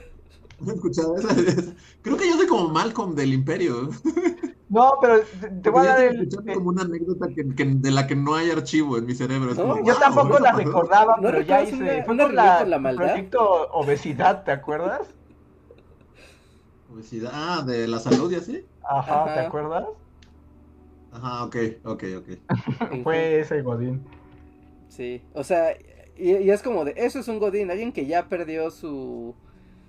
S2: ¿No he escuchado esa? Creo que yo soy como Malcolm del Imperio.
S3: No, pero te, te voy a dar el.
S2: escuchando como una anécdota que, que- de la que no hay archivo en mi cerebro. Es
S1: No,
S2: como,
S3: Yo
S2: wow,
S3: tampoco
S2: ¿eso
S3: la
S2: pasó?
S3: recordaba,
S1: ¿No
S3: pero ya hice.
S1: una-
S3: Fue
S1: una
S3: la,
S1: con la
S3: el
S1: maldad?
S3: proyecto Obesidad, ¿te acuerdas?
S2: Obesidad. Ah, de la salud y así.
S3: Ajá, ¿te acuerdas?
S2: Ajá, ok, ok, ok.
S3: Fue ese Godín.
S1: Sí, o sea, y, y es como de, eso es un Godín, alguien que ya perdió su,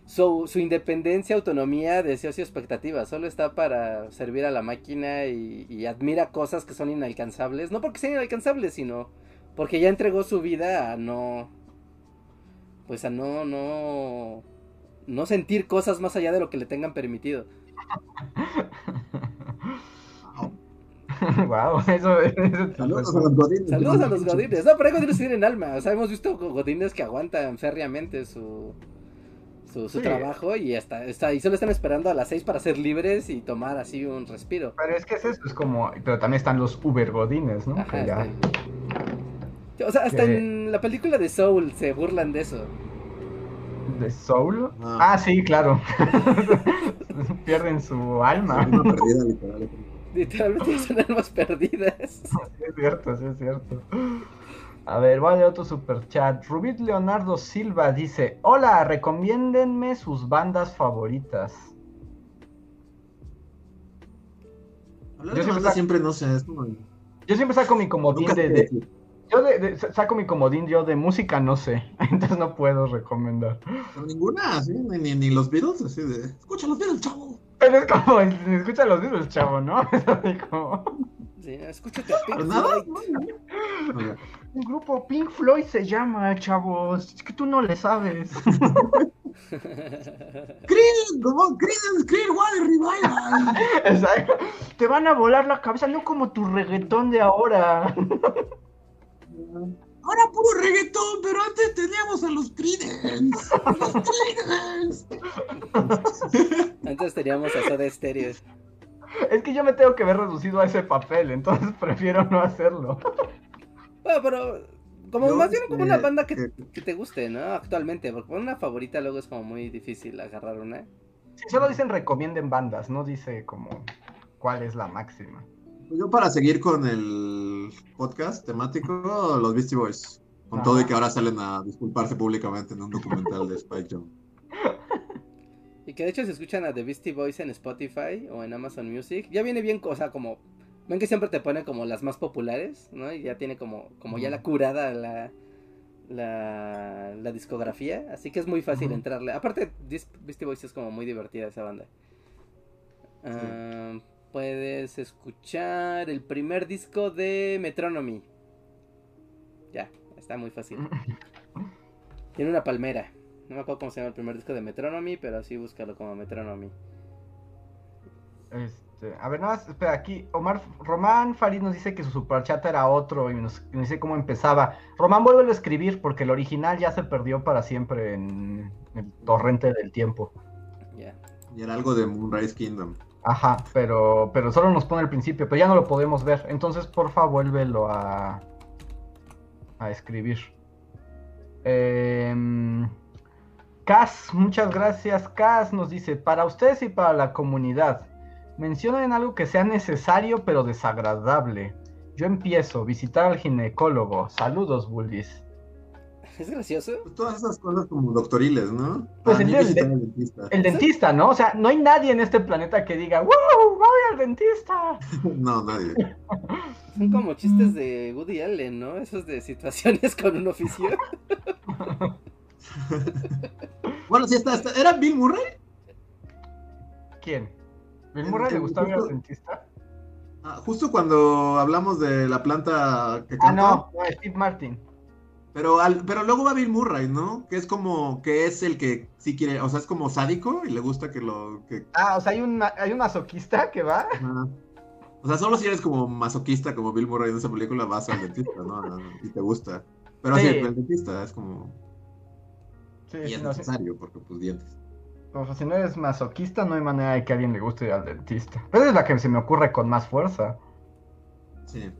S1: su, su independencia, autonomía, deseos y expectativas. Solo está para servir a la máquina y, y admira cosas que son inalcanzables. No porque sean inalcanzables, sino porque ya entregó su vida a no... Pues a no, no... No sentir cosas más allá de lo que le tengan permitido.
S3: wow, eso, eso
S2: Saludos a los godines.
S1: Saludos a los godines. No, pero hay godines que tienen alma. O sea, hemos visto godines que aguantan férreamente su, su, su
S3: Sí.
S1: trabajo y hasta, está, y solo están esperando a las 6 para ser libres y tomar así un respiro.
S3: Pero es que es eso, es como, pero también están los Uber Godines, ¿no?
S1: Ajá,
S3: Que ya-
S1: está- O sea, hasta
S3: Que-
S1: en la película de Soul se burlan de eso.
S3: ¿De Soul?
S2: Ah.
S3: Ah, sí, claro. Pierden su alma.
S2: Alma perdida, literal.
S1: Literalmente son almas perdidas.
S3: Sí, es cierto, sí, es cierto. A ver, voy a leer otro super chat. Rubit Leonardo Silva dice: Hola, recomiéndenme sus bandas favoritas.
S2: Hablar
S3: Yo
S2: de
S3: siempre
S2: banda
S3: saco-
S2: siempre no sé, es como...
S3: Yo siempre saco mi comodín de, yo de- de- saco mi comodín yo de música no sé, entonces no puedo recomendar.
S2: Pero ninguna, así, ni, ni, ni los Beatles, así de... Escucha los Beatles, chavo.
S3: Pero es como, escucha los Beatles, chavo, ¿no? Es así como,
S1: Sí, escúchate
S2: nada, no, no.
S3: Un grupo Pink Floyd se llama, chavos, es que tú no le sabes.
S2: Creed, como Creedence Clearwater Revival.
S3: Exacto. Te van a volar la cabeza, no como tu reggaetón de ahora.
S2: Ahora puro reggaetón, pero antes teníamos a los Creedence. Los Creedence.
S1: Antes teníamos a Soda Stereo.
S3: Es que yo me tengo que ver reducido a ese papel, entonces prefiero no hacerlo.
S1: Bueno, pero como
S2: Yo,
S1: más bien como una banda que,
S2: que-
S1: que te guste, ¿no? Actualmente, porque una favorita luego es como muy difícil agarrar una.
S3: Sí, solo dicen recomienden bandas, no dice como cuál es la máxima.
S2: Yo para seguir con el podcast temático, los Beastie Boys. Con
S3: Ajá.
S2: todo y que ahora salen a disculparse públicamente en un documental de Spike Jones.
S1: Y que de hecho si escuchan a The Beastie Boys en Spotify o en Amazon Music, ya viene bien, o sea, como... Ven que siempre te ponen como las más populares, ¿no? Y ya tiene como, como ya la curada la, la, la discografía, así que es muy fácil entrarle. Aparte, Beastie Boys es como muy divertida esa banda. Puedes escuchar el primer disco de Metronomy. Ya, está muy fácil. Tiene una palmera. No me acuerdo cómo se llama el primer disco de Metronomy, pero así búscalo como Metronomy.
S3: Este, a ver, nada más, espera, aquí Omar Román Farid nos dice que su superchat era otro y nos, nos dice cómo empezaba. Román, vuelve a escribir porque el original ya se perdió para siempre en el torrente del tiempo.
S1: Ya.
S2: Y era algo de Moonrise Kingdom.
S3: Ajá, pero, pero solo nos pone el principio, pero ya no lo podemos ver. Entonces, porfa, vuélvelo a, a escribir. Cas, muchas gracias. Cas nos dice, para ustedes y para la comunidad, mencionen algo que sea necesario pero desagradable. Yo empiezo, visitar al ginecólogo. Saludos, Bullies.
S1: Es gracioso.
S2: Pues todas esas cosas como doctoriles, ¿no?
S3: Pues
S2: Para
S3: el
S2: visitar al dentista.
S3: El dentista, ¿no? O sea, no hay nadie en este planeta que diga, ¡Wow! ¡Voy al dentista!
S2: No, nadie.
S1: Son como chistes de Woody Allen, ¿no? Esos de situaciones con un oficio.
S2: Bueno, sí, está, está- ¿Era Bill Murray?
S3: ¿Quién? ¿Bill Murray le gustaba ir al dentista?
S2: Ah, justo cuando hablamos de la planta que
S3: Ah,
S2: canta.
S3: no, no, Steve Martin.
S2: Pero, al, pero luego va Bill Murray, ¿no? Que es como, que es el que sí quiere, o sea, es como sádico y le gusta que lo... Que,
S3: Ah, o sea, hay un, hay un masoquista que va.
S2: O sea, solo si eres como masoquista como Bill Murray en esa película vas al dentista, ¿no? No, no, Y te gusta. Pero
S3: Sí.
S2: sí, el dentista es como...
S3: Sí,
S2: Y es
S3: no, sí.
S2: necesario porque pues dientes.
S3: O si no eres masoquista, no hay manera de que a alguien le guste ir al dentista. Pero es la que se me ocurre con más fuerza.
S2: Sí.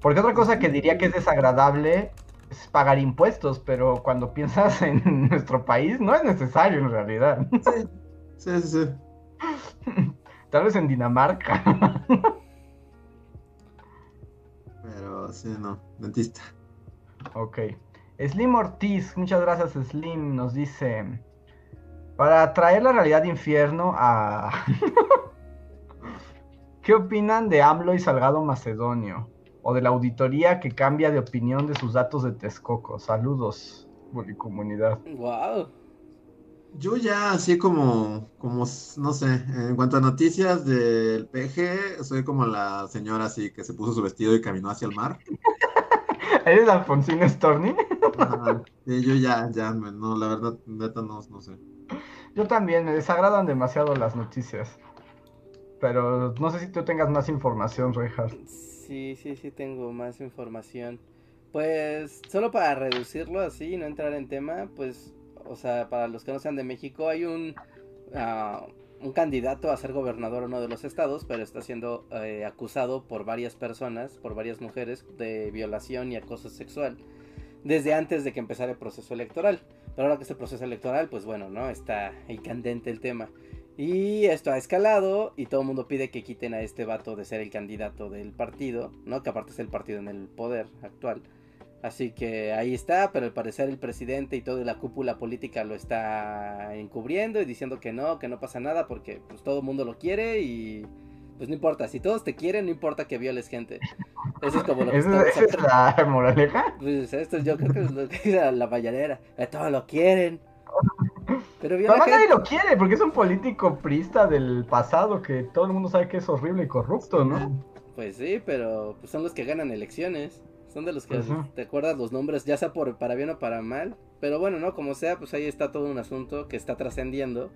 S3: Porque otra cosa que diría que es desagradable es pagar impuestos, pero cuando piensas en nuestro país no es necesario en realidad.
S2: Sí, sí, sí. sí.
S3: Tal vez en Dinamarca.
S2: Pero sí, no, dentista.
S3: Ok. Slim Ortiz, muchas gracias Slim, nos dice, para traer la realidad de infierno a... ¿Qué opinan de AMLO y Salgado Macedonio? o de la auditoría que cambia de opinión de sus datos de Texcoco. Saludos, comunidad.
S1: Wow.
S2: Yo ya así como, como, no sé, en cuanto a noticias del PG, soy como la señora así que se puso su vestido y caminó hacia el mar.
S3: ¿Eres Alfonsín Storni?
S2: Sí, yo ya, ya, no, la verdad, neta, no, no sé.
S3: Yo también, me desagradan demasiado las noticias. Pero no sé si tú tengas más información, Reinhardt.
S1: Sí, sí, sí tengo más información. Pues solo para reducirlo así y no entrar en tema, pues, o sea, para los que no sean de México, hay un, ah, un candidato a ser gobernador en uno de los estados, pero está siendo eh, acusado por varias personas, por varias mujeres, de violación y acoso sexual, desde antes de que empezara el proceso electoral. Pero ahora que es el proceso electoral, pues bueno, ¿no? Está ahí candente el tema. Y esto ha escalado y todo el mundo pide que quiten a este vato de ser el candidato del partido, ¿no? Que aparte es el partido en el poder actual. Así que ahí está, pero al parecer el presidente y toda la cúpula política lo está encubriendo y diciendo que no, que no pasa nada porque pues todo el mundo lo quiere y pues no importa, si todos te quieren, no importa que violes gente. Eso es como lo que
S3: ¿Esa es la moraleja?
S1: Pues esto yo creo que es lo que dice la valladera. Todos lo quieren.
S3: Pero Además nadie lo quiere, porque es un político prista del pasado que todo el mundo sabe que es horrible y corrupto, ¿no?
S1: Pues sí, pero pues son los que ganan elecciones. Son de los que te acuerdas los nombres, ya sea por para bien o para mal. Pero bueno, ¿no? Como sea, pues ahí está todo un asunto que está trascendiendo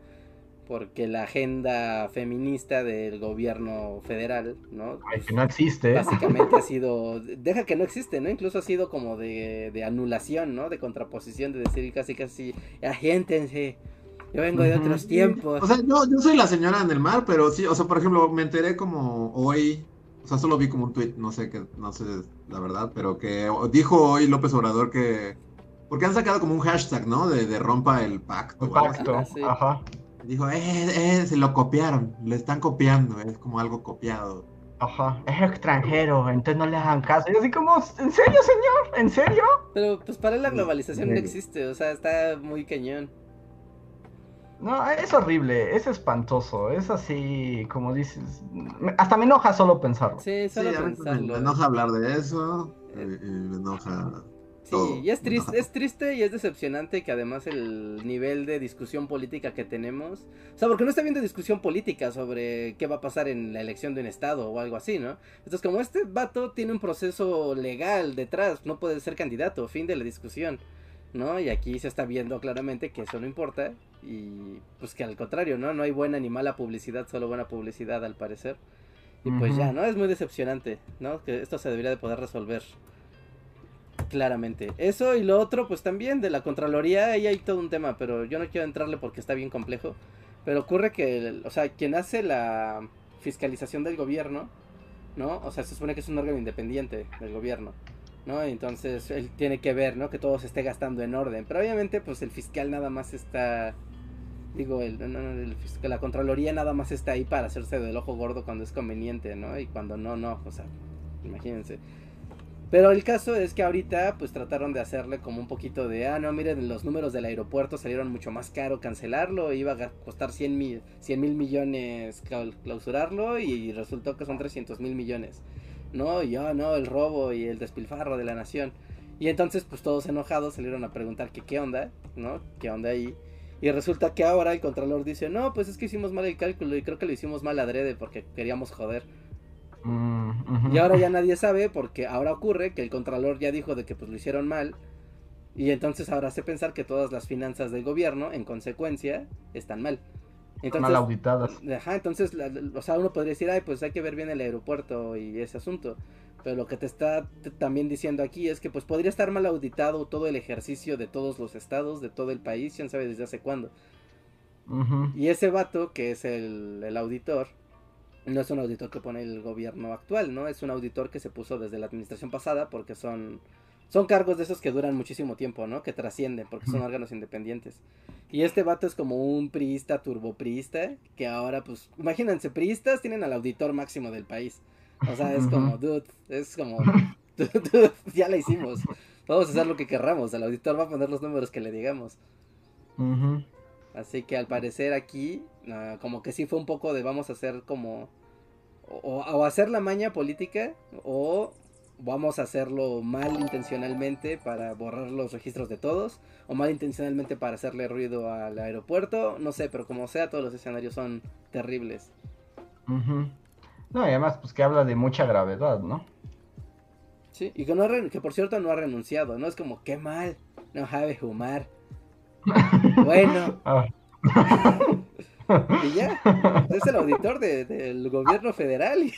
S1: porque la agenda feminista del gobierno federal, ¿no?
S3: que no existe.
S1: Básicamente ha sido, deja que no existe, ¿no? Incluso ha sido como de, de anulación, ¿no? De contraposición, de decir casi, casi, agéntense, yo vengo de otros tiempos.
S2: O sea, yo, yo soy la señora en el mar, pero sí, o sea, por ejemplo, me enteré como hoy, o sea, solo vi como un tweet, no sé qué, no sé la verdad, pero que dijo hoy López Obrador que, porque han sacado como un hashtag, ¿no? De, de rompa el pacto.
S3: El pacto, ajá.
S2: Dijo, eh, eh, se lo copiaron, le están copiando, es como algo copiado.
S3: Ajá, es extranjero, entonces no le hagan caso. Y así como, ¿en serio, señor? ¿En serio?
S1: Pero pues para él la globalización no existe, o sea, está muy cañón.
S3: No, es horrible, es espantoso, es así, como dices, hasta me enoja solo pensarlo.
S1: Sí, solo pensarlo.
S2: Me, enoja hablar de eso, eh, y me enoja
S1: Sí, y es triste, es triste y es decepcionante que además el nivel de discusión política que tenemos, o sea, porque no está viendo discusión política sobre qué va a pasar en la elección de un estado o algo así, ¿no? Entonces, como este vato tiene un proceso legal detrás, no puede ser candidato, fin de la discusión, ¿no? Y aquí se está viendo claramente que eso no importa y pues que al contrario, ¿no? No hay buena ni mala publicidad, solo buena publicidad al parecer. Y pues ya, ¿no? Es muy decepcionante, ¿no? Que esto se debería de poder resolver Claramente. Eso y lo otro, pues también de la Contraloría, ahí hay todo un tema, pero yo no quiero entrarle porque está bien complejo. Pero ocurre que, o sea, quien hace la fiscalización del gobierno, ¿no? O sea, se supone que es un órgano independiente del gobierno, ¿no? Entonces él tiene que ver, ¿no? Que todo se esté gastando en orden. Pero obviamente, pues el fiscal nada más está. Digo, el, el, la Contraloría nada más está ahí para hacerse del ojo gordo cuando es conveniente, ¿no? Y cuando no, no. O sea, imagínense. Pero el caso es que ahorita pues trataron de hacerle como un poquito de, ah, no, miren, los números del aeropuerto salieron mucho más caro cancelarlo, iba a costar 100 mil, 100 mil millones clausurarlo y resultó que son 300 mil millones. No, y oh, no, el robo y el despilfarro de la nación. Y entonces pues todos enojados salieron a preguntar que qué onda, ¿no? ¿Qué onda ahí? Y resulta que ahora el contralor dice, no, pues es que hicimos mal el cálculo y creo que lo hicimos mal adrede porque queríamos joder. Y ahora ya nadie sabe porque ahora ocurre que el contralor ya dijo de que pues lo hicieron mal. Y entonces ahora hace pensar que todas las finanzas del gobierno, en consecuencia, están mal.
S3: Entonces, mal auditadas.
S1: Ajá, entonces, o sea, uno podría decir, ay, pues hay que ver bien el aeropuerto y ese asunto. Pero lo que te está también diciendo aquí es que pues podría estar mal auditado todo el ejercicio de todos los estados, de todo el país, quién sabe desde hace cuándo. Y ese vato, que es el, el auditor, no es un auditor que pone el gobierno actual, ¿no? Es un auditor que se puso desde la administración pasada porque son, son cargos de esos que duran muchísimo tiempo, ¿no? Que trascienden porque son órganos independientes. Y este vato es como un priista, turbopriista, que ahora, pues, imagínense, priistas tienen al auditor máximo del país. O sea, es como, dude, es como, dude, ya la hicimos. Vamos a hacer lo que querramos, el auditor va a poner los números que le digamos. Así que al parecer aquí, ah, como que sí fue un poco de vamos a hacer como. O, hacer la maña política, o vamos a hacerlo mal intencionalmente para borrar los registros de todos o mal intencionalmente para hacerle ruido al aeropuerto, no sé, pero como sea todos los escenarios son terribles.
S3: No, y además, pues que habla de mucha gravedad, ¿no?
S1: Sí, y que, no que por cierto no ha renunciado, ¿no? Es como, qué mal, no sabe fumar. bueno,
S3: Ah,
S1: y ya, es el auditor de- del gobierno federal y,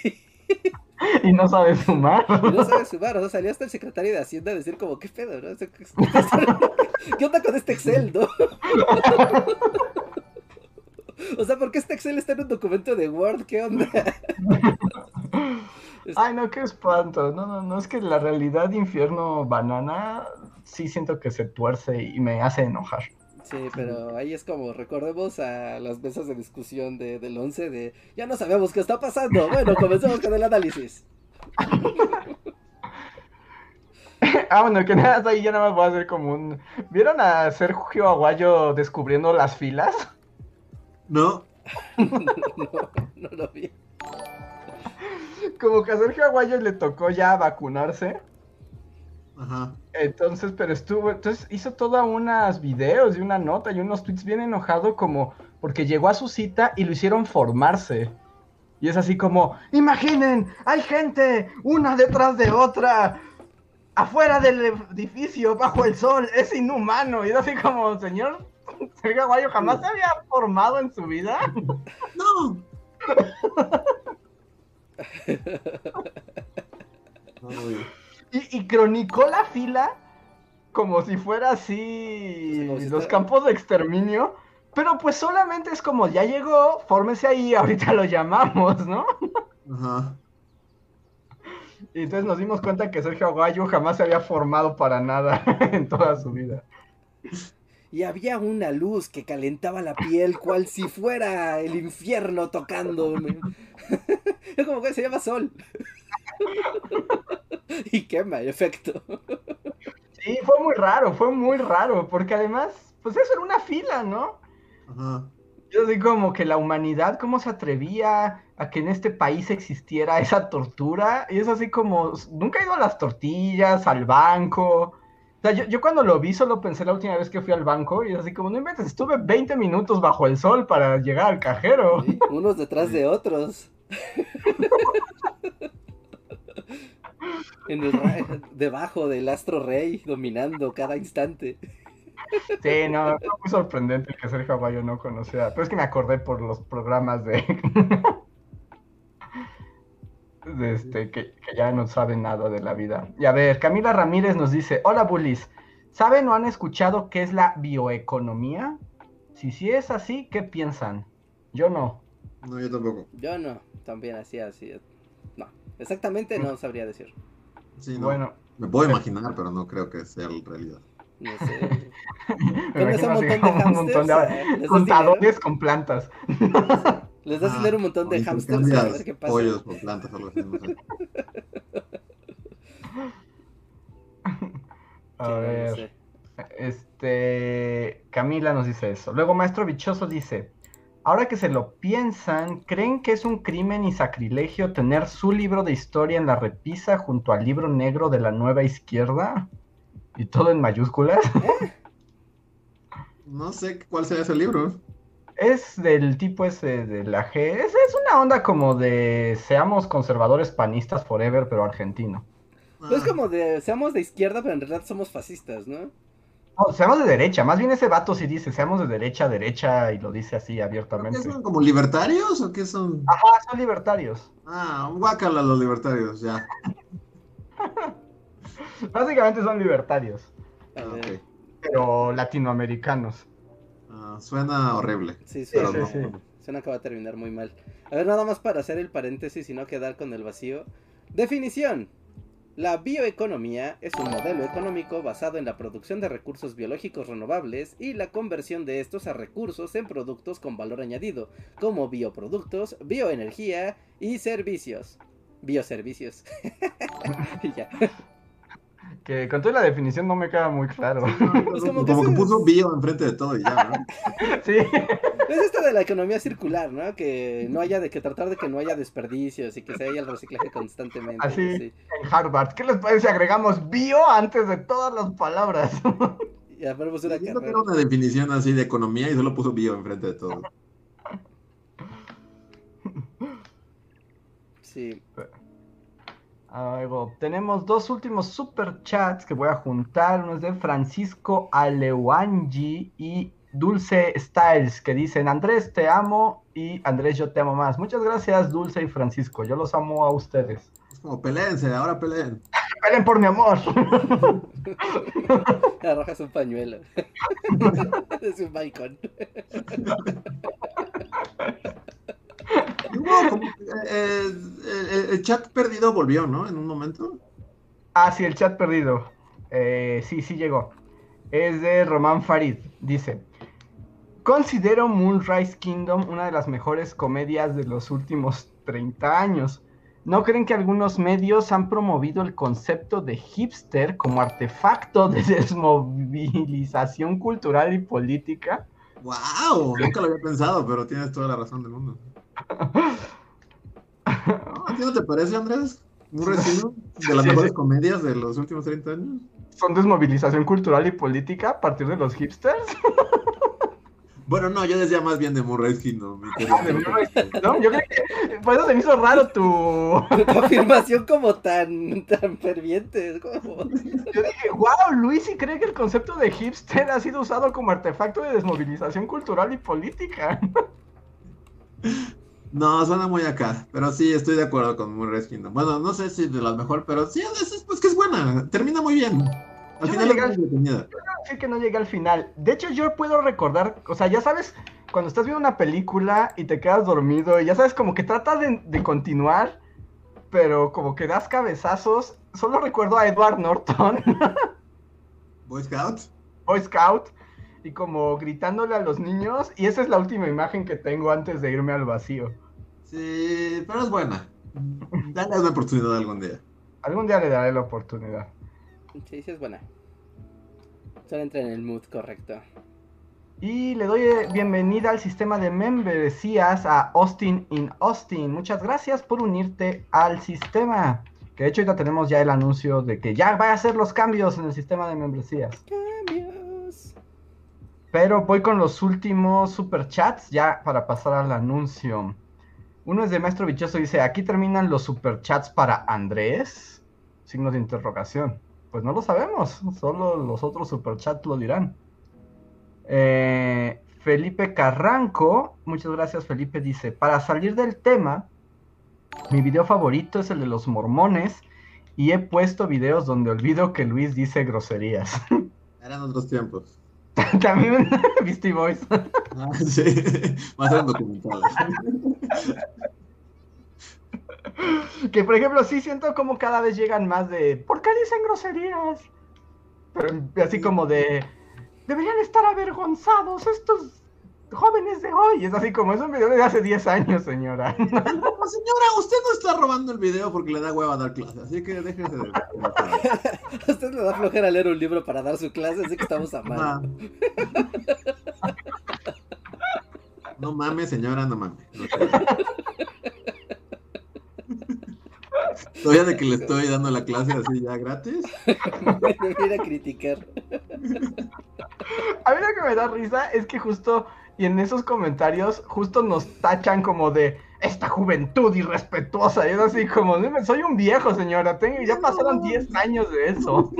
S3: y no sabe sumar.
S1: y no sabe sumar, o sea, salió hasta el secretario de Hacienda a decir como, qué pedo, ¿no? O sea, ¿qué, qué onda con este Excel, no? O sea, ¿por qué este Excel está en un documento de Word? ¿Qué onda?
S3: Ay, no, qué espanto. No, no, no, es que la realidad infierno banana sí siento que se tuerce y me hace enojar.
S1: Sí, pero ahí es como, recordemos a las mesas de discusión de, del 11 de, ya no sabemos qué está pasando. Bueno, comencemos con el análisis.
S3: Ah, bueno, que nada, ahí ya nada más voy a hacer como un... ¿Vieron a Sergio Aguayo descubriendo las filas?
S2: No,
S1: No, no lo vi.
S3: Como que a Sergio Aguayo le tocó ya vacunarse.
S2: Ajá.
S3: Entonces, pero estuvo, entonces hizo todas unas videos y una nota y unos tweets bien enojado como porque llegó a su cita y lo hicieron formarse. Y es así como, imaginen, hay gente una detrás de otra, afuera del edificio, bajo el sol, es inhumano. Y es así como, señor, Sergio Aguayo jamás se había formado en su vida.
S2: No. Ay,
S3: Y, y cronicó la fila como si fuera así
S1: si
S3: los campos de exterminio. Pero pues solamente es como, ya llegó, fórmese ahí, ahorita lo llamamos, ¿no?
S2: Ajá.
S3: Y entonces nos dimos cuenta que Sergio Aguayo jamás se había formado para nada en toda su vida.
S1: Y había una luz que calentaba la piel, cual si fuera el infierno tocándome. Es como que se llama sol. y quema, en efecto.
S3: Sí, fue muy raro, fue muy raro, porque además, pues eso era una fila, ¿no?
S2: Ajá.
S3: Yo así como que la humanidad, ¿cómo se atrevía a que en este país existiera esa tortura? Y es así como, nunca he ido a las tortillas, al banco. O sea, yo, yo cuando lo vi solo pensé la última vez que fui al banco y es así como, no inventes, estuve 20 minutos bajo el sol para llegar al cajero.
S1: Sí, Unos detrás de otros. En el ra- debajo del astro rey, dominando cada instante.
S3: Sí, no, fue muy sorprendente que Sergio Aguayo no conocía. Pero es que me acordé por los programas de... de este, que, que ya no saben nada de la vida. Y a ver, Camila Ramírez nos dice, hola Bullies, ¿saben o han escuchado qué es la bioeconomía? Si sí es así, ¿qué piensan? Yo no.
S2: No, yo tampoco.
S1: Yo no, también así, así. Exactamente no sabría decir.
S2: Sí, no.
S3: Bueno,
S2: Me puedo imaginar, pero no creo que sea la realidad.
S1: No sé. ¿Tienes un montón de
S3: un montón de contadores
S1: dinero?
S3: con plantas.
S1: Les das
S2: Ah,
S1: dinero un montón de hamsters a ver qué pasa.
S2: Pollos por plantas o algo así, no sé.
S3: A
S1: Sí, no, no
S3: ver.
S1: sé.
S3: Este, Camila nos dice eso. Luego Maestro Bichoso dice, ahora que se lo piensan, ¿creen que es un crimen y sacrilegio tener su libro de historia en la repisa junto al libro negro de la nueva izquierda? Y todo en mayúsculas.
S2: No sé cuál sea ese libro.
S3: Es del tipo ese de la G. Es, es una onda como de seamos conservadores panistas forever, pero argentino.
S1: Pues es
S2: Ah,
S1: como de, seamos de izquierda, pero en realidad somos fascistas, ¿no?
S3: No, seamos de derecha. Más bien ese vato sí dice, seamos de derecha derecha y lo dice así
S2: ¿Qué
S3: abiertamente.
S2: son? ¿Como libertarios o qué son?
S3: Ajá, son libertarios.
S2: Ah, un guácala los libertarios, ya.
S3: Básicamente son libertarios,
S2: Ah, ok.
S3: pero latinoamericanos.
S2: Ah, suena horrible.
S1: sí,
S3: Sí,
S2: Pero
S1: suena,
S3: sí,
S2: no.
S3: sí.
S1: suena que va a terminar muy mal. A ver, nada más para hacer el paréntesis y no quedar con el vacío. Definición. La bioeconomía es un modelo económico basado en la producción de recursos biológicos renovables y la conversión de estos a recursos en productos con valor añadido, como bioproductos, bioenergía y servicios. Bioservicios. ya.
S3: Que con toda la definición no me queda muy claro.
S1: Pues como
S2: como
S1: que es-
S2: puso bio enfrente de todo y ya, ¿no?
S3: Sí.
S1: Es esto de la economía circular, ¿no? Que no haya de que tratar de que no haya desperdicios y que se haya el reciclaje constantemente.
S3: Así.
S1: sí.
S3: En Harvard. ¿Qué les parece si agregamos bio antes de todas las palabras?
S1: Y una
S2: Siento que
S1: carrera.
S2: era una definición así de economía y solo puso bio enfrente de todo.
S1: Sí.
S3: Luego, tenemos dos últimos super chats que voy a juntar. Uno es de Francisco Alewangi y Dulce Styles, que dicen, Andrés, te amo y Andrés, yo te amo más. Muchas gracias, Dulce y Francisco. Yo los amo a ustedes.
S2: Es como, peleense, ahora peleen.
S3: Peleen por mi amor.
S1: Arrojas un pañuelo. es un balcón.
S2: Como que, eh, el, el chat perdido volvió, ¿no? En un momento.
S3: Ah, sí, el chat perdido. Eh, sí, sí llegó. Es de Román Farid. Dice: Considero Moonrise Kingdom una de las mejores comedias de los últimos 30 años. ¿No creen que algunos medios han promovido el concepto de hipster como artefacto de desmovilización cultural y política?
S2: ¡Wow! Nunca lo había pensado, pero tienes toda la razón del mundo. ¿No? ¿A ti no te parece, Andrés? ¿Un recibo de las
S3: Sí,
S2: mejores
S3: sí.
S2: comedias de los últimos 30 años?
S3: ¿Son desmovilización cultural y política a partir de los hipsters?
S2: Bueno, no, yo decía más bien de Moonrise Kingdom. mi querido.
S3: ¿No? Yo creo que por eso se me hizo raro tu,
S1: Tu afirmación como tan, tan ferviente. como-
S3: Yo dije, wow, Luis y cree que el concepto de hipster ha sido usado como artefacto de desmovilización cultural y política.
S2: No, suena muy acá, pero sí estoy de acuerdo con Moonrise Kingdom. Bueno, no sé si de las mejor, pero sí, es, es- pues que es buena, termina muy bien. Al
S3: Yo
S2: final es
S3: llegué
S2: muy entretenida.
S3: Así que no llegué al final. De hecho, yo puedo recordar, o sea, ya sabes, cuando estás viendo una película y te quedas dormido, y ya sabes, como que tratas de, de continuar, pero como que das cabezazos. Solo recuerdo a Edward Norton,
S2: Boy Scout.
S3: Boy Scout, y como gritándole a los niños, y esa es la última imagen que tengo antes de irme al vacío.
S2: Sí, pero es buena. Dale una oportunidad algún día.
S3: Algún día le daré la oportunidad.
S1: Sí, sí es buena. Solo entra en el mood correcto.
S3: Y le doy eh, bienvenida al sistema de membresías a Austin in Austin. Muchas gracias por unirte al sistema. Que de hecho ahorita tenemos ya el anuncio de que ya va a hacer los cambios en el sistema de membresías.
S1: Cambios.
S3: Pero voy con los últimos superchats ya para pasar al anuncio. Uno es de Maestro Bichoso, dice, aquí terminan los superchats para Andrés. Signos de interrogación. Pues no lo sabemos, solo los otros superchats lo dirán. Eh, Felipe Carranco, muchas gracias Felipe, dice, para salir del tema, mi video favorito es el de los mormones y he puesto videos donde olvido que Luis dice groserías.
S2: Eran otros tiempos.
S3: También Beastie Boys.
S2: Ah, sí, ser documental.
S3: Que por ejemplo, sí siento como cada vez llegan más de ¿por qué dicen groserías? Pero así como de deberían estar avergonzados estos jóvenes de hoy. Es así como es un video de hace 10 años, señora.
S2: No, señora, usted no está robando el video porque le da hueva dar clase, así que déjese de...
S1: A usted le da flojera leer un libro para dar su clase, así que estamos a mano.
S2: No mames, señora, no mames. No Todavía de que le estoy dando la clase así ya gratis.
S1: Me a criticar.
S3: A mí lo que me da risa es que justo y en esos comentarios justo nos tachan como de esta juventud irrespetuosa. Y es así como, soy un viejo, señora, tengo, ya pasaron 10 años de eso.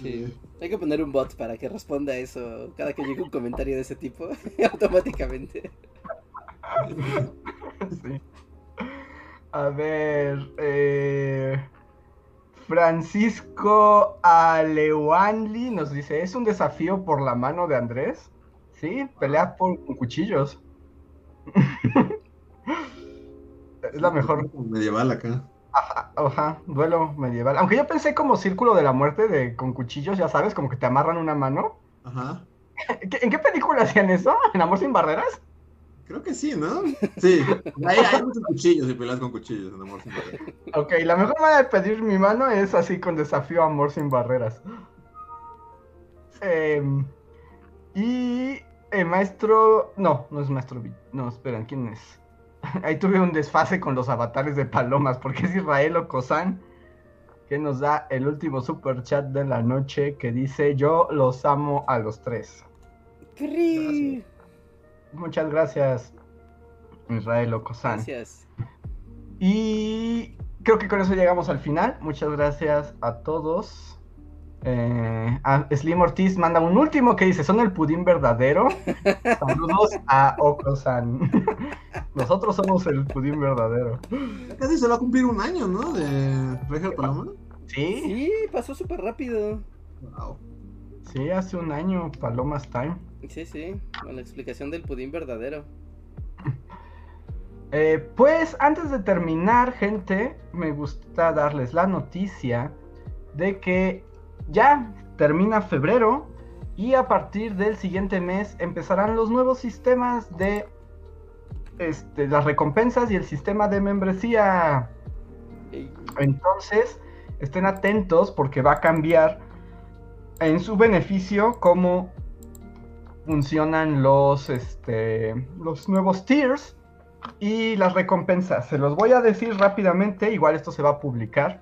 S1: Sí. Hay que poner un bot para que responda eso cada que llegue un comentario de ese tipo, automáticamente.
S3: Sí. A ver, eh, Francisco Alewanli nos dice, ¿es un desafío por la mano de Andrés? Sí, pelea por, con cuchillos. es la mejor,
S2: Medieval acá.
S3: ajá, ajá, duelo medieval. Aunque yo pensé como círculo de la muerte de con cuchillos, ya sabes, como que te amarran una mano.
S2: Ajá.
S3: ¿En qué, en qué película hacían eso? ¿En Amor sin barreras?
S2: Creo que sí, ¿no? Sí. Hay, hay muchos cuchillos y peleas con cuchillos en Amor sin Barreras.
S3: Ok, la mejor manera de pedir mi mano es así con desafío Amor sin Barreras. Em, y el maestro... No, no es maestro... No, esperen, ¿quién es? Ahí tuve un desfase con los avatares de palomas, porque es Israel Ocosan que nos da el último super chat de la noche que dice yo los amo a los tres.
S1: ¡Cri!
S3: Muchas gracias, Israel Ocosan.
S1: Gracias.
S3: Y creo que con eso llegamos al final. Muchas gracias a todos. Eh, a Slim Ortiz manda un último que dice, ¿son el pudín verdadero? Saludos a Okosan. Nosotros somos el pudín verdadero.
S2: Casi se va a cumplir un año, ¿no? De Regia Paloma.
S3: Sí,
S1: Sí, pasó súper rápido.
S2: Wow.
S3: Sí, hace un año, Palomas Time.
S1: Sí, sí, con la explicación del pudín verdadero.
S3: Eh, pues antes de terminar, gente, me gusta darles la noticia de que ya termina febrero y a partir del siguiente mes empezarán los nuevos sistemas de este, las recompensas y el sistema de membresía. Entonces, estén atentos porque va a cambiar en su beneficio cómo funcionan los, este, los nuevos tiers y las recompensas. Se los voy a decir rápidamente, igual esto se va a publicar.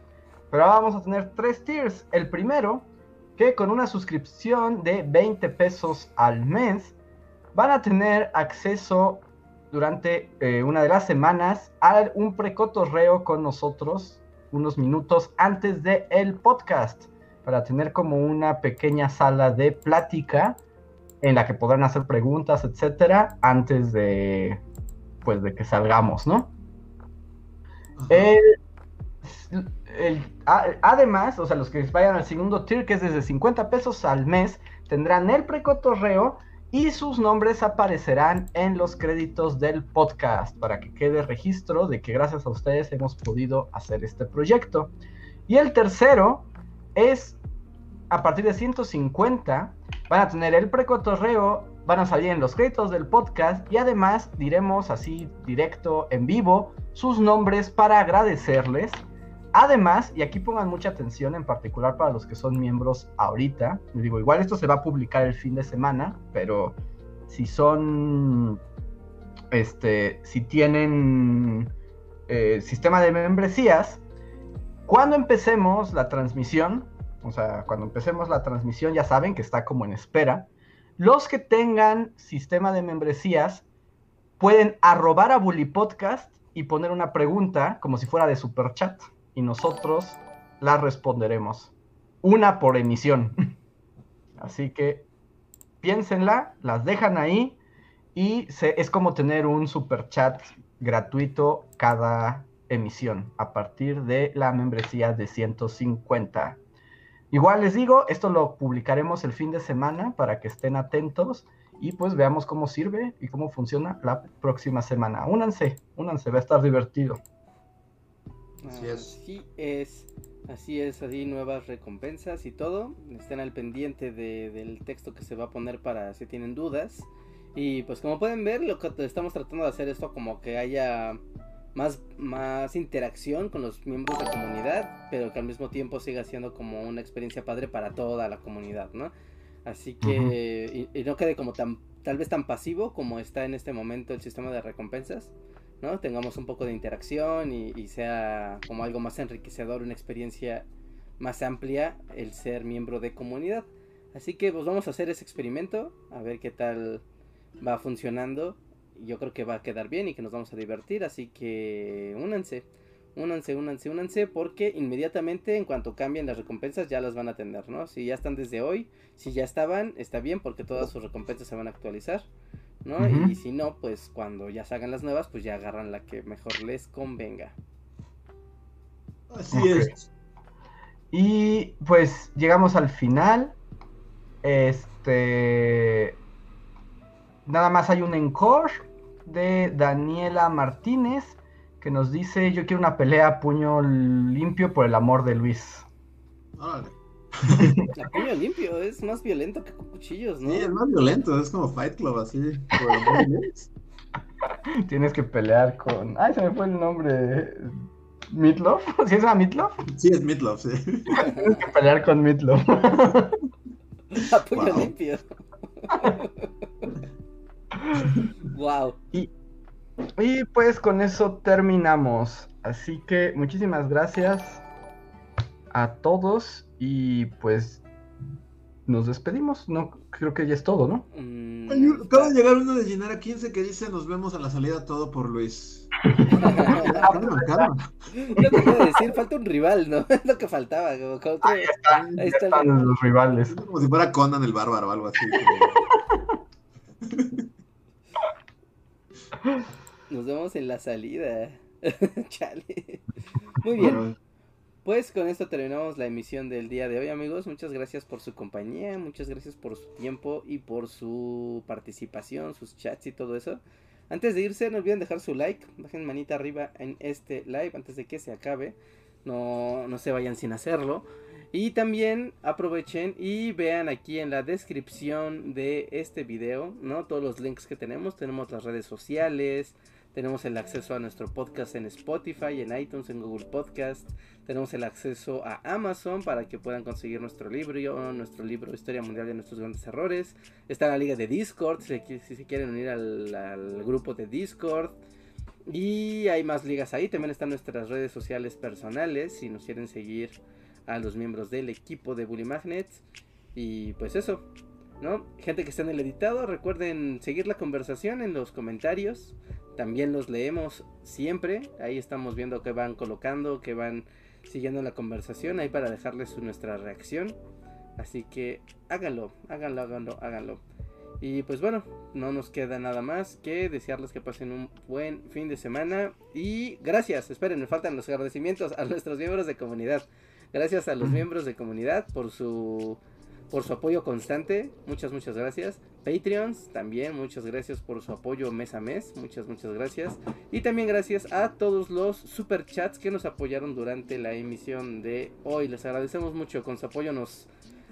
S3: Pero ahora vamos a tener tres tiers. El primero, que con una suscripción de 20 pesos al mes, van a tener acceso durante eh, una de las semanas a un precotorreo con nosotros unos minutos antes de el podcast para tener como una pequeña sala de plática en la que podrán hacer preguntas, etcétera, antes de pues de que salgamos, ¿no?
S2: Ajá.
S3: El- el- a- además, o sea, los que vayan al segundo tier, que es desde 50 pesos al mes, tendrán el precotorreo y sus nombres aparecerán en los créditos del podcast para que quede registro de que gracias a ustedes hemos podido hacer este proyecto. Y el tercero es a partir de 150 van a tener el precotorreo, van a salir en los créditos del podcast y además diremos así directo en vivo sus nombres para agradecerles. Además, y aquí pongan mucha atención en particular para los que son miembros ahorita, les digo, igual esto se va a publicar el fin de semana, pero si son, este, si tienen eh, sistema de membresías, cuando empecemos la transmisión, o sea, cuando empecemos la transmisión ya saben que está como en espera, los que tengan sistema de membresías pueden arrobar a Bully Podcast y poner una pregunta como si fuera de super chat y nosotros la responderemos. Una por emisión. Así que piénsenla, las dejan ahí y es como tener un super chat gratuito cada emisión a partir de la membresía de 150. Igual les digo, esto lo publicaremos el fin de semana para que estén atentos y pues veamos cómo sirve y cómo funciona la próxima semana. Únanse, únanse, va a estar divertido.
S2: Así es.
S1: Así es. Así es, así nuevas recompensas y todo. Estén al pendiente de- del texto que se va a poner para si tienen dudas. Y pues como pueden ver, lo que estamos tratando de hacer esto como que haya más, más interacción con los miembros de la comunidad, pero que al mismo tiempo siga siendo como una experiencia padre para toda la comunidad, ¿no? Así que, y, y no quede como tan, tal vez tan pasivo como está en este momento el sistema de recompensas. ¿no? Tengamos un poco de interacción y, y sea como algo más enriquecedor, una experiencia más amplia el ser miembro de comunidad. Así que pues vamos a hacer ese experimento, a ver qué tal va funcionando. Yo creo que va a quedar bien y que nos vamos a divertir, así que únanse, únanse, únanse, únanse, porque inmediatamente en cuanto cambien las recompensas ya las van a tener, ¿no? Si ya están desde hoy, si ya estaban, está bien porque todas sus recompensas se van a actualizar. ¿no? Y si no, pues cuando ya salgan las nuevas, pues ya agarran la que mejor les convenga.
S2: Así es.
S3: Y pues llegamos al final. Este. Nada más hay un encore de Daniela Martínez que nos dice: Yo quiero una pelea a puño limpio por el amor de Luis.
S2: Órale.
S1: A puño limpio, es más violento que con cuchillos, ¿no?
S2: Sí, es más violento, es como Fight Club, así. por el amor de Dios.
S3: Tienes que pelear con. Ay, se me fue el nombre. ¿Meatloaf? ¿Sí es a Meatloaf?
S2: Sí, es Meatloaf, sí.
S3: Tienes que pelear con Meatloaf.
S1: A puño
S2: Wow.
S1: limpio. wow.
S3: Y, y pues con eso terminamos. Así que muchísimas gracias a todos y pues nos despedimos. No creo que ya es todo, ¿no?
S1: Mm,
S2: Acaba de llegar uno de Llenara 15 que dice nos vemos a la salida todo por Luis.
S1: Lo que iba a decir, falta un rival, ¿no? Es lo que faltaba. como- como que- Ahí
S3: Están los rivales.
S2: Es como si fuera Conan el bárbaro o algo así.
S1: Nos vemos en la salida. Chale. Muy bien. Pues con esto terminamos la emisión del día de hoy, amigos. Muchas gracias por su compañía, muchas gracias por su tiempo y por su participación, sus chats y todo eso. Antes de irse, no olviden dejar su like, dejen manita arriba en este live antes de que se acabe. No, no se vayan sin hacerlo. Y también aprovechen y vean aquí en la descripción de este video, ¿no? Todos los links que tenemos. Tenemos las redes sociales, tenemos el acceso a nuestro podcast en Spotify, en iTunes, en Google Podcast. Tenemos el acceso a Amazon para que puedan conseguir nuestro libro, nuestro libro Historia Mundial de Nuestros Grandes Errores. Está la liga de Discord, si, si se quieren unir al, al grupo de Discord. Y hay más ligas ahí. También están nuestras redes sociales personales si nos quieren seguir a los miembros del equipo de Bully Magnets. Y pues eso, ¿no? Gente que está en el editado, recuerden seguir la conversación en los comentarios. También los leemos siempre. Ahí estamos viendo que van colocando, que van siguiendo la conversación ahí para dejarles nuestra reacción. Así que háganlo, háganlo, háganlo, háganlo. Y pues bueno, no nos queda nada más que desearles que pasen un buen fin de semana. Y gracias, esperen, me faltan los agradecimientos a nuestros miembros de comunidad. Gracias a los miembros de comunidad por su por su apoyo constante. Muchas, muchas gracias. Patreons, también muchas gracias por su apoyo mes a mes. Muchas, muchas gracias. Y también gracias a todos los super chats que nos apoyaron durante la emisión de hoy. Les agradecemos mucho. Con su apoyo nos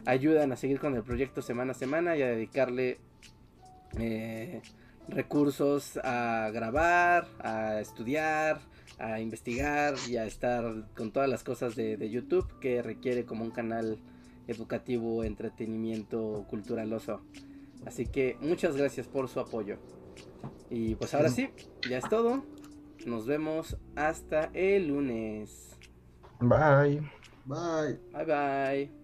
S1: ayudan a seguir con el proyecto semana a semana y a dedicarle eh, recursos a grabar, a estudiar, a investigar y a estar con todas las cosas de, de YouTube que requiere como un canal educativo, entretenimiento culturaloso. Así que muchas gracias por su apoyo. Y pues ahora sí, ya es todo. Nos vemos hasta el lunes.
S3: Bye.
S2: Bye.
S1: Bye bye.